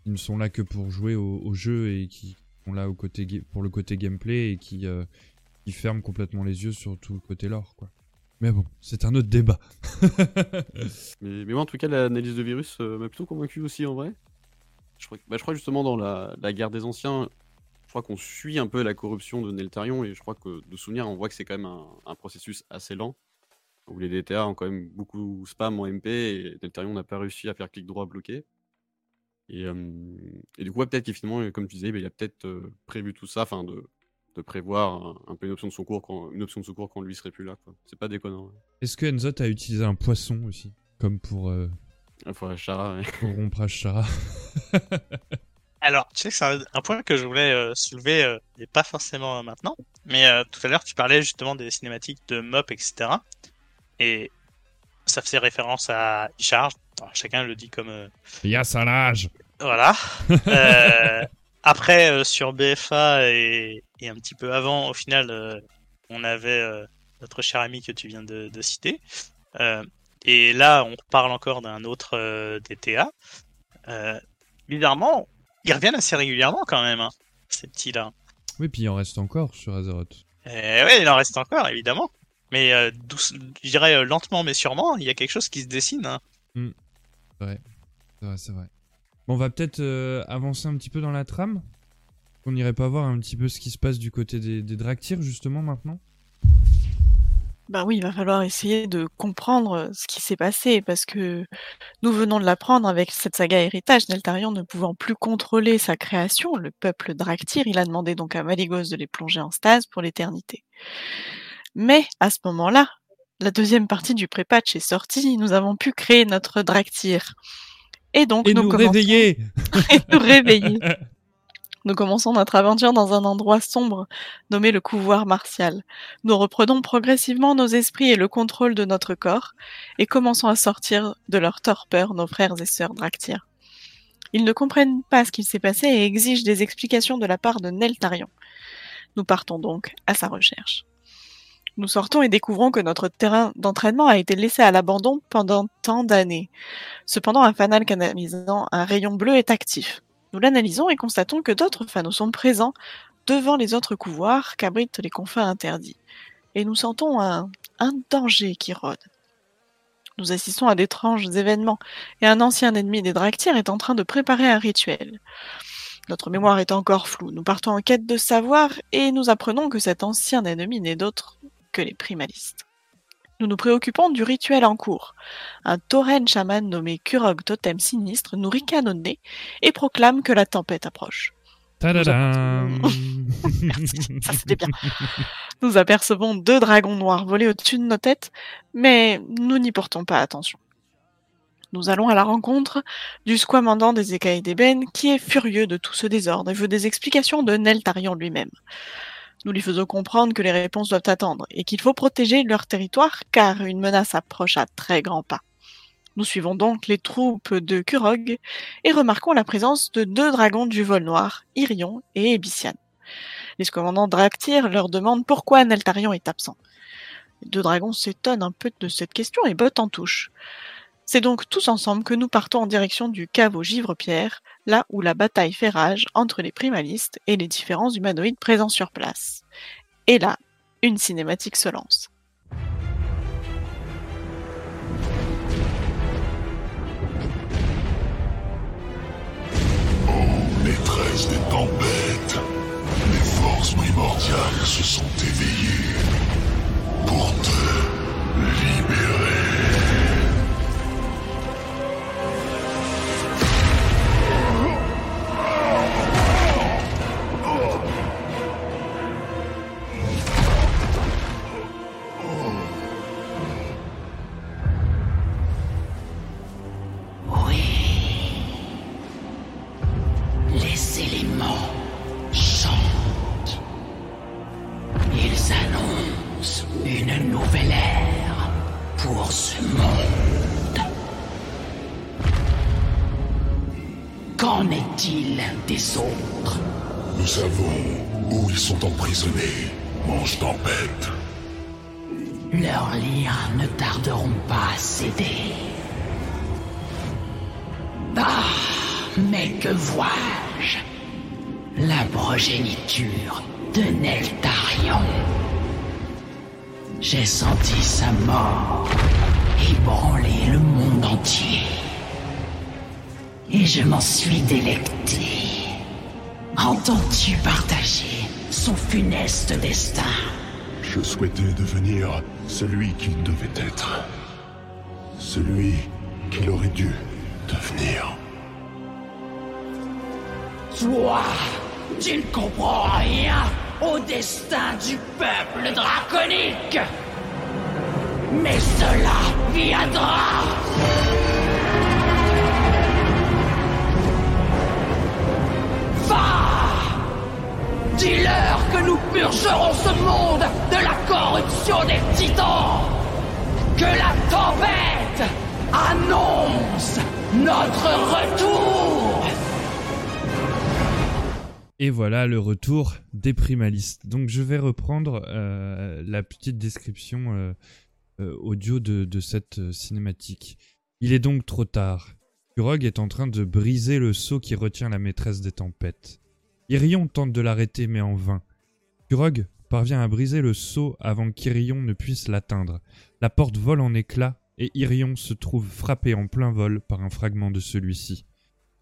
qui, ne sont là que pour jouer au, au, jeu et qui là au côté pour le côté gameplay et qui, euh, qui ferment complètement les yeux sur tout le côté lore, quoi. Mais bon, c'est un autre débat. [LAUGHS] mais, mais moi, en tout cas, l'analyse de virus euh, m'a plutôt convaincu aussi, en vrai. Je crois, bah, je crois justement dans la, la guerre des anciens, je crois qu'on suit un peu la corruption de Neltarion et je crois que de souvenir, on voit que c'est quand même un, un, processus assez lent où les DTA ont quand même beaucoup spam en MP et Neltarion n'a pas réussi à faire clic droit bloqué. Et, euh, et, du coup, ouais, peut-être qu'effectivement, comme tu disais, bah, il a peut-être euh, prévu tout ça, enfin de, de, prévoir un, un, peu une option de secours quand, une option de secours quand lui serait plus là. C'est pas déconnant. Ouais. Est-ce que Enzot a utilisé un poisson aussi, comme pour euh, pour Chara, ouais. pour rompre [LAUGHS] Alors, tu sais que c'est un, un, point que je voulais euh, soulever, euh, et pas forcément maintenant, mais euh, tout à l'heure tu parlais justement des cinématiques de MOP, etc. Et ça faisait référence à Chacun le dit comme. Euh... Il y a. Voilà. [LAUGHS] après, sur BFA et, et, un petit peu avant, au final, on avait notre cher ami que tu viens de, de citer. et là, on parle encore d'un autre DTA. bizarrement, ils reviennent assez régulièrement quand même, hein, ces petits-là. Oui, puis il en reste encore sur Azeroth. Eh oui, il en reste encore, évidemment. Mais euh, douce, je dirais euh, lentement mais sûrement, il y a quelque chose qui se dessine. Hein. Mmh. Vrai, c'est vrai, c'est vrai. Bon, on va peut-être euh, avancer un petit peu dans la trame. qu'on n'irait pas voir un petit peu ce qui se passe du côté des, des justement maintenant? Bah oui, il va falloir essayer de comprendre ce qui s'est passé parce que nous venons de l'apprendre avec cette saga héritage, Neltarion ne pouvant plus contrôler sa création, le peuple Draktyr, il a demandé donc à Maligos de les plonger en stase pour l'éternité. Mais à ce moment-là, la deuxième partie du pré-patch est sortie, nous avons pu créer notre Draktyr. Et donc Et nous, nous commençons- réveiller [LAUGHS] et nous réveiller. [LAUGHS] Nous commençons notre aventure dans un endroit sombre nommé le couloir martial. Nous reprenons progressivement nos esprits et le contrôle de notre corps et commençons à sortir de leur torpeur nos frères et sœurs Draktyr. Ils ne comprennent pas ce qu'il s'est passé et exigent des explications de la part de Neltarion. Nous partons donc à sa recherche. Nous sortons et découvrons que notre terrain d'entraînement a été laissé à l'abandon pendant tant d'années. Cependant, un fanal canalisant un rayon bleu est actif. Nous l'analysons et constatons que d'autres fanaux sont présents devant les autres couvoirs qu'abritent les confins interdits. Et nous sentons un, danger qui rôde. Nous assistons à d'étranges événements et un ancien ennemi des Draktyr est en train de préparer un rituel. Notre mémoire est encore floue. Nous partons en quête de savoir et nous apprenons que cet ancien ennemi n'est d'autre que les primalistes. Nous nous préoccupons du rituel en cours. Un tauren chaman nommé Kurog Totem Sinistre nous ricane au nez et proclame que la tempête approche. [LAUGHS] Merci, ça c'était bien. Nous apercevons deux dragons noirs voler au-dessus de nos têtes, mais nous n'y portons pas attention. Nous allons à la rencontre du squamandant des écailles d'ébène qui est furieux de tout ce désordre et veut des explications de Neltarion lui-même. Nous lui faisons comprendre que les réponses doivent attendre et qu'il faut protéger leur territoire car une menace approche à très grands pas. Nous suivons donc les troupes de Kurog et remarquons la présence de deux dragons du vol noir, Irion et Ebician. Les commandants Draktyr leur demandent pourquoi Neltarion est absent. Les deux dragons s'étonnent un peu de cette question et bottent en touche. C'est donc tous ensemble que nous partons en direction du caveau Givre-Pierre, là où la bataille fait rage entre les primalistes et les différents humanoïdes présents sur place. Et là, une cinématique se lance. Maîtresse des tempêtes, les forces primordiales se sont éveillées pour te libérer. Des autres? Nous savons où ils sont emprisonnés, mange tempête. Leurs liens ne tarderont pas à céder. Ah, mais que vois-je? La progéniture de Neltarion. J'ai senti sa mort ébranler le monde entier. Et je m'en suis délecté. Entends-tu partager son funeste destin? Je souhaitais devenir celui qu'il devait être. Celui qu'il aurait dû devenir. Toi, tu ne comprends rien au destin du peuple draconique. Mais cela viendra. Va Dis-leur que nous purgerons ce monde de la corruption des titans. Que la tempête annonce notre retour. Et voilà le retour des primalistes. Donc je vais reprendre euh, la petite description euh, euh, audio de, cette cinématique. Il est donc trop tard. Kurog est en train de briser le sceau qui retient la maîtresse des tempêtes. Irion tente de l'arrêter mais en vain. Kurog parvient à briser le sceau avant qu'Irion ne puisse l'atteindre. La porte vole en éclats et Irion se trouve frappé en plein vol par un fragment de celui-ci.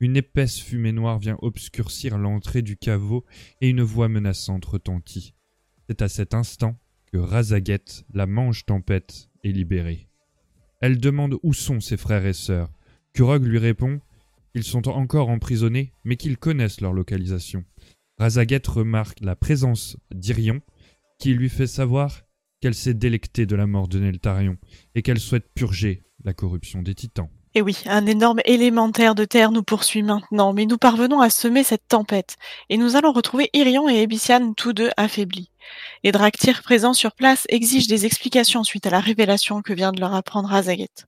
Une épaisse fumée noire vient obscurcir l'entrée du caveau et une voix menaçante retentit. C'est à cet instant que Razaget, la mange tempête, est libérée. Elle demande où sont ses frères et sœurs. Kurog lui répond qu'ils sont encore emprisonnés, mais qu'ils connaissent leur localisation. Razaget remarque la présence d'Irion, qui lui fait savoir qu'elle s'est délectée de la mort de Neltarion et qu'elle souhaite purger la corruption des titans. Et oui, un énorme élémentaire de terre nous poursuit maintenant, mais nous parvenons à semer cette tempête, et nous allons retrouver Irion et Ebissian tous deux affaiblis. Les Draktyrs présents sur place exigent des explications suite à la révélation que vient de leur apprendre Azaget.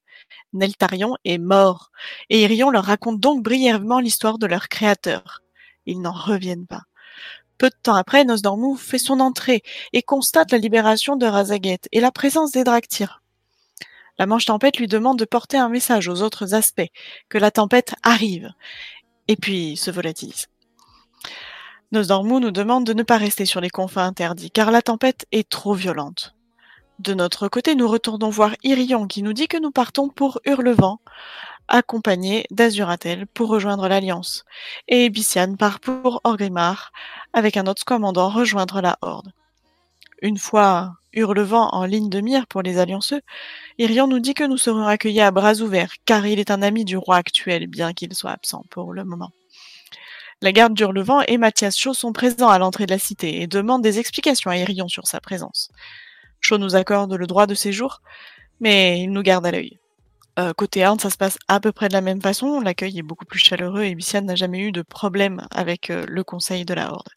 Neltarion est mort, et Irion leur raconte donc brièvement l'histoire de leur créateur. Ils n'en reviennent pas. Peu de temps après, Nosdormu fait son entrée et constate la libération de Razaget et la présence des Draktyrs. La manche tempête lui demande de porter un message aux autres aspects, que la tempête arrive, et puis se volatilise. Nosdormu nous demande de ne pas rester sur les confins interdits, car la tempête est trop violente. De notre côté, nous retournons voir Irion qui nous dit que nous partons pour Hurlevent, accompagné d'Azuratel pour rejoindre l'Alliance, et Bissian part pour Orgrimmar, avec un autre commandant rejoindre la Horde. Une fois Hurlevent en ligne de mire pour les allianceux, Irion nous dit que nous serons accueillis à bras ouverts, car il est un ami du roi actuel, bien qu'il soit absent pour le moment. La garde d'Hurlevent et Mathias Shaw sont présents à l'entrée de la cité et demandent des explications à Irion sur sa présence. Shaw nous accorde le droit de séjour, mais il nous garde à l'œil. Euh, côté Horde, ça se passe à peu près de la même façon. L'accueil est beaucoup plus chaleureux et Bissian n'a jamais eu de problème avec euh, le conseil de la Horde.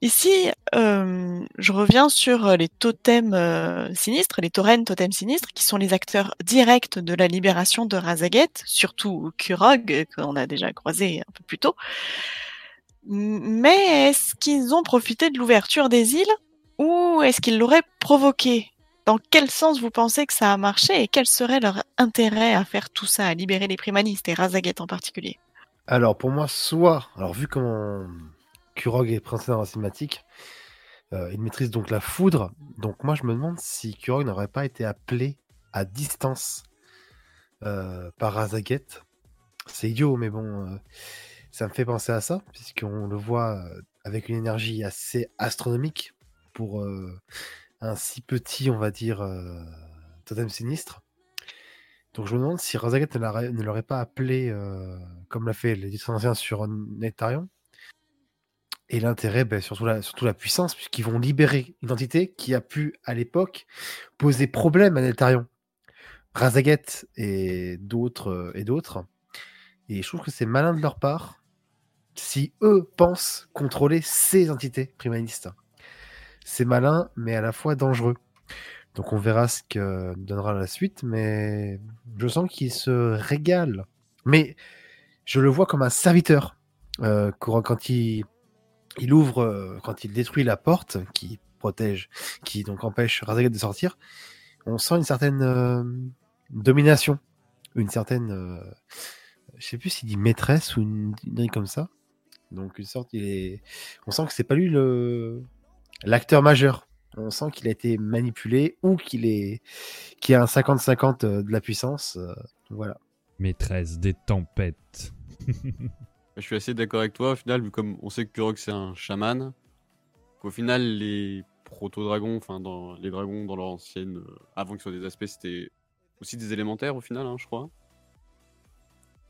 Ici, euh, je reviens sur les totems sinistres, les taurennes totems sinistres, qui sont les acteurs directs de la libération de Razaget, surtout Kurog, qu'on a déjà croisé un peu plus tôt. Mais est-ce qu'ils ont profité de l'ouverture des îles? Ou est-ce qu'ils l'auraient provoqué? Dans quel sens vous pensez que ça a marché et quel serait leur intérêt à faire tout ça, à libérer les primanistes et Razaget en particulier? Alors pour moi, soit, alors vu comment Kurog est dans la cinématique, euh, il maîtrise donc la foudre, donc moi je me demande si Kurog n'aurait pas été appelé à distance euh, par Razaget. C'est idiot, mais bon, euh, ça me fait penser à ça, puisqu'on le voit avec une énergie assez astronomique pour un si petit, on va dire, totem sinistre. Donc je me demande si Razaget ne l'aurait pas appelé, comme l'a fait les anciens sur Netarion. Et l'intérêt, ben, surtout, la, puissance, puisqu'ils vont libérer une entité qui a pu, à l'époque, poser problème à Netarion. Razaget et d'autres et d'autres. Et je trouve que c'est malin de leur part si eux pensent contrôler ces entités primanistes c'est malin, mais à la fois dangereux. Donc on verra ce que donnera la suite, mais je sens qu'il se régale. Mais je le vois comme un serviteur. Euh, quand il, ouvre, euh, quand il détruit la porte qui protège, qui donc empêche Razagat de sortir, on sent une certaine euh, domination, une certaine, je sais plus s'il dit maîtresse ou une, une comme ça. Donc une sorte, il est, on sent que c'est pas lui le, l'acteur majeur. On sent qu'il a été manipulé ou qu'il est qu'il a un 50-50 euh, de la puissance. Euh, voilà. Maîtresse des tempêtes. [LAUGHS] Je suis assez d'accord avec toi. Au final, vu comme on sait que Kurok c'est un chaman, qu'au final les proto-dragons, enfin dans les dragons dans leur ancienne, euh, avant qu'ils soient des aspects, c'était aussi des élémentaires au final, hein, je crois.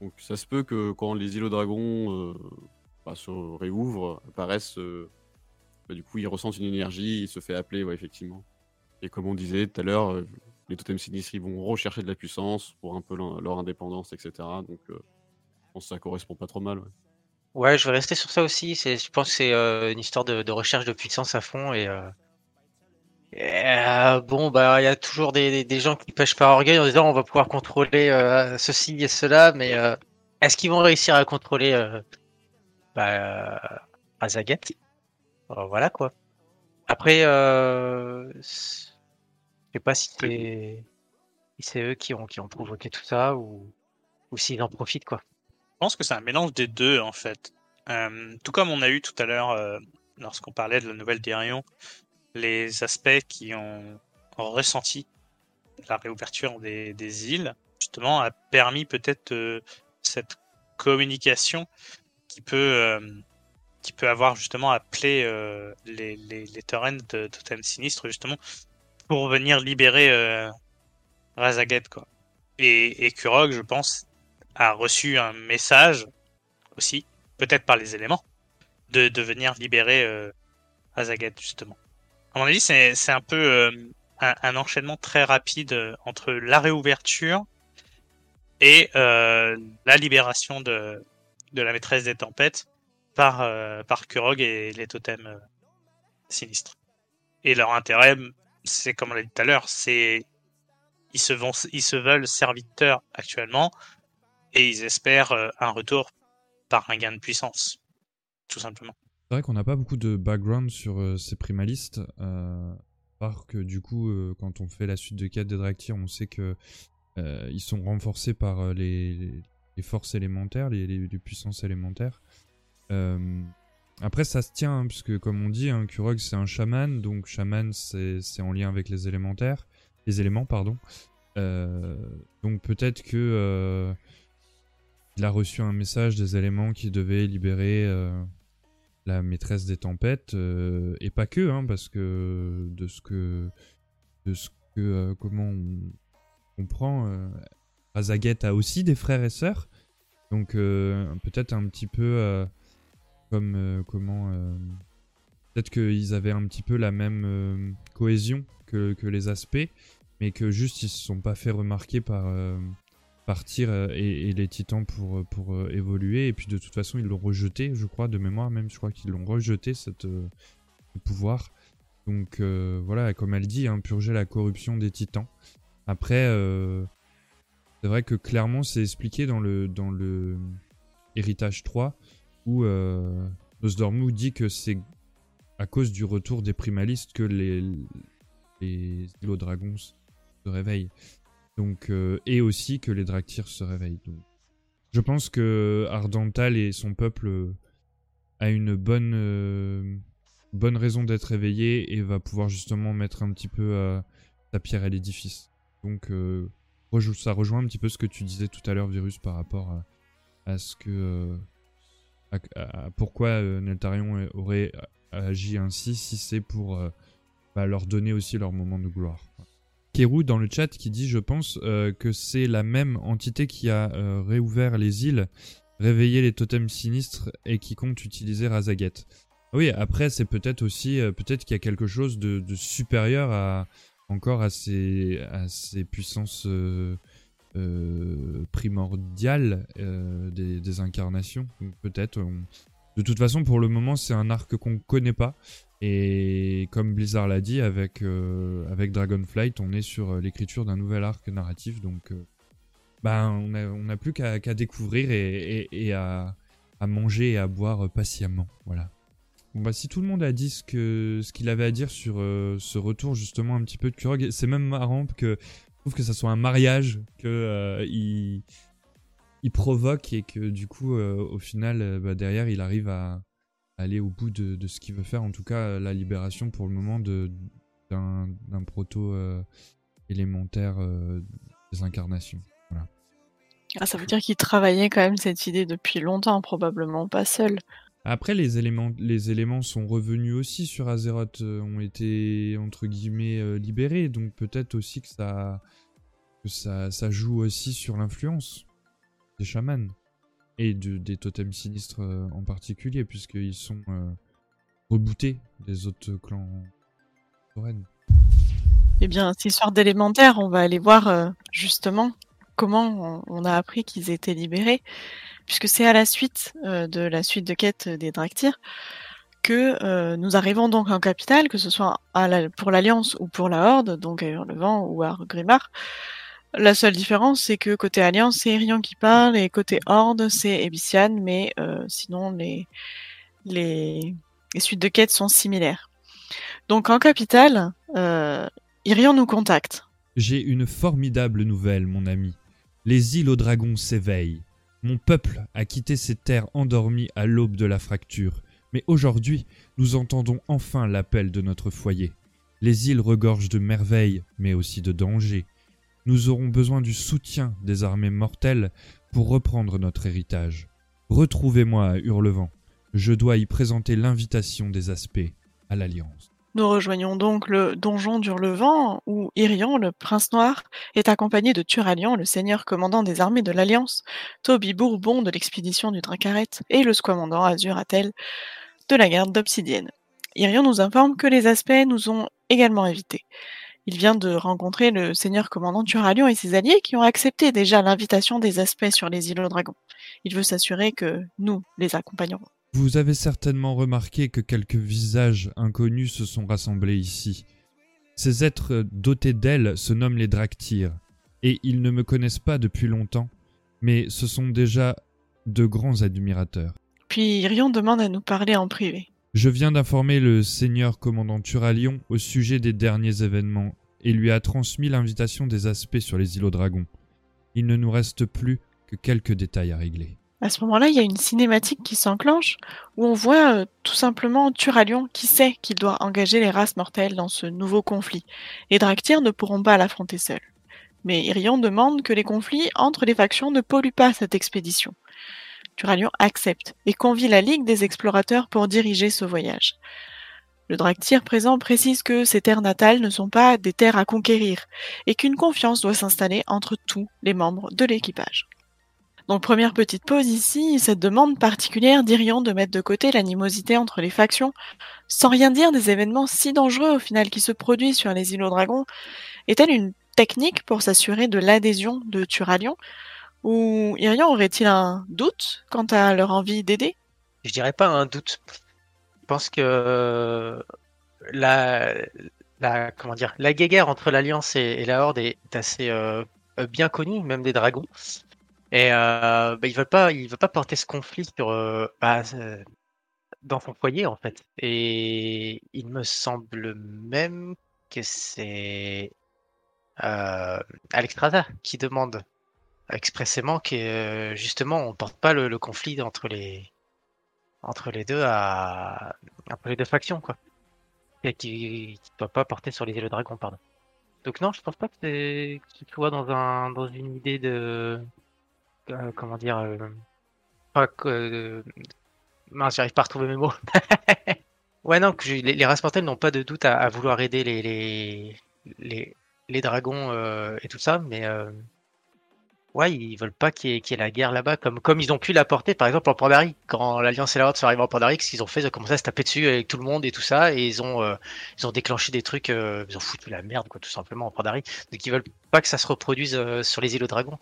Donc ça se peut que quand les îlots dragons bah, se réouvrent, apparaissent bah, du coup, il ressent une énergie, il se fait appeler, ouais, effectivement. Et comme on disait tout à l'heure, euh, les totems sinistres, vont rechercher de la puissance pour un peu leur, indépendance, etc. Donc, euh, je ça correspond pas trop mal. Ouais. Je vais rester sur ça aussi. Je pense que c'est euh, une histoire de, recherche de puissance à fond et, bon, bah, il y a toujours des, gens qui pêchent par orgueil en disant on va pouvoir contrôler ceci et cela, mais est-ce qu'ils vont réussir à contrôler bah, euh, voilà quoi. Après, euh, je sais pas si c'est eux qui ont qui ont provoqué tout ça ou ou s'ils en profitent quoi. Je pense que c'est un mélange des deux en fait. Euh, tout comme on a eu tout à l'heure lorsqu'on parlait de la nouvelle d'Irion, les aspects qui ont, ressenti la réouverture des, des, îles, justement, a permis peut-être cette communication qui peut, euh, qui peut avoir justement appelé euh, les, les, les torrents de Totem Sinistre justement pour venir libérer euh, Razaget quoi. Et, et Kurog, je pense, a reçu un message aussi, peut-être par les éléments, de, de venir libérer euh, Razaget justement. À mon avis, c'est c'est un peu euh, un, un enchaînement très rapide euh, entre la réouverture et euh, la libération de, de la maîtresse des tempêtes par, euh, par Kurog et les totems euh, sinistres. Et leur intérêt, c'est comme on l'a dit tout à l'heure, c'est ils se, ils se veulent serviteurs actuellement et ils espèrent euh, un retour par un gain de puissance, tout simplement. C'est vrai qu'on n'a pas beaucoup de background sur ces primalistes. Part que du coup, quand on fait la suite de quête des Draktyr, on sait que ils sont renforcés par les, forces élémentaires, les- les puissances élémentaires. Euh, après, ça se tient, hein, puisque comme on dit, un Kurog c'est un chaman, donc chaman c'est en lien avec les élémentaires, les éléments, pardon. Euh, donc peut-être que euh, il a reçu un message des éléments qui devaient libérer la maîtresse des tempêtes et pas que, hein, parce que de ce que de ce que comment on comprend, Azaget a aussi des frères et sœurs, donc peut-être un petit peu comme euh, comment euh, peut-être qu'ils avaient un petit peu la même euh, cohésion que, les aspects, mais que juste ils se sont pas fait remarquer par par Tyr euh, et, les titans pour, pour évoluer. Et puis de toute façon, ils l'ont rejeté, je crois, de mémoire même, je crois qu'ils l'ont rejeté, cette, ce pouvoir. Donc voilà, comme elle dit, hein, purger la corruption des titans. Après, c'est vrai que clairement, c'est expliqué dans le, dans le Héritage 3, où euh, dit que c'est à cause du retour des primalistes que les, îlots dragons se réveillent. Donc, euh, et aussi que les Draktyr se réveillent. Je pense que Ardental et son peuple euh, a une bonne, euh, raison d'être réveillé et va pouvoir justement mettre un petit peu sa pierre à l'édifice. Donc, ça rejoint un petit peu ce que tu disais tout à l'heure, Virus, par rapport à ce que. Euh, pourquoi euh, Neltarion aurait agi ainsi si c'est pour euh, bah, leur donner aussi leur moment de gloire. Keru dans le chat qui dit je pense euh, que c'est la même entité qui a euh, réouvert les îles, réveillé les totems sinistres et qui compte utiliser Razaget. Oui, après c'est peut-être aussi euh, peut-être qu'il y a quelque chose de, de supérieur à encore à ces à ces puissances euh, primordiales euh, des, incarnations. Peut-être de toute façon pour le moment c'est un arc qu'on connaît pas et comme Blizzard l'a dit, avec, euh, avec Dragonflight, on est sur l'écriture d'un nouvel arc narratif, donc bah, on n'a plus qu'à découvrir et, à, à manger et à boire patiemment. Voilà. Bon, bah, si tout le monde a dit ce qu'il avait à dire sur ce retour justement un petit peu de Kurog, c'est même marrant que trouve que ça soit un mariage que euh, il, provoque et que du coup euh, au final euh, bah, derrière il arrive à aller au bout de, ce qu'il veut faire. En tout cas, la libération pour le moment d'un proto élémentaire des incarnations. Ah, ça veut dire qu'il travaillait quand même cette idée depuis longtemps, probablement pas seul. Après, les éléments, les éléments sont revenus aussi sur Azeroth, euh, ont été entre guillemets euh, libérés, donc peut-être aussi que ça, que ça, ça joue aussi sur l'influence des chamans et de, des totems sinistres euh, en particulier, puisqu'ils sont euh, rebootés des autres clans foraines. Eh bien, cette histoire d'élémentaire, on va aller voir justement comment on a appris qu'ils étaient libérés, puisque c'est à la suite euh, de la suite de quête des Draktyr que euh, nous arrivons donc en capitale, que ce soit pour l'Alliance ou pour la Horde, donc à Hurlevent ou à Grimard. La seule différence, c'est que côté Alliance, c'est Irion qui parle, et côté Horde, c'est Ebyssian, mais euh, sinon, les, suites de quêtes sont similaires. Donc en capitale, Irion nous contacte. J'ai une formidable nouvelle, mon ami. Les îles aux dragons s'éveillent. Mon peuple a quitté ces terres endormies à l'aube de la fracture, mais aujourd'hui, nous entendons enfin l'appel de notre foyer. Les îles regorgent de merveilles, mais aussi de dangers. Nous aurons besoin du soutien des armées mortelles pour reprendre notre héritage. Retrouvez-moi à Hurlevent. Je dois y présenter l'invitation des aspects à l'Alliance. Nous rejoignons donc le donjon d'Hurlevent, où Irion, le prince noir, est accompagné de Turalion, le seigneur commandant des armées de l'Alliance, Toby Bourbon de l'expédition du Dracaret et le squamandant Azuratel de la garde d'Obsidienne. Irion nous informe que les aspects nous ont également invités. Il vient de rencontrer le seigneur commandant Turalion et ses alliés qui ont accepté déjà l'invitation des aspects sur les îlots dragons. Il veut s'assurer que nous les accompagnerons. Vous avez certainement remarqué que quelques visages inconnus se sont rassemblés ici. Ces êtres dotés d'ailes se nomment les Draktyr, et ils ne me connaissent pas depuis longtemps, mais ce sont déjà de grands admirateurs. Puis Irion demande à nous parler en privé. Je viens d'informer le seigneur commandant Turalion au sujet des derniers événements et lui a transmis l'invitation des aspects sur les îlots dragons. Il ne nous reste plus que quelques détails à régler. À ce moment-là, il y a une cinématique qui s'enclenche où on voit euh, tout simplement Turalion qui sait qu'il doit engager les races mortelles dans ce nouveau conflit. Les Draktyr ne pourront pas l'affronter seuls. Mais Irion demande que les conflits entre les factions ne polluent pas cette expédition. Turalion accepte et convie la Ligue des explorateurs pour diriger ce voyage. Le Draktyr présent précise que ces terres natales ne sont pas des terres à conquérir et qu'une confiance doit s'installer entre tous les membres de l'équipage. Donc première petite pause ici, cette demande particulière d'Irion de mettre de côté l'animosité entre les factions, sans rien dire des événements si dangereux au final qui se produisent sur les îlots dragons, est-elle une technique pour s'assurer de l'adhésion de Turalion Ou Irion aurait-il un doute quant à leur envie d'aider? Je dirais pas un doute. Je pense que la, la la guéguerre entre l'Alliance et, et la Horde est assez euh, bien connue, même des dragons. Et euh, bah, il veut pas, veut pas porter ce conflit sur euh, bah, dans son foyer en fait. Et il me semble même que c'est euh, Alexstrasza qui demande expressément que euh, justement on porte pas le, conflit entre les entre les deux à entre les deux factions quoi. Et qui ne doit pas porter sur les îles dragons pardon. Donc non, je pense pas que c'est que tu sois dans un dans une idée de euh, comment dire, euh, euh, mince, j'arrive pas à retrouver mes mots. [LAUGHS] ouais, non, les, races mortelles n'ont pas de doute à, vouloir aider les, dragons euh, et tout ça, mais ouais, ils veulent pas qu'il y, ait- la guerre là-bas, comme, ils ont pu l'apporter par exemple en Pandarie. Quand l'Alliance et la Horde sont arrivés en Pandarie, ce qu'ils ont fait, ils ont commencé à se taper dessus avec tout le monde et tout ça, et ils ont, déclenché des trucs, ils ont foutu la merde, quoi, tout simplement en Pandarie. Donc ils veulent pas que ça se reproduise sur les îles aux dragons.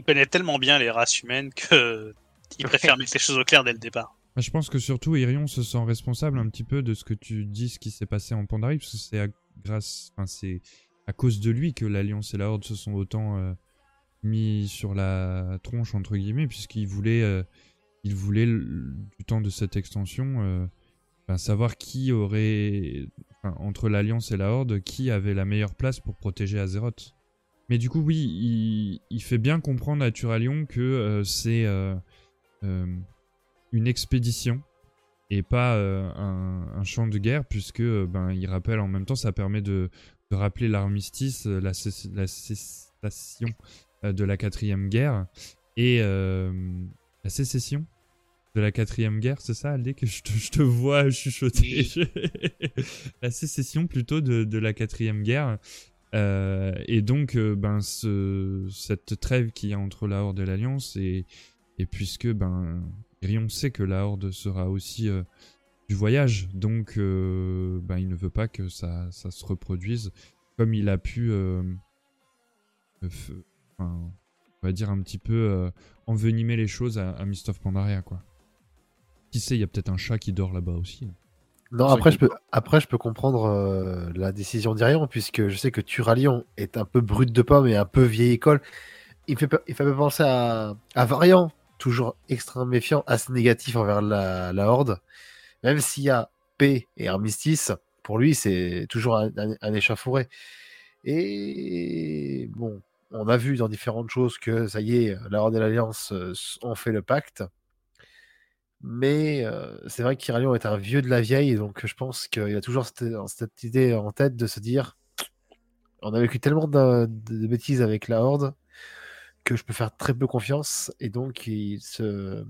Il connaît tellement bien les races humaines que [LAUGHS] il préfère mettre les choses au clair dès le départ. Bah, Je pense que surtout Irion se sent responsable un petit peu de ce que tu dis, ce qui s'est passé en Pandarie, parce que c'est à, grâce, enfin, c'est à cause de lui que l'Alliance et la Horde se sont autant euh, mis sur la tronche entre guillemets, puisqu'il voulait, euh, il voulait du temps de cette extension, euh, ben, savoir qui aurait, enfin, entre l'Alliance et la Horde, qui avait la meilleure place pour protéger Azeroth. Mais du coup, oui, il, il fait bien comprendre à Turalion que euh, c'est euh, euh, une expédition et pas un, un champ de guerre, puisque ben, il rappelle en même temps, ça permet de, de rappeler l'armistice, la, cess- la cessation de la quatrième guerre et la sécession de la quatrième guerre, c'est ça, Aldé, que je te, je te vois chuchoter? [LAUGHS] la sécession plutôt de, de la quatrième guerre. Euh, et donc, euh, ben, ce, cette trêve qu'il y a entre la Horde et l'Alliance, et, puisque ben, Irion sait que la Horde sera aussi euh, du voyage, donc ben, il ne veut pas que ça, ça se reproduise comme il a pu, on va dire un petit peu envenimer les choses à, à of Pandaria, quoi. Qui sait, il y a peut-être un chat qui dort là-bas aussi. Non, après je, peux, après, je peux comprendre euh, la décision d'Irion, puisque je sais que Turalion est un peu brut de pomme et un peu vieille école. Il fait, il fait penser à, à Variant, toujours extrêmement méfiant, assez négatif envers la, la Horde. Même s'il y a paix et armistice, pour lui, c'est toujours un, un. Et bon, on a vu dans différentes choses que ça y est, la Horde et l'Alliance euh, ont fait le pacte. Mais euh, c'est vrai qu'Iralion est un vieux de la vieille, donc je pense qu'il a toujours cette, idée en tête de se dire on a vécu tellement de, bêtises avec la Horde que je peux faire très peu confiance, et donc il se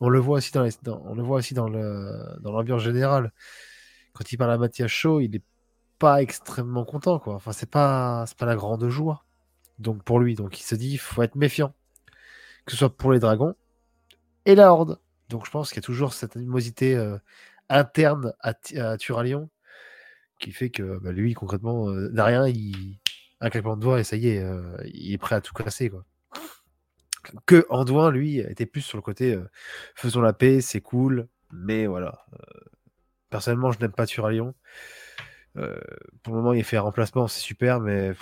On le voit aussi dans, l'ambiance générale. Quand il parle à Mathias Shaw, il est pas extrêmement content, quoi. Enfin, c'est pas pas la grande joie. Donc pour lui, donc il se dit, faut être méfiant, que ce soit pour les dragons et la Horde. Donc je pense qu'il y a toujours cette animosité interne à, à Turalion qui fait que bah, lui, concrètement, euh, derrière, il un claquement de doigts et ça y est, il est prêt à tout casser, quoi. Que Anduin, lui, était plus sur le côté faisons la paix, c'est cool, mais voilà. personnellement, je n'aime pas Turalion. Pour le moment, il fait un remplacement, c'est super, mais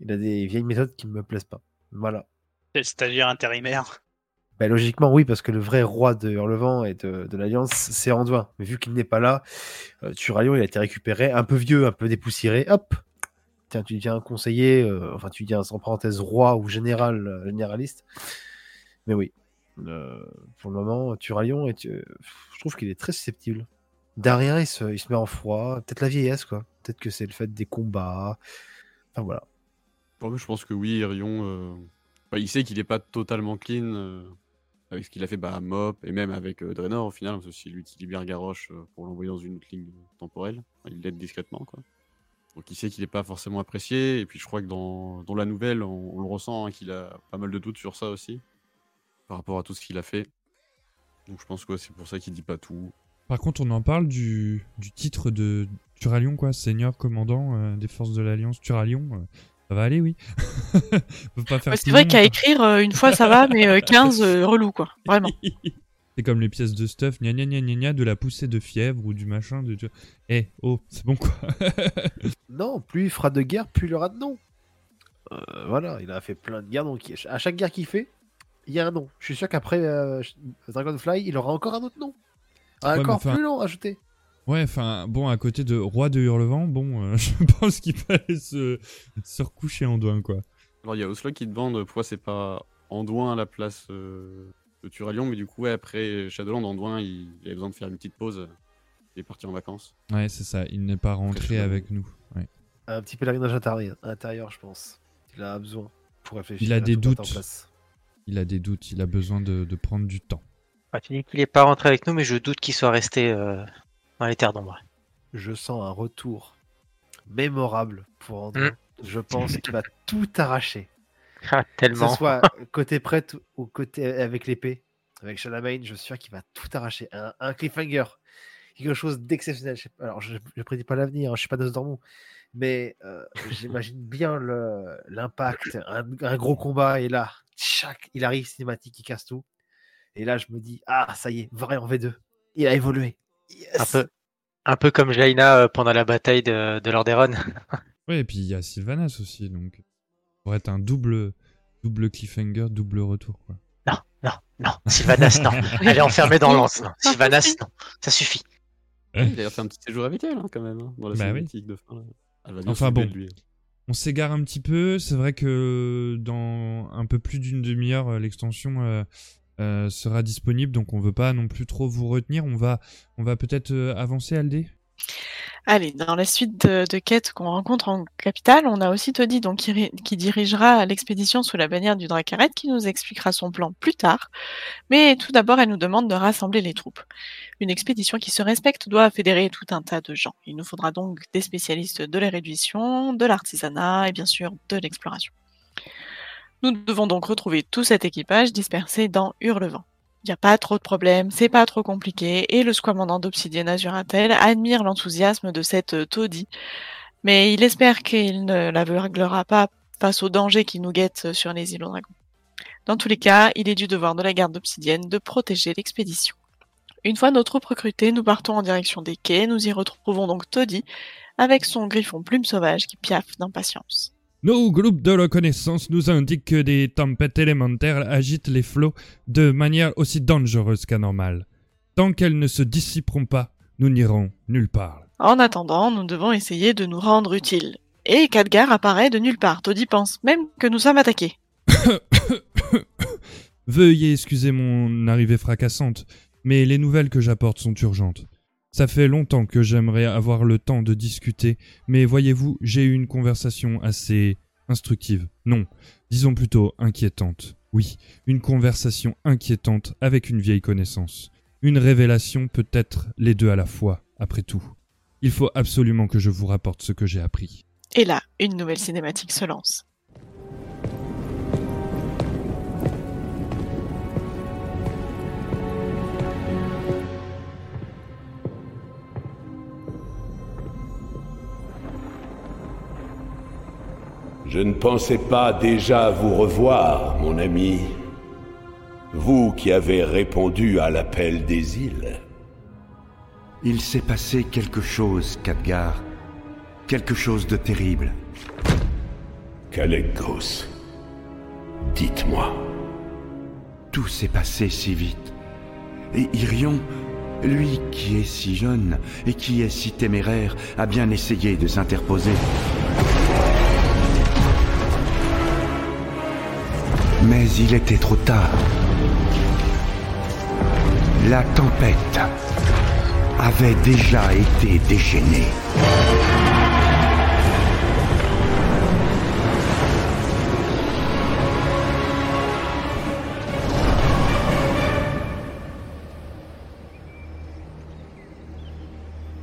il a des vieilles méthodes qui ne me plaisent pas. Voilà. C'est le stagiaire intérimaire? Bah, logiquement, oui, parce que le vrai roi de Hurlevent et de, l'Alliance, c'est Anduin. Mais vu qu'il n'est pas là, euh, Turalion, il a été récupéré, un peu vieux, un peu dépoussiéré. Hop Tiens, tu deviens conseiller, euh, enfin, tu deviens, en parenthèse, roi ou général, euh, généraliste. Mais oui, euh, pour le moment, Turalion, est, je trouve qu'il est très susceptible. Derrière, il se, il se met en froid. Peut-être la vieillesse, quoi. Peut-être que c'est le fait des combats. Enfin, voilà. Moi, je pense que oui, Rion, euh, bah, il sait qu'il est pas totalement clean avec ce qu'il a fait bah, à Mop et même avec euh, Draenor au final, parce que s'il utilise libère Garrosh euh, pour l'envoyer dans une autre ligne temporelle, enfin, il l'aide discrètement. Quoi. Donc il sait qu'il est pas forcément apprécié, et puis je crois que dans, dans la nouvelle, on, le ressent, hein, qu'il a pas mal de doutes sur ça aussi, par rapport à tout ce qu'il a fait. Donc je pense que c'est pour ça qu'il dit pas tout. Par contre, on en parle du, du titre de Turalion, quoi, seigneur commandant euh, des forces de l'Alliance Turalion. Euh, ça va aller, oui. [LAUGHS] C'est vrai qu'à quoi. écrire, euh, une fois ça va, mais euh, [LAUGHS] 15, euh, relou quoi. Vraiment. [LAUGHS] C'est comme les pièces de stuff, gna gna gna gna gna, de la poussée de fièvre ou du machin. De... Eh, oh, c'est bon quoi. Non, plus il fera de guerre, plus il aura de noms. Euh, voilà, il a fait plein de guerres, donc à chaque guerre qu'il fait, il y a un nom. Je suis sûr qu'après euh, Dragonfly, il aura encore un autre nom. Un Ouais, encore enfin- plus long ajouté. Ouais, enfin, bon, à côté de Roi de Hurlevent, bon, euh, [LAUGHS] je pense qu'il fallait se, se recoucher en douin, quoi. Alors il y a Oslo qui demande pourquoi c'est pas Anduin à la place euh, de Turalion, mais du coup, ouais, après Shadowland, Anduin, il, il avait besoin de faire une petite pause. Il est parti en vacances. Ouais, c'est ça, il n'est pas rentré avec nous. Ouais. Un petit pèlerinage intérieur, intérieur, je pense. Il a besoin pour réfléchir. Il a des doutes. Il a des doutes, il a besoin de, de prendre du temps. Ah, tu dis qu'il est pas rentré avec nous, mais je doute qu'il soit resté euh, dans les terres d'ombre. Je sens un retour mémorable pour Anduin. Mm. Je pense qu'il va tout arracher. [LAUGHS] Ah, Que tellement. ce soit côté prêtre ou côté avec l'épée, avec Shalamain, je suis sûr qu'il va tout arracher. Un, un cliffhanger, quelque chose d'exceptionnel. Alors, je ne prédis pas l'avenir, hein, je suis pas Nostradamus, mais euh, [LAUGHS] j'imagine bien l'impact, un, un gros combat, et là, chac, il arrive cinématique, il casse tout. Et là, je me dis, ah, ça y est, Variant V2, il a évolué. Yes Un peu, un peu comme Jaina euh, pendant la bataille de, de Lordaeron. [LAUGHS] Ouais, et puis il y a Sylvanas aussi, donc. Ça pourrait être un double, double cliffhanger, double retour, quoi. Non, non, non. Sylvanas, non. [LAUGHS] Elle est enfermée dans l'anse. Non. Sylvanas, non. Ça suffit. Ouais, il a fait un petit séjour avec elle, hein, quand même, hein, dans la Bah oui. de fin. là. Elle va bien Enfin bon. lui. On s'égare un petit peu. C'est vrai que dans un peu plus d'une demi-heure, euh, l'extension euh, euh, sera disponible, donc on veut pas non plus trop vous retenir. On va, on va peut-être euh, avancer, Aldé. Allez, dans la suite de, de quêtes qu'on rencontre en capitale, on a aussi Toddy donc, qui, qui dirigera l'expédition sous la bannière du Dracaret, qui nous expliquera son plan plus tard. Mais tout d'abord, elle nous demande de rassembler les troupes. Une expédition qui se respecte doit fédérer tout un tas de gens. Il nous faudra donc des spécialistes de la réduction, de l'artisanat et bien sûr de l'exploration. Nous devons donc retrouver tout cet équipage dispersé dans Hurlevent. Il n'y a pas trop de problèmes, c'est pas trop compliqué, et le squamandant d'Obsidienne Azuratel admire l'enthousiasme de cette euh, taudis, mais il espère qu'il ne l'aveuglera pas face aux dangers qui nous guettent sur les îles aux dragons. Dans tous les cas, il est du devoir de la garde d'Obsidienne de protéger l'expédition. Une fois nos troupes recrutées, nous partons en direction des quais, nous y retrouvons donc Toddy, avec son griffon plume sauvage qui piaffe d'impatience. Nos groupes de reconnaissance nous indiquent que des tempêtes élémentaires agitent les flots de manière aussi dangereuse qu'anormale. Tant qu'elles ne se dissiperont pas, nous n'irons nulle part. En attendant, nous devons essayer de nous rendre utiles. Et Khadgar apparaît de nulle part. Toddy pense même que nous sommes attaqués. [COUGHS] Veuillez excuser mon arrivée fracassante, mais les nouvelles que j'apporte sont urgentes. Ça fait longtemps que j'aimerais avoir le temps de discuter, mais voyez-vous, j'ai eu une conversation assez instructive. Non, disons plutôt inquiétante. Oui, une conversation inquiétante avec une vieille connaissance. Une révélation peut-être les deux à la fois, après tout. Il faut absolument que je vous rapporte ce que j'ai appris. Et là, une nouvelle cinématique se lance. Je ne pensais pas déjà vous revoir, mon ami. Vous qui avez répondu à l'appel des îles. Il s'est passé quelque chose, Khadgar. Quelque chose de terrible. Kalekos. Dites-moi. Tout s'est passé si vite. Et Irion, lui qui est si jeune et qui est si téméraire, a bien essayé de s'interposer. Mais il était trop tard. La tempête avait déjà été déchaînée.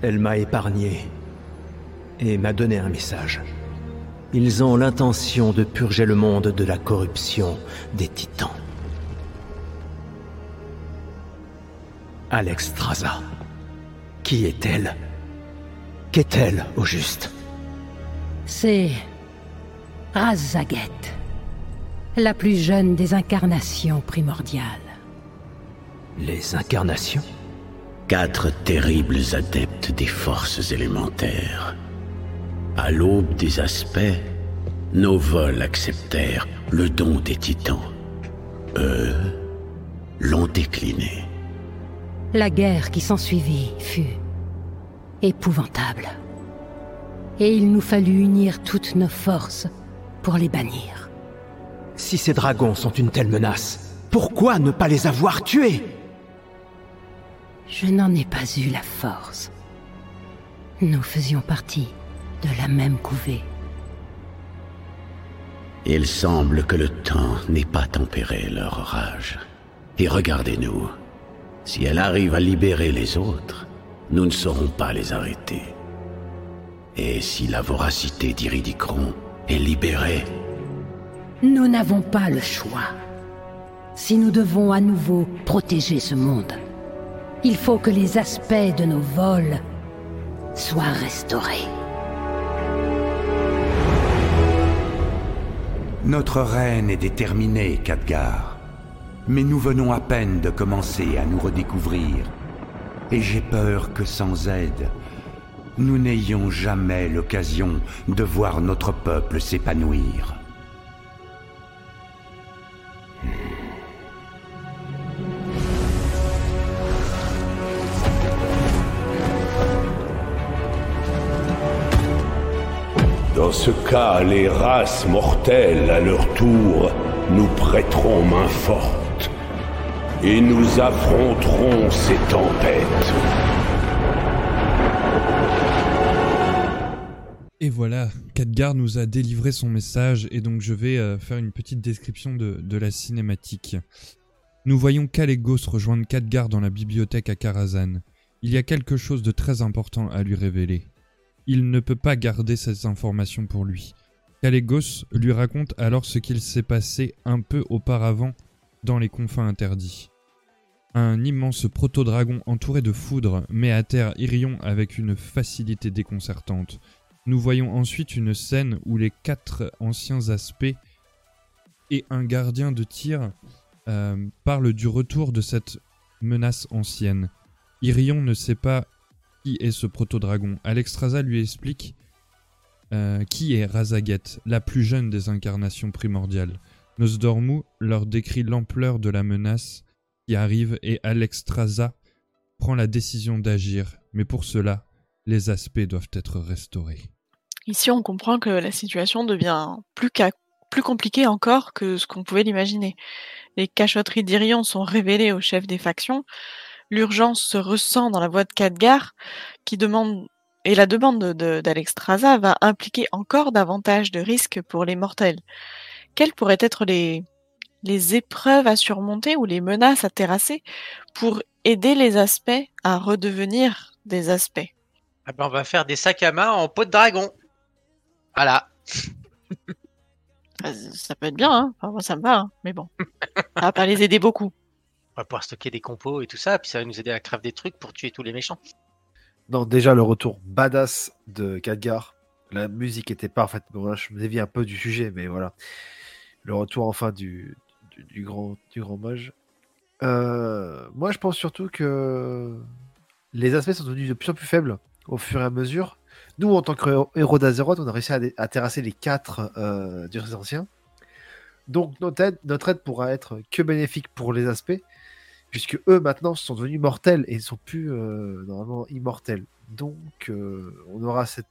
Elle m'a épargné et m'a donné un message. Ils ont l'intention de purger le monde de la corruption des titans. Alexstrasza. Qui est-elle? Qu'est-elle au juste? C'est Razaget, la plus jeune des incarnations primordiales. Les incarnations? Quatre terribles adeptes des forces élémentaires. À l'aube des aspects, nos vols acceptèrent le don des titans. Eux l'ont décliné. La guerre qui s'ensuivit fut épouvantable. Et il nous fallut unir toutes nos forces pour les bannir. Si ces dragons sont une telle menace, pourquoi ne pas les avoir tués? Je n'en ai pas eu la force. Nous faisions partie de la même couvée. Il semble que le temps n'ait pas tempéré leur rage. Et regardez-nous. Si elle arrive à libérer les autres, nous ne saurons pas les arrêter. Et si la voracité d'Iridicron est libérée, Nous n'avons pas le choix. Si nous devons à nouveau protéger ce monde, il faut que les aspects de nos vols soient restaurés. Notre reine est déterminée, Khadgar. Mais nous venons à peine de commencer à nous redécouvrir. Et j'ai peur que sans aide, nous n'ayons jamais l'occasion de voir notre peuple s'épanouir. Dans ce cas, les races mortelles, à leur tour, nous prêteront main forte. Et nous affronterons ces tempêtes. Et voilà, Khadgar nous a délivré son message et donc je vais euh, faire une petite description de, la cinématique. Nous voyons Kalégos rejoindre Khadgar dans la bibliothèque à Karazhan. Il y a quelque chose de très important à lui révéler. Il ne peut pas garder ces informations pour lui. Kalégos lui raconte alors ce qu'il s'est passé un peu auparavant dans les confins interdits. Un immense proto-dragon entouré de foudre met à terre Irion avec une facilité déconcertante. Nous voyons ensuite une scène où les quatre anciens aspects et un gardien de tir euh, parlent du retour de cette menace ancienne. Irion ne sait pas qui est ce proto-dragon. Alexstrasza lui explique euh, qui est Razaget, la plus jeune des incarnations primordiales. Nosdormu leur décrit l'ampleur de la menace qui arrive et Alexstrasza prend la décision d'agir, mais pour cela, les aspects doivent être restaurés. Ici, on comprend que la situation devient plus, plus compliquée encore que ce qu'on pouvait l'imaginer. Les cachotteries d'Irion sont révélées au chef des factions. L'urgence se ressent dans la voix de Khadgar, qui demande et la demande de- de- d'Alexstrasza va impliquer encore davantage de risques pour les mortels. Quels pourraient être les, les épreuves à surmonter ou les menaces à terrasser pour aider les aspects à redevenir des aspects? Ah ben, on va faire des sacs à main en peau de dragon. Voilà. [LAUGHS] Ça peut être bien, hein. Enfin, moi ça me va, hein. mais bon. [LAUGHS] Ça va pas les aider beaucoup. On va pouvoir stocker des compos et tout ça, puis ça va nous aider à craft des trucs pour tuer tous les méchants. Non, déjà le retour badass de Khadgar. La musique était parfaite. Bon, là, je me dévie un peu du sujet, mais voilà. Le retour enfin du, du, grand, du grand mage. Euh, moi, je pense surtout que les aspects sont devenus de plus en plus faibles au fur et à mesure. Nous, en tant que héros- d'Azeroth, on a réussi à terrasser les quatre euh, dieux anciens. Donc, notre aide, notre aide pourra être que bénéfique pour les aspects, puisque eux, maintenant, sont devenus mortels et ne sont plus euh, normalement immortels. Donc, euh, on aura cette.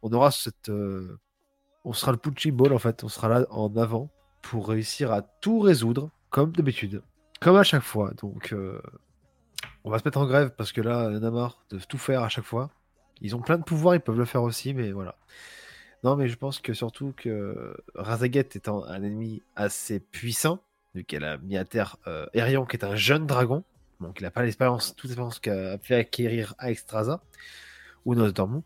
On aura cette. euh, on sera le punching ball, en fait. On sera là en avant pour réussir à tout résoudre, comme d'habitude. Comme à chaque fois. Donc, on va se mettre en grève parce que là, on a de tout faire à chaque fois. Ils ont plein de pouvoirs, ils peuvent le faire aussi, mais voilà. Non, mais je pense que surtout que Razaget étant un ennemi assez puissant, vu qu'elle a mis à terre euh, Erion, qui est un jeune dragon, donc il n'a pas l'expérience, toute l'expérience qu'a fait acquérir à ou Nosdormu,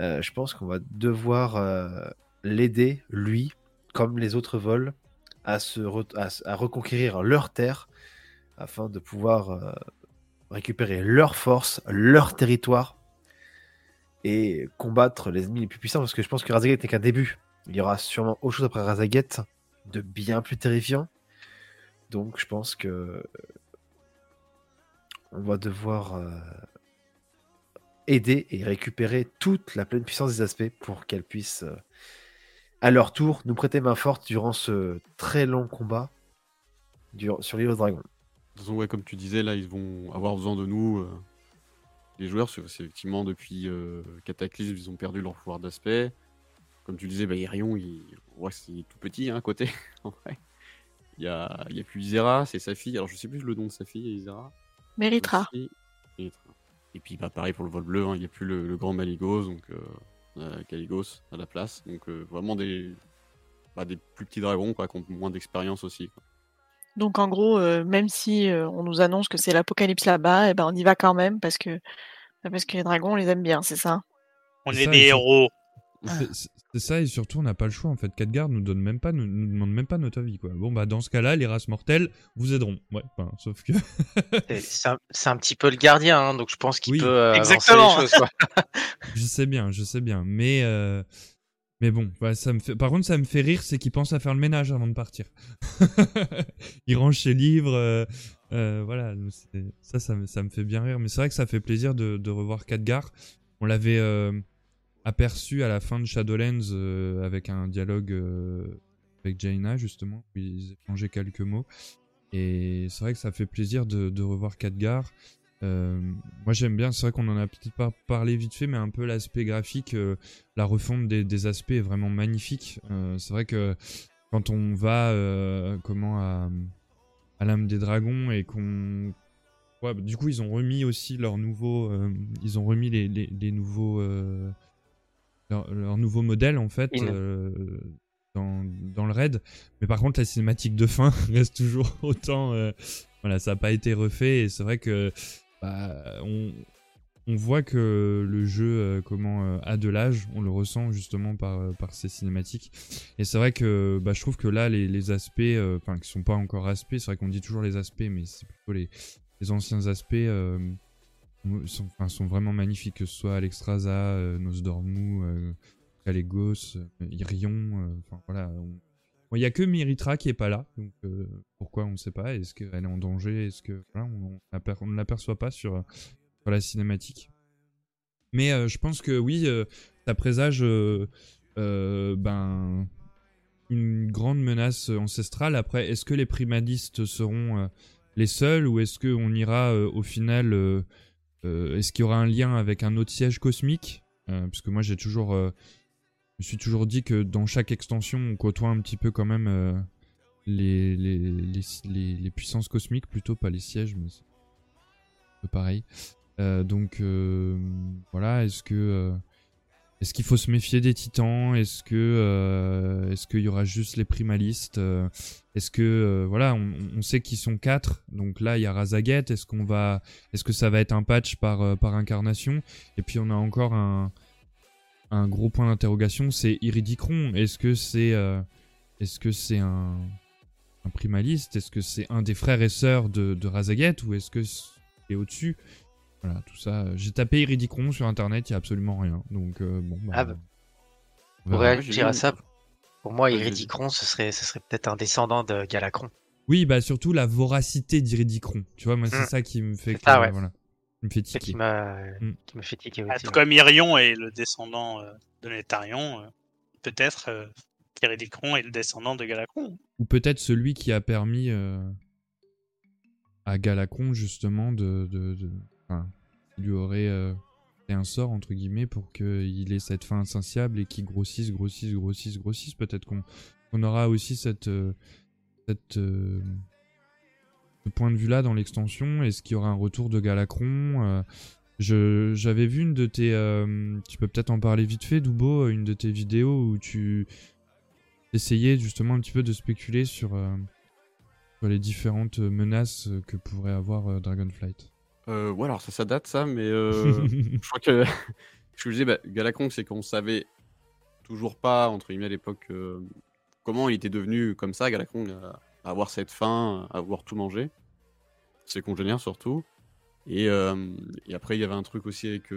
euh, je pense qu'on va devoir euh, l'aider, lui, comme les autres vols, à, se à reconquérir leur terre, afin de pouvoir euh, récupérer leur force, leur territoire, et combattre les ennemis les plus puissants, parce que je pense que Razaget n'est qu'un début. Il y aura sûrement autre chose après Razaget de bien plus terrifiant. Donc je pense que euh, on va devoir euh, aider et récupérer toute la pleine puissance des aspects pour qu'elles puissent euh, à leur tour nous prêter main forte durant ce très long combat sur l'île aux dragons. De toute façon, ouais, comme tu disais, là, ils vont avoir besoin de nous, les joueurs, c'est effectivement depuis Cataclysme, ils ont perdu leur pouvoir d'aspect. Comme tu disais, bah, Irion, il... que c'est tout petit hein, côté. [LAUGHS] Il y a, il y a plus Isera, c'est sa fille. Alors, je sais plus le nom de sa fille, Isera. Méritra. Et puis, bah, pareil pour le vol bleu, hein, il n'y a plus le, le grand Maligos, donc euh, Caligos à la place. Donc, euh, vraiment des, bah, des plus petits dragons, quoi, qui ont moins d'expérience aussi. quoi. Donc en gros, euh, même si euh, on nous annonce que c'est l'apocalypse là-bas, eh ben on y va quand même parce que parce que les dragons on les aime bien, c'est ça? On est ça, des et héros. C'est- ça, et surtout, on n'a pas le choix en fait. Khadgar nous donne même pas, nous, nous demande même pas notre avis quoi. Bon, bah, dans ce cas-là, les races mortelles vous aideront. Ouais, enfin, sauf que. [LAUGHS] C'est- un, petit peu le gardien, hein, donc je pense qu'il Oui. peut euh, Exactement. les choses. quoi. [LAUGHS] je sais bien, je sais bien. Mais, euh, mais bon, ça me fait... par contre, ça me fait rire, c'est qu'il pense à faire le ménage avant de partir. [LAUGHS] il range ses livres. euh, euh, voilà, ça, ça me, ça me fait bien rire. Mais c'est vrai que ça fait plaisir de, de revoir Khadgar. On l'avait euh, aperçu à la fin de Shadowlands euh, avec un dialogue euh, avec Jaina, justement, où ils échangeaient quelques mots. Et c'est vrai que ça fait plaisir de, revoir Khadgar. Euh, moi j'aime bien, c'est vrai qu'on en a peut-être pas parlé vite fait, mais un peu l'aspect graphique, la refonte des, aspects est vraiment magnifique. C'est vrai que quand on va comment à, l'âme des dragons et qu'on du coup ils ont remis aussi leurs nouveaux ils ont remis les nouveaux leurs nouveaux modèles en fait In. euh, dans, dans le raid mais par contre la cinématique de fin [LAUGHS] reste toujours autant euh, voilà ça n'a pas été refait et c'est vrai que bah, on, on voit que le jeu euh, comment a de l'âge, on le ressent justement par, par ces cinématiques. Et c'est vrai que bah, je trouve que là, les, les aspects, enfin, qui sont pas encore aspects, c'est vrai qu'on dit toujours les aspects, mais c'est plutôt les, les anciens aspects sont, vraiment magnifiques, que ce soit Alexstrasza, euh, Nosdormu, euh, euh, Irion, euh, voilà. il y a que Myritra qui est pas là, donc euh, pourquoi on ne sait pas. Est-ce qu'elle est en danger Est-ce que on, ne l'aperçoit pas sur, la cinématique Mais je pense que oui, ça présage ben une grande menace ancestrale. Après, est-ce que les primalistes seront les seuls ou est-ce qu'on ira au final Est-ce qu'il y aura un lien avec un autre siège cosmique Euh, Parce que moi, j'ai toujours, euh, je me suis toujours dit que dans chaque extension, on côtoie un petit peu quand même euh, les, les, les, les- puissances cosmiques, plutôt pas les sièges, mais c'est pareil. Euh, donc euh, voilà, est-ce que euh, est-ce qu'il faut se méfier des titans? Est-ce que euh, est-ce qu'il y aura juste les primalistes? Euh, Est-ce que euh, voilà, on, sait qu'ils sont quatre, donc là il y a Razaget. Est-ce qu'on va, est-ce que ça va être un patch par incarnation? Et puis on a encore un gros point d'interrogation, c'est Iridicron. Est-ce que c'est est-ce que c'est un un primaliste? Est-ce que c'est un des frères et sœurs de, de Razaget ou est-ce que c'est au-dessus? Voilà, tout ça. J'ai tapé Iridicron sur internet, il y a absolument rien. Donc euh, bon. Bah, Ah bah. on Pour réagir à ça, pour moi, Iridicron, ce serait, ce serait peut-être un descendant de Galacron. Oui, bah surtout la voracité d'Iridicron. Tu vois, moi c'est Mm. ça qui me fait. Que- ouais. Voilà, qui me fait tiquer. qui m'a qui me fait tiquer Ah, aussi. tout ouais. comme Irion est le descendant euh, de Nétarion, euh, peut-être euh, qu'Iridicron est le descendant de Galacron. Ou peut-être celui qui a permis euh, à Galacron justement de, de, de- enfin, lui aurait euh, fait un sort entre guillemets pour qu'il ait cette fin insatiable et qu'il grossisse, grossisse, grossisse, grossisse. Peut-être qu'on aura aussi cette euh, euh, ce point de vue-là dans l'extension. Est-ce qu'il y aura un retour de Galacron j'avais vu une de tes, tu peux peut-être en parler vite fait, Doubo, une de tes vidéos où tu essayais justement un petit peu de spéculer sur, les différentes menaces que pourrait avoir Dragonflight. Euh, ouais, alors ça, ça date ça, mais euh, [LAUGHS] je crois que [LAUGHS] je disais, bah, Galacron, c'est qu'on savait toujours pas, entre guillemets, à l'époque, euh, comment il était devenu comme ça, Galacron, à, à avoir cette faim, à avoir tout mangé. Ses congénères surtout. Et, euh, et après, il y avait un truc aussi avec,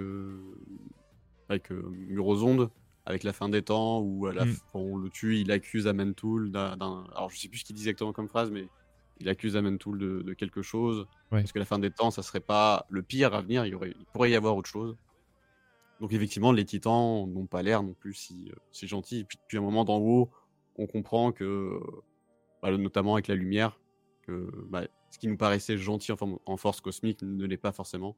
avec Murozonde, avec la fin des temps, où à la Mm. fin, on le tue, il accuse Amentul d'un. d'un- Alors je sais plus ce qu'il dit exactement comme phrase, mais il accuse Amentul de, de quelque chose. Ouais. Parce que la fin des temps, ça serait pas le pire à venir, il, y aurait, il pourrait y avoir autre chose. Donc effectivement, les titans n'ont pas l'air non plus si, euh, si gentils. Et puis depuis un moment d'en haut, on comprend que, bah, notamment avec la lumière, que bah, ce qui nous paraissait gentil en, force cosmique ne l'est pas forcément.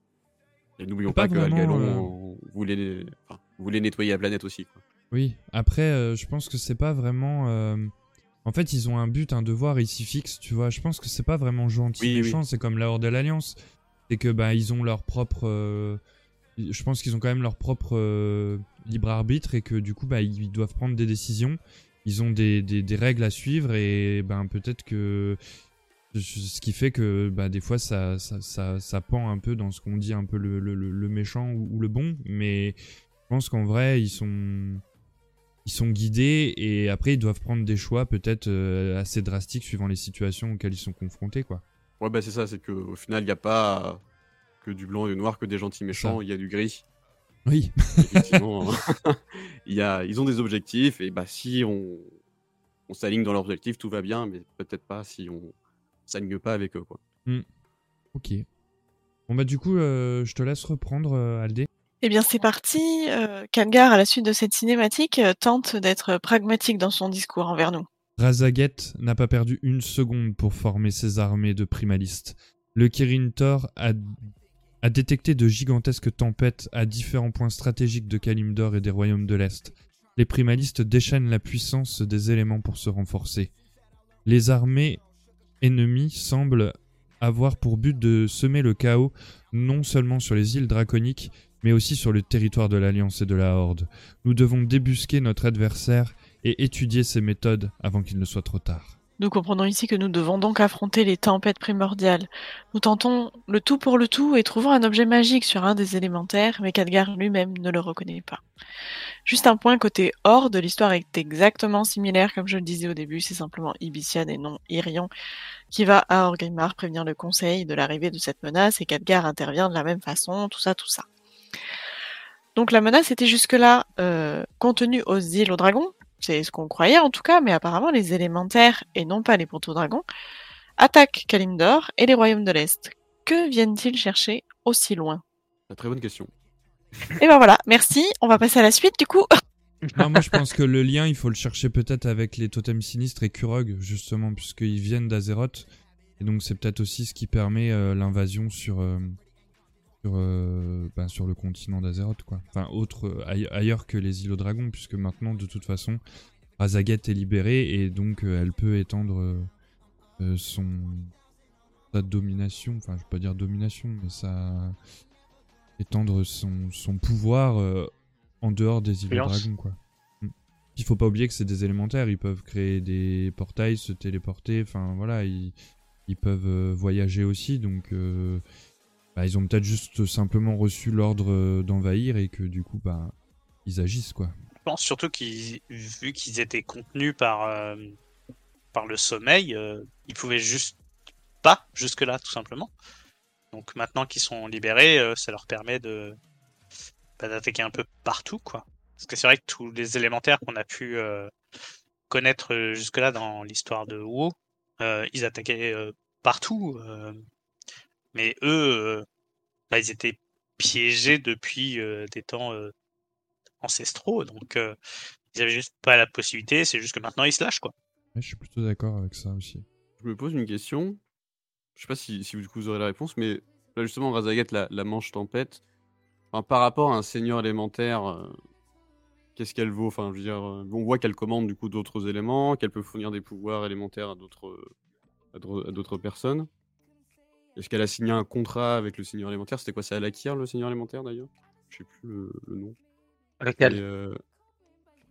Et n'oublions Pas pas, que Algalon euh, voulait, enfin, voulait nettoyer la planète aussi. Quoi. Oui, après, euh, je pense que c'est pas vraiment. euh, En fait, ils ont un but, un devoir ici fixe, tu vois. Je pense que c'est pas vraiment gentil, Oui, oui. méchant, c'est comme la Horde de l'Alliance. C'est que, bah, ils ont leur propre. euh, Je pense qu'ils ont quand même leur propre euh, libre arbitre et que, du coup, bah, ils doivent prendre des décisions. Ils ont des, des, des règles à suivre et, ben, peut-être que. Ce qui fait que, bah, des fois, ça, ça, ça, ça pend un peu dans ce qu'on dit, un peu le, le, le- le méchant ou, ou le bon. Mais je pense qu'en vrai, ils sont ils sont guidés et après ils doivent prendre des choix peut-être euh, assez drastiques suivant les situations auxquelles ils sont confrontés quoi. Ouais, bah c'est ça, c'est qu'au final, il n'y a pas que du blanc et du noir, que des gentils méchants, il y a du gris. Oui. Effectivement, [LAUGHS] [LAUGHS] il y a, ils ont des objectifs et bah si on, on s'aligne dans leurs objectifs, tout va bien, mais peut-être pas si on s'aligne pas avec eux. Quoi. Hmm. Ok. Bon bah du coup euh, je te laisse reprendre euh, Aldé. Eh bien, c'est parti. Euh, Khadgar, à la suite de cette cinématique, euh, tente d'être pragmatique dans son discours envers nous. Razaget n'a pas perdu une seconde pour former ses armées de primalistes. Le Kirin Tor a, a détecté de gigantesques tempêtes à différents points stratégiques de Kalimdor et des royaumes de l'Est. Les primalistes déchaînent la puissance des éléments pour se renforcer. Les armées ennemies semblent avoir pour but de semer le chaos non seulement sur les îles draconiques, mais aussi sur le territoire de l'Alliance et de la Horde. Nous devons débusquer notre adversaire et étudier ses méthodes avant qu'il ne soit trop tard. Nous comprenons ici que nous devons donc affronter les tempêtes primordiales. Nous tentons le tout pour le tout et trouvons un objet magique sur un des élémentaires, mais Khadgar lui-même ne le reconnaît pas. Juste un point côté Horde, l'histoire est exactement similaire, comme je le disais au début, c'est simplement Ibician et non Irion qui va à Orgrimmar prévenir le conseil de l'arrivée de cette menace et Khadgar intervient de la même façon, tout ça, tout ça. Donc la menace était jusque-là euh, contenue aux îles aux dragons, c'est ce qu'on croyait en tout cas, mais apparemment les élémentaires, et non pas les proto-dragons, attaquent Kalimdor et les royaumes de l'Est. Que viennent-ils chercher aussi loin? Une très bonne question. Et ben voilà, merci, on va passer à la suite du coup. [LAUGHS] Non, moi je pense que le lien, il faut le chercher peut-être avec les totems sinistres et Kurog, justement, puisqu'ils viennent d'Azeroth. Et donc c'est peut-être aussi ce qui permet euh, l'invasion sur, euh, sur, euh, ben, sur le continent d'Azeroth, quoi. Enfin, autre, euh, aille- ailleurs que les îles aux dragons, puisque maintenant, de toute façon, Razaget est libérée et donc euh, elle peut étendre euh, son sa domination, enfin je vais pas dire domination, mais ça étendre son, son pouvoir en dehors des îles de Influence. dragon, quoi. Mm. Il faut pas oublier que c'est des élémentaires, ils peuvent créer des portails, se téléporter, enfin voilà, ils, ils peuvent voyager aussi, donc bah, ils ont peut-être juste simplement reçu l'ordre euh, d'envahir et que du coup, bah, ils agissent, quoi. Je pense surtout qu'ils, vu qu'ils étaient contenus par, euh, le sommeil, euh, ils pouvaient juste pas jusque-là, tout simplement. Donc maintenant qu'ils sont libérés, ça leur permet bah, d'attaquer un peu partout, quoi. Parce que c'est vrai que tous les élémentaires qu'on a pu connaître euh, jusque-là dans l'histoire de WoW, ils attaquaient partout. Mais eux, euh, bah, ils étaient piégés depuis euh, des temps euh, ancestraux, donc euh, ils avaient juste pas la possibilité. C'est juste que maintenant ils se lâchent, quoi. Ouais, je suis plutôt d'accord avec ça aussi. Je me pose une question. Je sais pas si, si du coup vous aurez la réponse, mais là justement, Razagat, la, la manche tempête, enfin, par rapport à un seigneur élémentaire, euh, qu'est-ce qu'elle vaut? Enfin, je veux dire, euh, on voit qu'elle commande du coup d'autres éléments, qu'elle peut fournir des pouvoirs élémentaires d'autres euh, à d'autres personnes. Est-ce qu'elle a signé un contrat avec le seigneur élémentaire C'était quoi C'est Alakir, le seigneur élémentaire d'ailleurs? Je sais plus le, le nom. Lequel Et, euh,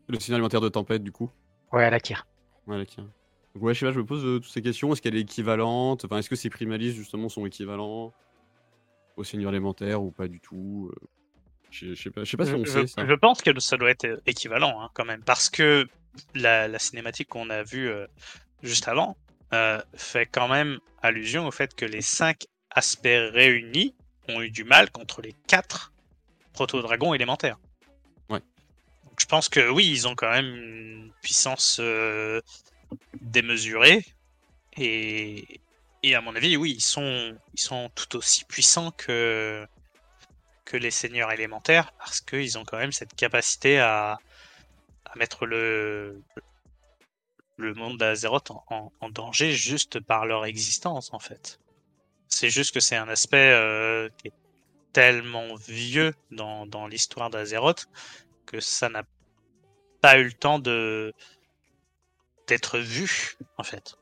Le seigneur élémentaire de tempête, du coup? Ouais, Alakir. Ouais, Alakir. Donc ouais, je sais pas, je me pose euh, toutes ces questions. Est-ce qu'elle est équivalente? Enfin, est-ce que ces primalistes justement sont équivalents au seigneur élémentaire ou pas du tout Euh, Je je sais pas, je sais pas si on je, sait ça. je pense que ça doit être équivalent hein, quand même, parce que la, la cinématique qu'on a vue euh, juste avant euh, fait quand même allusion au fait que les cinq aspects réunis ont eu du mal contre les quatre proto-dragons élémentaires. Ouais. Donc je pense que oui, ils ont quand même une puissance euh, démesurée et, et à mon avis, oui, ils sont, ils sont tout aussi puissants que, que les seigneurs élémentaires parce qu'ils ont quand même cette capacité à, à mettre le, le monde d'Azeroth en, danger juste par leur existence en fait. C'est juste que c'est un aspect euh, tellement vieux dans, l'histoire d'Azeroth que ça n'a pas eu le temps de d'être vu en fait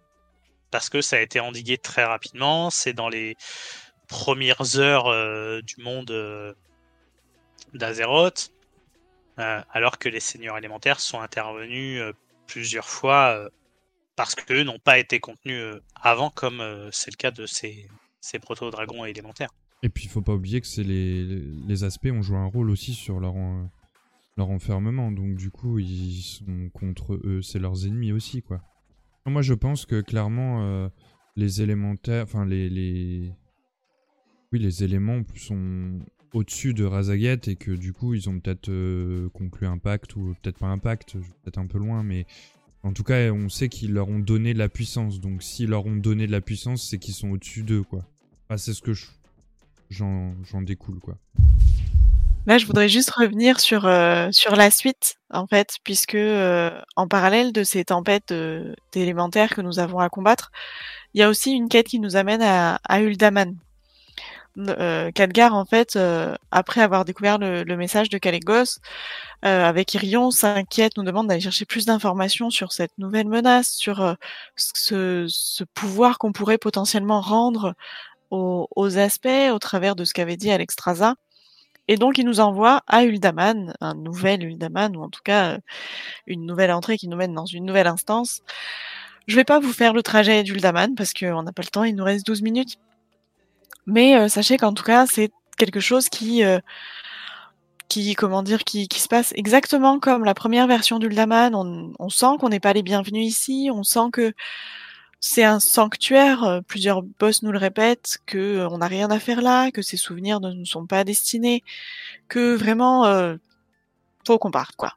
parce que ça a été endigué très rapidement. C'est dans les premières heures euh, du monde euh, d'Azeroth, alors que les seigneurs élémentaires sont intervenus plusieurs fois euh, parce qu'eux n'ont pas été contenus euh, avant, comme euh, c'est le cas de ces, ces proto-dragons élémentaires. Et puis il faut pas oublier que c'est les, les aspects ont joué un rôle aussi sur leur, leur enfermement, donc du coup ils sont contre eux, c'est leurs ennemis aussi quoi. Moi je pense que clairement les élémentaires, enfin les, les... Oui les éléments sont au-dessus de Razaget et que du coup ils ont peut-être euh, conclu un pacte ou peut-être pas un pacte, je peut-être un peu loin mais en tout cas on sait qu'ils leur ont donné de la puissance, donc s'ils leur ont donné de la puissance c'est qu'ils sont au-dessus d'eux quoi. Enfin, c'est ce que je j'en j'en découle quoi. Là, je voudrais juste revenir sur, euh, sur la suite, en fait, puisque euh, en parallèle de ces tempêtes euh, d'élémentaires que nous avons à combattre, il y a aussi une quête qui nous amène à, à Uldaman. Euh, Khadgar, en fait, euh, après avoir découvert le, le message de Kalégos, euh, avec Irion, s'inquiète, nous demande d'aller chercher plus d'informations sur cette nouvelle menace, sur euh, ce, ce pouvoir qu'on pourrait potentiellement rendre aux, aux aspects au travers de ce qu'avait dit Alexstrasza. Et donc, il nous envoie à Uldaman, un nouvel Uldaman, ou en tout cas euh, une nouvelle entrée qui nous mène dans une nouvelle instance. Je vais pas vous faire le trajet d'Uldaman parce qu'on n'a pas le temps, il nous reste 12 minutes. Mais euh, sachez qu'en tout cas, c'est quelque chose qui, euh, qui, comment dire, qui, qui se passe exactement comme la première version d'Uldaman. On, on sent qu'on n'est pas les bienvenus ici, on sent que c'est un sanctuaire, euh, plusieurs boss nous le répètent, que euh, on n'a rien à faire là, que ces souvenirs ne nous sont pas destinés, que vraiment euh, faut qu'on parte quoi.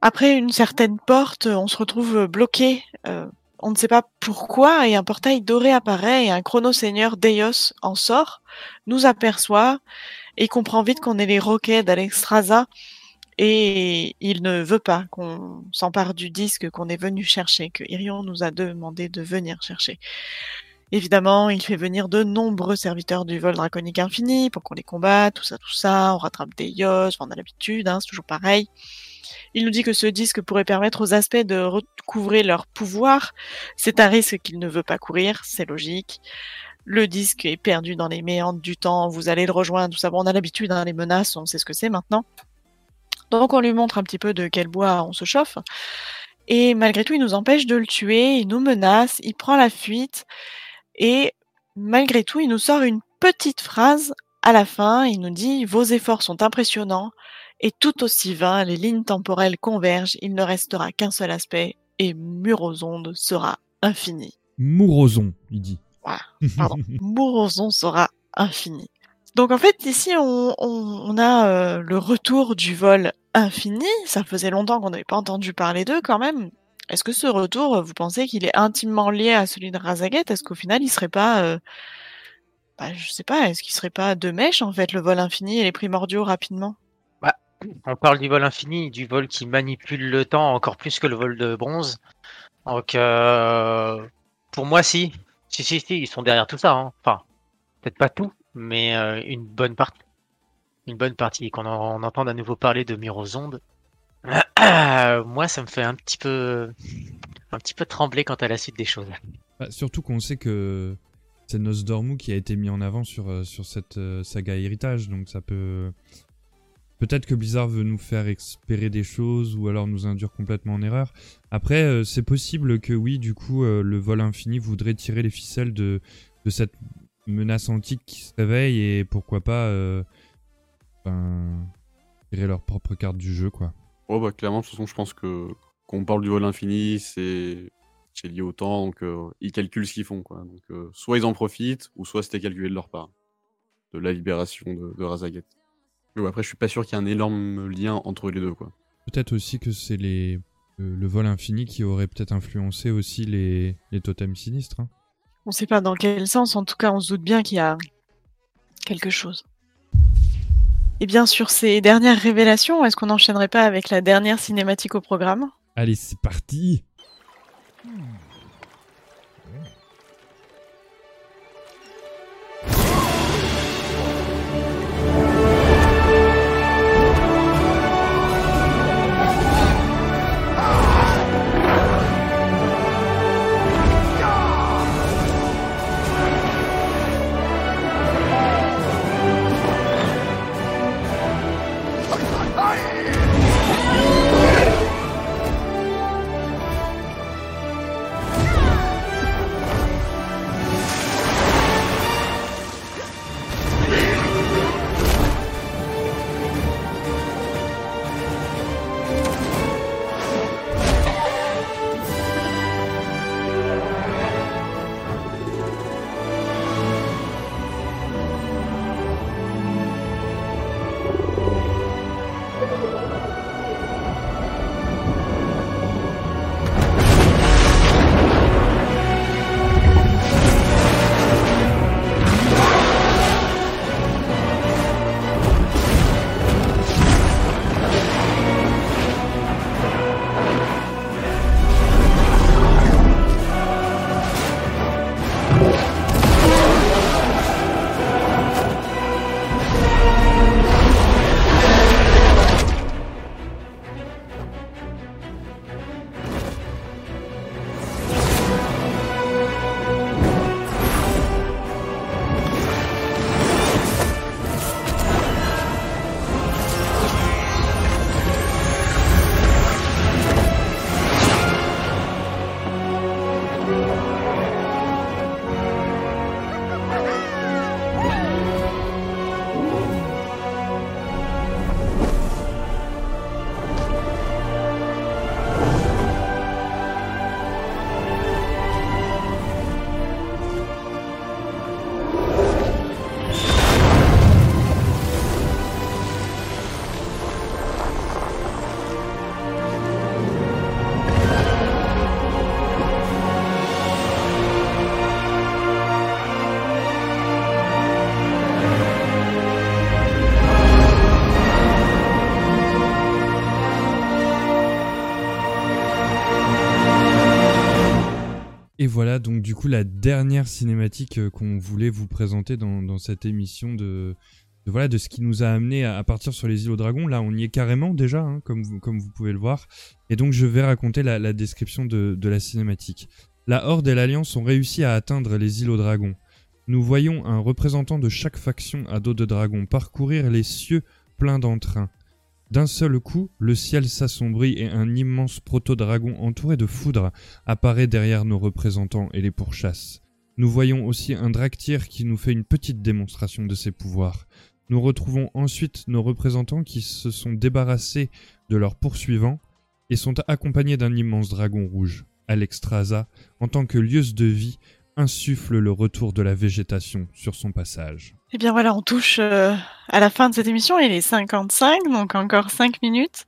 Après une certaine porte, on se retrouve bloqué, euh, on ne sait pas pourquoi, et un portail doré apparaît et un chrono-seigneur Deios en sort, nous aperçoit et comprend vite qu'on est les roquets d'Alexstrasza et il ne veut pas qu'on s'empare du disque qu'on est venu chercher, que Irion nous a demandé de venir chercher. Évidemment, il fait venir de nombreux serviteurs du vol draconique infini pour qu'on les combatte, tout ça, tout ça, on rattrape des yos, on a l'habitude, hein, c'est toujours pareil. Il nous dit que ce disque pourrait permettre aux aspects de recouvrer leur pouvoir. C'est un risque qu'il ne veut pas courir, c'est logique. Le disque est perdu dans les méandres du temps, vous allez le rejoindre, tout ça. Bon, on a l'habitude, hein, les menaces, on sait ce que c'est maintenant. Donc on lui montre un petit peu de quel bois on se chauffe. Et malgré tout, il nous empêche de le tuer, il nous menace, il prend la fuite. Et malgré tout, il nous sort une petite phrase à la fin. Il nous dit Vos efforts sont impressionnants. Et tout aussi vain, les lignes temporelles convergent. Il ne restera qu'un seul aspect. Et Murozonde sera infini. Mourozon, il dit. Voilà, [LAUGHS] pardon. Murozon sera infini. Donc en fait, ici, on, on- on a euh, le retour du vol infini. Ça faisait longtemps qu'on n'avait pas entendu parler d'eux quand même. Est-ce que ce retour, vous pensez qu'il est intimement lié à celui de Razaget Est-ce qu'au final, il serait pas... euh, bah, je sais pas, est-ce qu'il serait pas deux mèches en fait, le vol infini et les primordiaux rapidement? Bah, on parle du vol infini, du vol qui manipule le temps encore plus que le vol de bronze. Donc, euh, pour moi, si. Si, si, si, ils sont derrière tout ça. hein. Enfin, peut-être pas tout, mais euh, une bonne partie. Une bonne partie. Qu'on en, entende à nouveau parler de Mirozonde, [COUGHS] moi, ça me fait un petit peu, un petit peu trembler quant à la suite des choses. Bah, surtout qu'on sait que c'est Nosdormu qui a été mis en avant sur, euh, sur cette euh, saga héritage, donc ça peut... Peut-être que Blizzard veut nous faire espérer des choses ou alors nous induire complètement en erreur. Après, euh, c'est possible que oui, du coup, le vol infini voudrait tirer les ficelles de, de cette menace antique qui se réveille et pourquoi pas ben, tirer leur propre carte du jeu, quoi. Oh bah clairement, de toute façon, je pense que quand on parle du vol infini, c'est c'est lié au temps, donc euh, ils calculent ce qu'ils font, quoi. Donc euh, soit ils en profitent, ou soit c'était calculé de leur part, de la libération de, de Razaget. Mais ouais, après, je suis pas sûr qu'il y ait un énorme lien entre les deux, quoi. Peut-être aussi que c'est les le vol infini qui aurait peut-être influencé aussi les, les totems sinistres. hein. On sait pas dans quel sens, en tout cas on se doute bien qu'il y a quelque chose. Et bien sur ces dernières révélations, est-ce qu'on n'enchaînerait pas avec la dernière cinématique au programme? Allez, c'est parti. Et voilà donc du coup la dernière cinématique euh, qu'on voulait vous présenter dans, cette émission de, voilà de ce qui nous a amené à, partir sur les îles aux dragons. Là on y est carrément déjà hein, comme, vous, pouvez le voir. Et donc je vais raconter la, la description de, de la cinématique. La Horde et l'Alliance ont réussi à atteindre les îles aux dragons. Nous voyons un représentant de chaque faction à dos de dragon parcourir les cieux pleins d'entrain. D'un seul coup, le ciel s'assombrit et un immense proto-dragon entouré de foudre apparaît derrière nos représentants et les pourchasse. Nous voyons aussi un Draktyr qui nous fait une petite démonstration de ses pouvoirs. Nous retrouvons ensuite nos représentants qui se sont débarrassés de leurs poursuivants et sont accompagnés d'un immense dragon rouge. Alexstrasza, en tant que lieuse de vie, insuffle le retour de la végétation sur son passage. Eh bien voilà, on touche euh, à la fin de cette émission, il est 55, donc encore 5 minutes.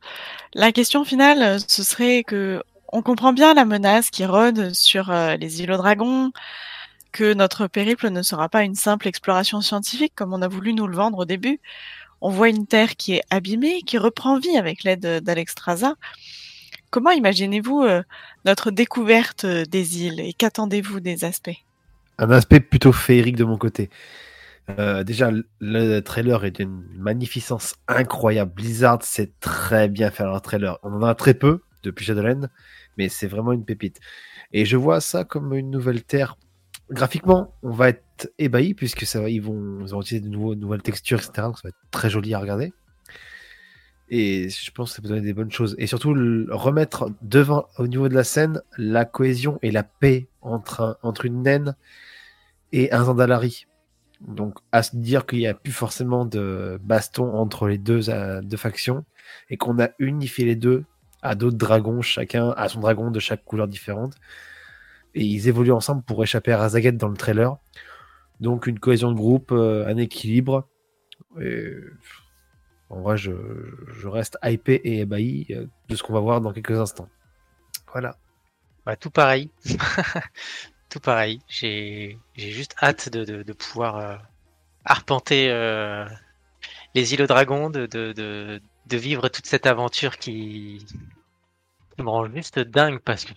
La question finale, euh, ce serait que on comprend bien la menace qui rôde sur euh, les îlots dragons, que notre périple ne sera pas une simple exploration scientifique comme on a voulu nous le vendre au début. On voit une terre qui est abîmée, qui reprend vie avec l'aide d'Alexstrasza. Comment imaginez-vous notre découverte des îles et qu'attendez-vous des aspects? Un aspect plutôt féerique de mon côté. Euh, déjà, le trailer est d'une magnificence incroyable. Blizzard sait très bien faire un trailer. On en a très peu depuis Shadowland, mais c'est vraiment une pépite. Et je vois ça comme une nouvelle terre. Graphiquement, on va être ébahi puisque ça va, ils, vont, utiliser de nouvelles textures, etc. Donc ça va être très joli à regarder. Et je pense que ça peut donner des bonnes choses. Et surtout, remettre devant, au niveau de la scène, la cohésion et la paix entre, entre une naine et un Zandalari. Donc, à se dire qu'il n'y a plus forcément de baston entre les deux, euh, deux factions et qu'on a unifié les deux à d'autres dragons, chacun à son dragon de chaque couleur différente. Et ils évoluent ensemble pour échapper à Razaget dans le trailer. Donc, une cohésion de groupe, euh, un équilibre. En vrai, je, je, reste hypé et ébahi euh, de ce qu'on va voir dans quelques instants. Voilà. Bah, tout pareil. [LAUGHS] tout pareil. J'ai juste hâte de, pouvoir euh, arpenter euh, les îles aux dragons, de, vivre toute cette aventure qui, me rend juste dingue parce que,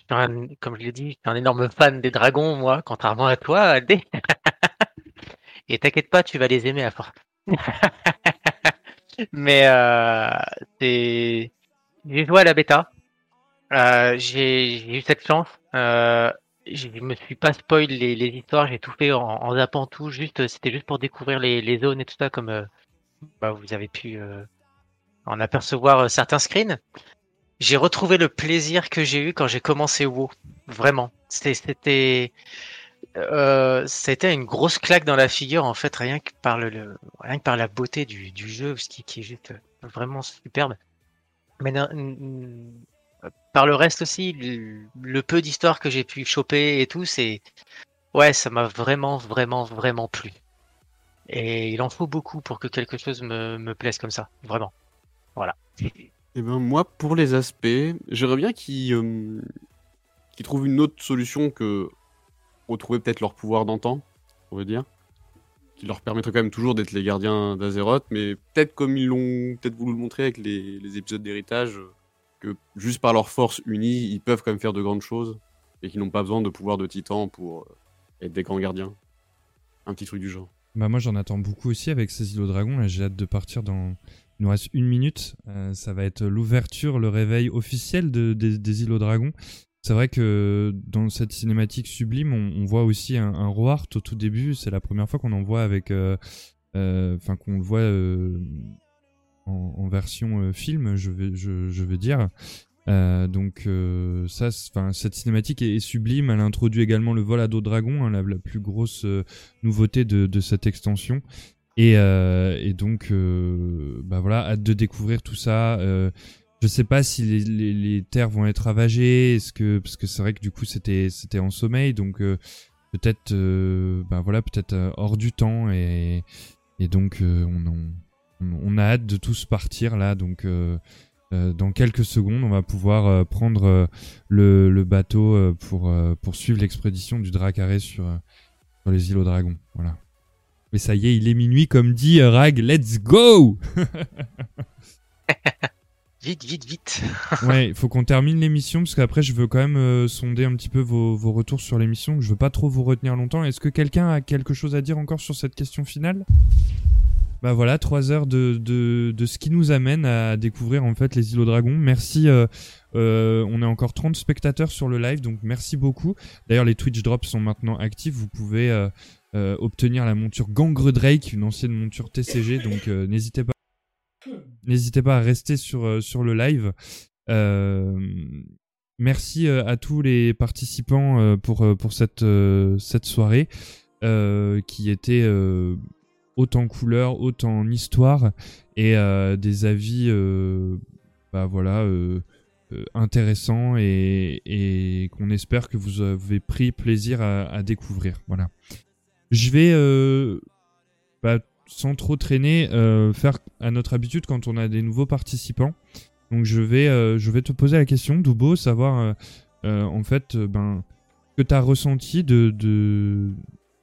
comme je l'ai dit, je suis un énorme fan des dragons, moi, contrairement à toi, Aldé. [LAUGHS] et t'inquiète pas, tu vas les aimer à force. [LAUGHS] Mais euh. J'ai joué à la bêta. Euh, j'ai eu cette chance. Je me suis pas spoil les, histoires, j'ai tout fait en, en, zappant tout. Juste, c'était juste pour découvrir les, zones et tout ça, comme euh, bah, vous avez pu euh, en apercevoir euh, certains screens. J'ai retrouvé le plaisir que j'ai eu quand j'ai commencé WoW. Vraiment, c'était euh, c'était une grosse claque dans la figure en fait rien que par le, rien que par la beauté du, du jeu ce qui, qui, est juste vraiment superbe mais par le reste aussi le, peu d'histoire que j'ai pu choper et tout c'est ouais ça m'a vraiment vraiment vraiment plu. Et il en faut beaucoup pour que quelque chose me, me plaise comme ça vraiment. Voilà. Et [LAUGHS] eh ben moi pour les aspects j'aimerais bien qu'ils euh, trouvent une autre solution que retrouver peut-être leur pouvoir d'antan, on veut dire, qui leur permettrait quand même toujours d'être les gardiens d'Azeroth, mais peut-être comme ils l'ont peut-être voulu le montrer avec les, épisodes d'héritage, que juste par leur force unie, ils peuvent quand même faire de grandes choses et qu'ils n'ont pas besoin de pouvoir de titan pour euh, être des grands gardiens. Un petit truc du genre. Bah moi j'en attends beaucoup aussi avec ces îlots dragons. J'ai hâte de partir dans. Il nous reste une minute. Euh, ça va être l'ouverture, le réveil officiel de, des, îlots dragons. C'est vrai que dans cette cinématique sublime, on, voit aussi un, un Rohart au tout début. C'est la première fois qu'on en voit avec, euh, enfin qu'on le voit euh, en, version film, je vais, dire. donc ça, enfin cette cinématique est, sublime. Elle introduit également le vol à dos dragon, hein, la, plus grosse nouveauté de, cette extension. Et, donc, bah voilà, hâte de découvrir tout ça. Je sais pas si les, terres vont être ravagées, parce que c'est vrai que du coup c'était c'était en sommeil, donc euh, peut-être euh, ben voilà peut-être euh, hors du temps et et donc on, on, on, a hâte de tous partir là, donc dans quelques secondes on va pouvoir prendre le, le bateau pour pour suivre l'expédition du Dracaré sur sur les îles aux dragons, voilà. Mais ça y est, il est minuit comme dit Rag, let's go. [LAUGHS] Vite, vite, vite. [LAUGHS] ouais, il faut qu'on termine l'émission parce qu'après je veux quand même euh, sonder un petit peu vos, vos retours sur l'émission. Je veux pas trop vous retenir longtemps. Est-ce que quelqu'un a quelque chose à dire encore sur cette question finale? Bah voilà, trois heures de, de, de, ce qui nous amène à découvrir en fait les îlots dragons. Merci. Euh, euh, on est encore 30 spectateurs sur le live, donc merci beaucoup. D'ailleurs, les Twitch drops sont maintenant actifs. Vous pouvez euh, obtenir la monture Gangre Drake, une ancienne monture TCG, donc n'hésitez pas n'hésitez pas à rester sur, sur le live. Merci à tous les participants pour, pour cette, cette soirée qui était autant couleur, autant histoire et euh, des avis euh, bah voilà, euh, intéressants et, qu'on espère que vous avez pris plaisir à, découvrir. Voilà. Je vais, bah, sans trop traîner, faire à notre habitude quand on a des nouveaux participants. Donc je vais, je vais te poser la question, Doubo, savoir en fait, ben, que tu as ressenti de,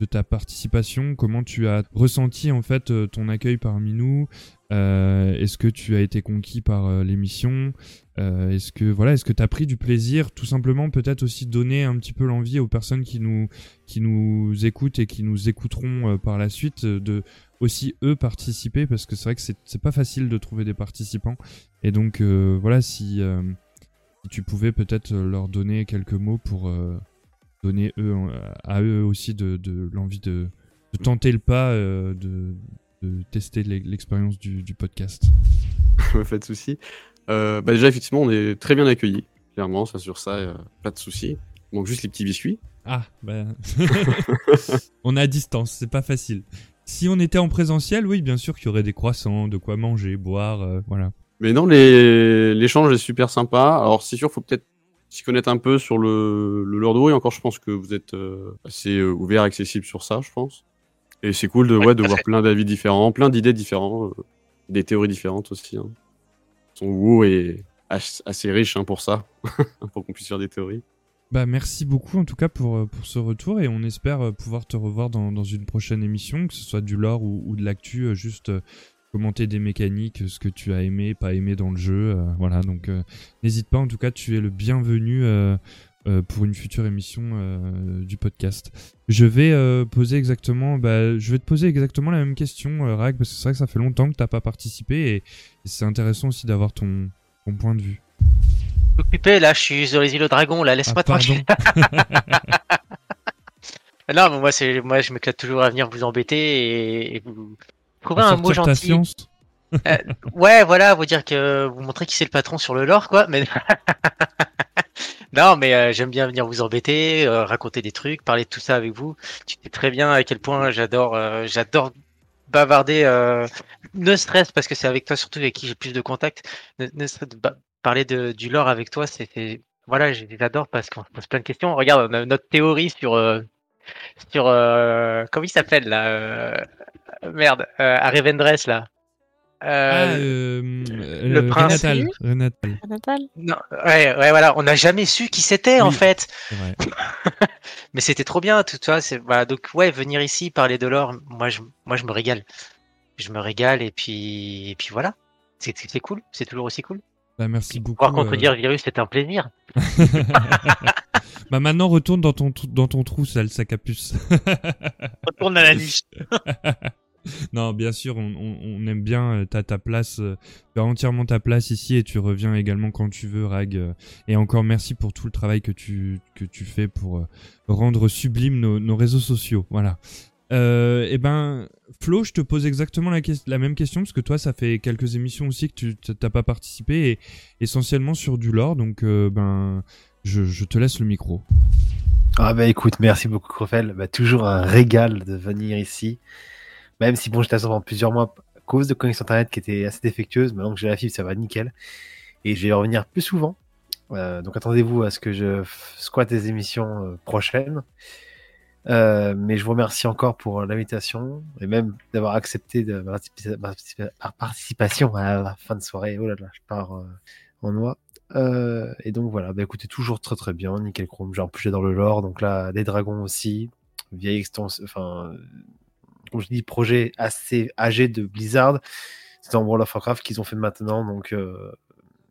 de ta participation, comment tu as ressenti en fait euh, ton accueil parmi nous, euh, est-ce que tu as été conquis par euh, l'émission, est-ce que voilà, est-ce que tu as pris du plaisir, tout simplement peut-être aussi donner un petit peu l'envie aux personnes qui nous qui nous écoutent et qui nous écouteront par la suite de aussi eux participer? Parce que c'est vrai que c'est pas facile de trouver des participants. Et donc voilà si, tu pouvais peut-être leur donner quelques mots pour donner eux à eux aussi de, de l'envie de, de tenter le pas euh, de, de tester l'e- l'expérience du, du podcast. [LAUGHS] pas de souci. Euh, bah déjà, effectivement, on est très bien accueillis. Clairement, ça sur ça, euh, pas de souci. Donc juste les petits biscuits. Ah, bah. [LAUGHS] on est à distance, c'est pas facile. Si on était en présentiel, oui, bien sûr qu'il y aurait des croissants, de quoi manger, boire, voilà. Mais non, les- l'échange est super sympa. Alors c'est sûr, faut peut-être s'y connaître un peu sur le, le lore de WoW, et encore, je pense que vous êtes euh, assez euh, ouvert, accessible sur ça, je pense. Et c'est cool de, ouais, de voir plein d'avis différents, plein d'idées différentes, euh, des théories différentes aussi. Hein. Son WoW est assez riche hein, pour ça, [LAUGHS] pour qu'on puisse faire des théories. Bah merci beaucoup en tout cas pour, pour ce retour et on espère pouvoir te revoir dans, dans une prochaine émission, que ce soit du lore ou, ou de l'actu, juste commenter des mécaniques, ce que tu as aimé, pas aimé dans le jeu, euh, voilà donc euh, n'hésite pas en tout cas tu es le bienvenu euh, pour une future émission du podcast. Je vais poser exactement, bah, je vais te poser exactement la même question Rag parce que c'est vrai que ça fait longtemps que t'as pas participé et, et c'est intéressant aussi d'avoir ton, ton point de vue. occupé là, je suis sur les îles au dragon là, laisse-moi Ah, tranquille. [LAUGHS] non, mais moi c'est moi je m'éclate toujours à venir vous embêter et, et vous À un mot gentil. Euh, [LAUGHS] ouais, voilà, vous dire que vous montrez qui c'est le patron sur le lore quoi, mais [LAUGHS] Non, mais euh, j'aime bien venir vous embêter, euh, raconter des trucs, parler de tout ça avec vous. Tu sais très bien à quel point j'adore euh, j'adore bavarder ne stress parce que c'est avec toi surtout avec qui j'ai plus de contact. Ne, ne ba- parler de, du lore avec toi, c'est voilà, j'adore parce qu'on se pose plein de questions. Regarde, on a notre théorie sur sur euh, comment il s'appelle là euh, merde, euh, à Revendreth là. Ah, Euh, euh, le euh, prince. Renatal, Renatal. Non, ouais, ouais, voilà, on n'a jamais su qui c'était en fait. [LAUGHS] Mais c'était trop bien, tout ça. C'est voilà, donc ouais, venir ici parler de l'or, moi je, moi je me régale. Je me régale et puis, et puis voilà. C'est c'est- c'est cool, c'est toujours aussi cool. Bah, merci beaucoup. Pouvoir euh. contredire le virus, c'est un plaisir. [LAUGHS] [LAUGHS] bah maintenant retourne dans ton trou- dans ton trou, sale sac à puce. Retourne à la niche. [LAUGHS] non, bien sûr, on, aime bien. euh, T'as ta place, euh, tu as entièrement ta place ici et tu reviens également quand tu veux, Rag. euh, Et encore merci pour tout le travail que tu que tu fais pour rendre sublime nos, réseaux sociaux. Voilà. Euh, et ben, Flo, je te pose exactement la, même question parce que toi, ça fait quelques émissions aussi que tu t'as pas participé et essentiellement sur du lore. Donc, ben, je, je te laisse le micro. Ah bah écoute, merci beaucoup Crofel. Bah, toujours un régal de venir ici. Même si bon, j'étais absent pendant plusieurs mois à cause de connexion internet qui était assez défectueuse. Maintenant que j'ai la fibre, ça va nickel. Et je vais revenir plus souvent. Euh, donc attendez-vous à ce que je squatte des émissions euh, prochaines. Euh, mais je vous remercie encore pour l'invitation et même d'avoir accepté de ma participa- ma participa- ma participation à la fin de soirée. Oh là là, je pars euh, en noix. Euh, et donc voilà, bah écoutez, toujours très très bien, nickel chrome. Genre, en plus j'adore le lore, donc là, des dragons aussi, vieille extension, enfin, comme je dis, projet assez âgé de Blizzard. C'est dans World of Warcraft qu'ils ont fait maintenant, donc euh,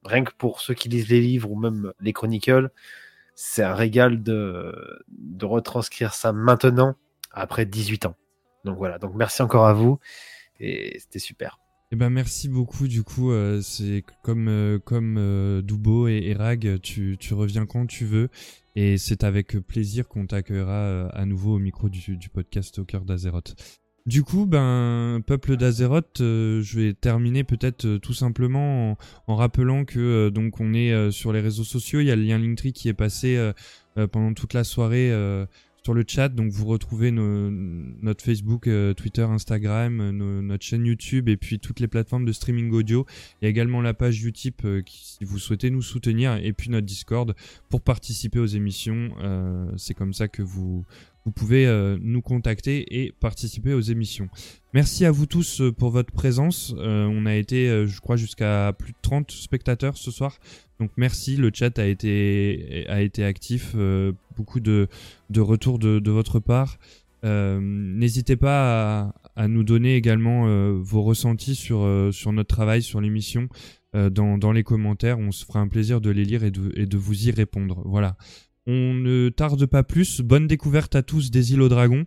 rien que pour ceux qui lisent les livres ou même les chronicles, c'est un régal de, de retranscrire ça maintenant, après 18 ans. Donc voilà, donc merci encore à vous, et c'était super. Eh ben merci beaucoup du coup euh, c'est comme euh, comme euh, Dubo et, et Rag tu, tu reviens quand tu veux et c'est avec plaisir qu'on t'accueillera à nouveau au micro du, du podcast au cœur d'Azeroth. Du coup, ben, peuple d'Azeroth, euh, je vais terminer peut-être euh, tout simplement en, rappelant que euh, donc on est sur les réseaux sociaux. Il y a le lien Linktree qui est passé pendant toute la soirée sur le chat. Donc vous retrouvez notre Facebook, Twitter, Instagram, notre chaîne YouTube et puis toutes les plateformes de streaming audio. Il y a également la page Utip si vous souhaitez nous soutenir et puis notre Discord pour participer aux émissions. C'est comme ça que vous vous pouvez euh, nous contacter et participer aux émissions. Merci à vous tous euh, pour votre présence. Euh, on a été, je crois, jusqu'à plus de 30 spectateurs ce soir. Donc merci, le chat a été, a été actif. beaucoup de, de retours de, de votre part. N'hésitez pas à, à nous donner également vos ressentis sur, sur notre travail, sur l'émission, dans, dans les commentaires. On se fera un plaisir de les lire et de, et de vous y répondre. Voilà. On ne tarde pas plus. Bonne découverte à tous des îles aux dragons.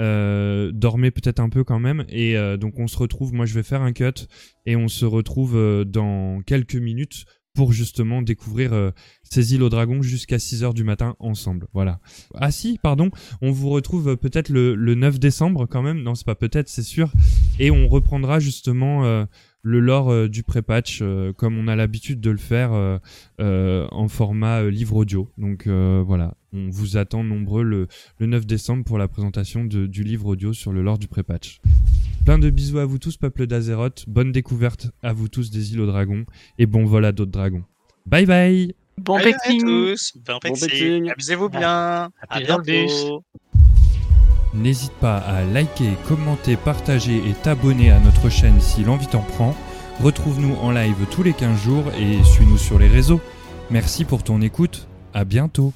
Euh, dormez peut-être un peu quand même. Et euh, donc on se retrouve, moi je vais faire un cut et on se retrouve euh, dans quelques minutes pour justement découvrir ces îles aux dragons jusqu'à 6h du matin ensemble. Voilà. Ah si, pardon, on vous retrouve peut-être le, le 9 décembre quand même. Non, c'est pas peut-être, c'est sûr. Et on reprendra justement le lore euh, du pré-patch euh, comme on a l'habitude de le faire euh, euh, en format euh, livre audio. Donc euh, voilà, on vous attend nombreux le, le 9 décembre pour la présentation de- du livre audio sur le lore du pré-patch. Plein de bisous à vous tous, peuple d'Azeroth. Bonne découverte à vous tous des îles aux dragons. Et bon vol à d'autres dragons. Bye bye Bon tous. Bon, Bon petting. petting. Amusez-vous bien. À bus. bientôt. N'hésite pas à liker, commenter, partager et t'abonner à notre chaîne si l'envie t'en prend. Retrouve-nous en live tous les 15 jours et suis-nous sur les réseaux. Merci pour ton écoute. À bientôt.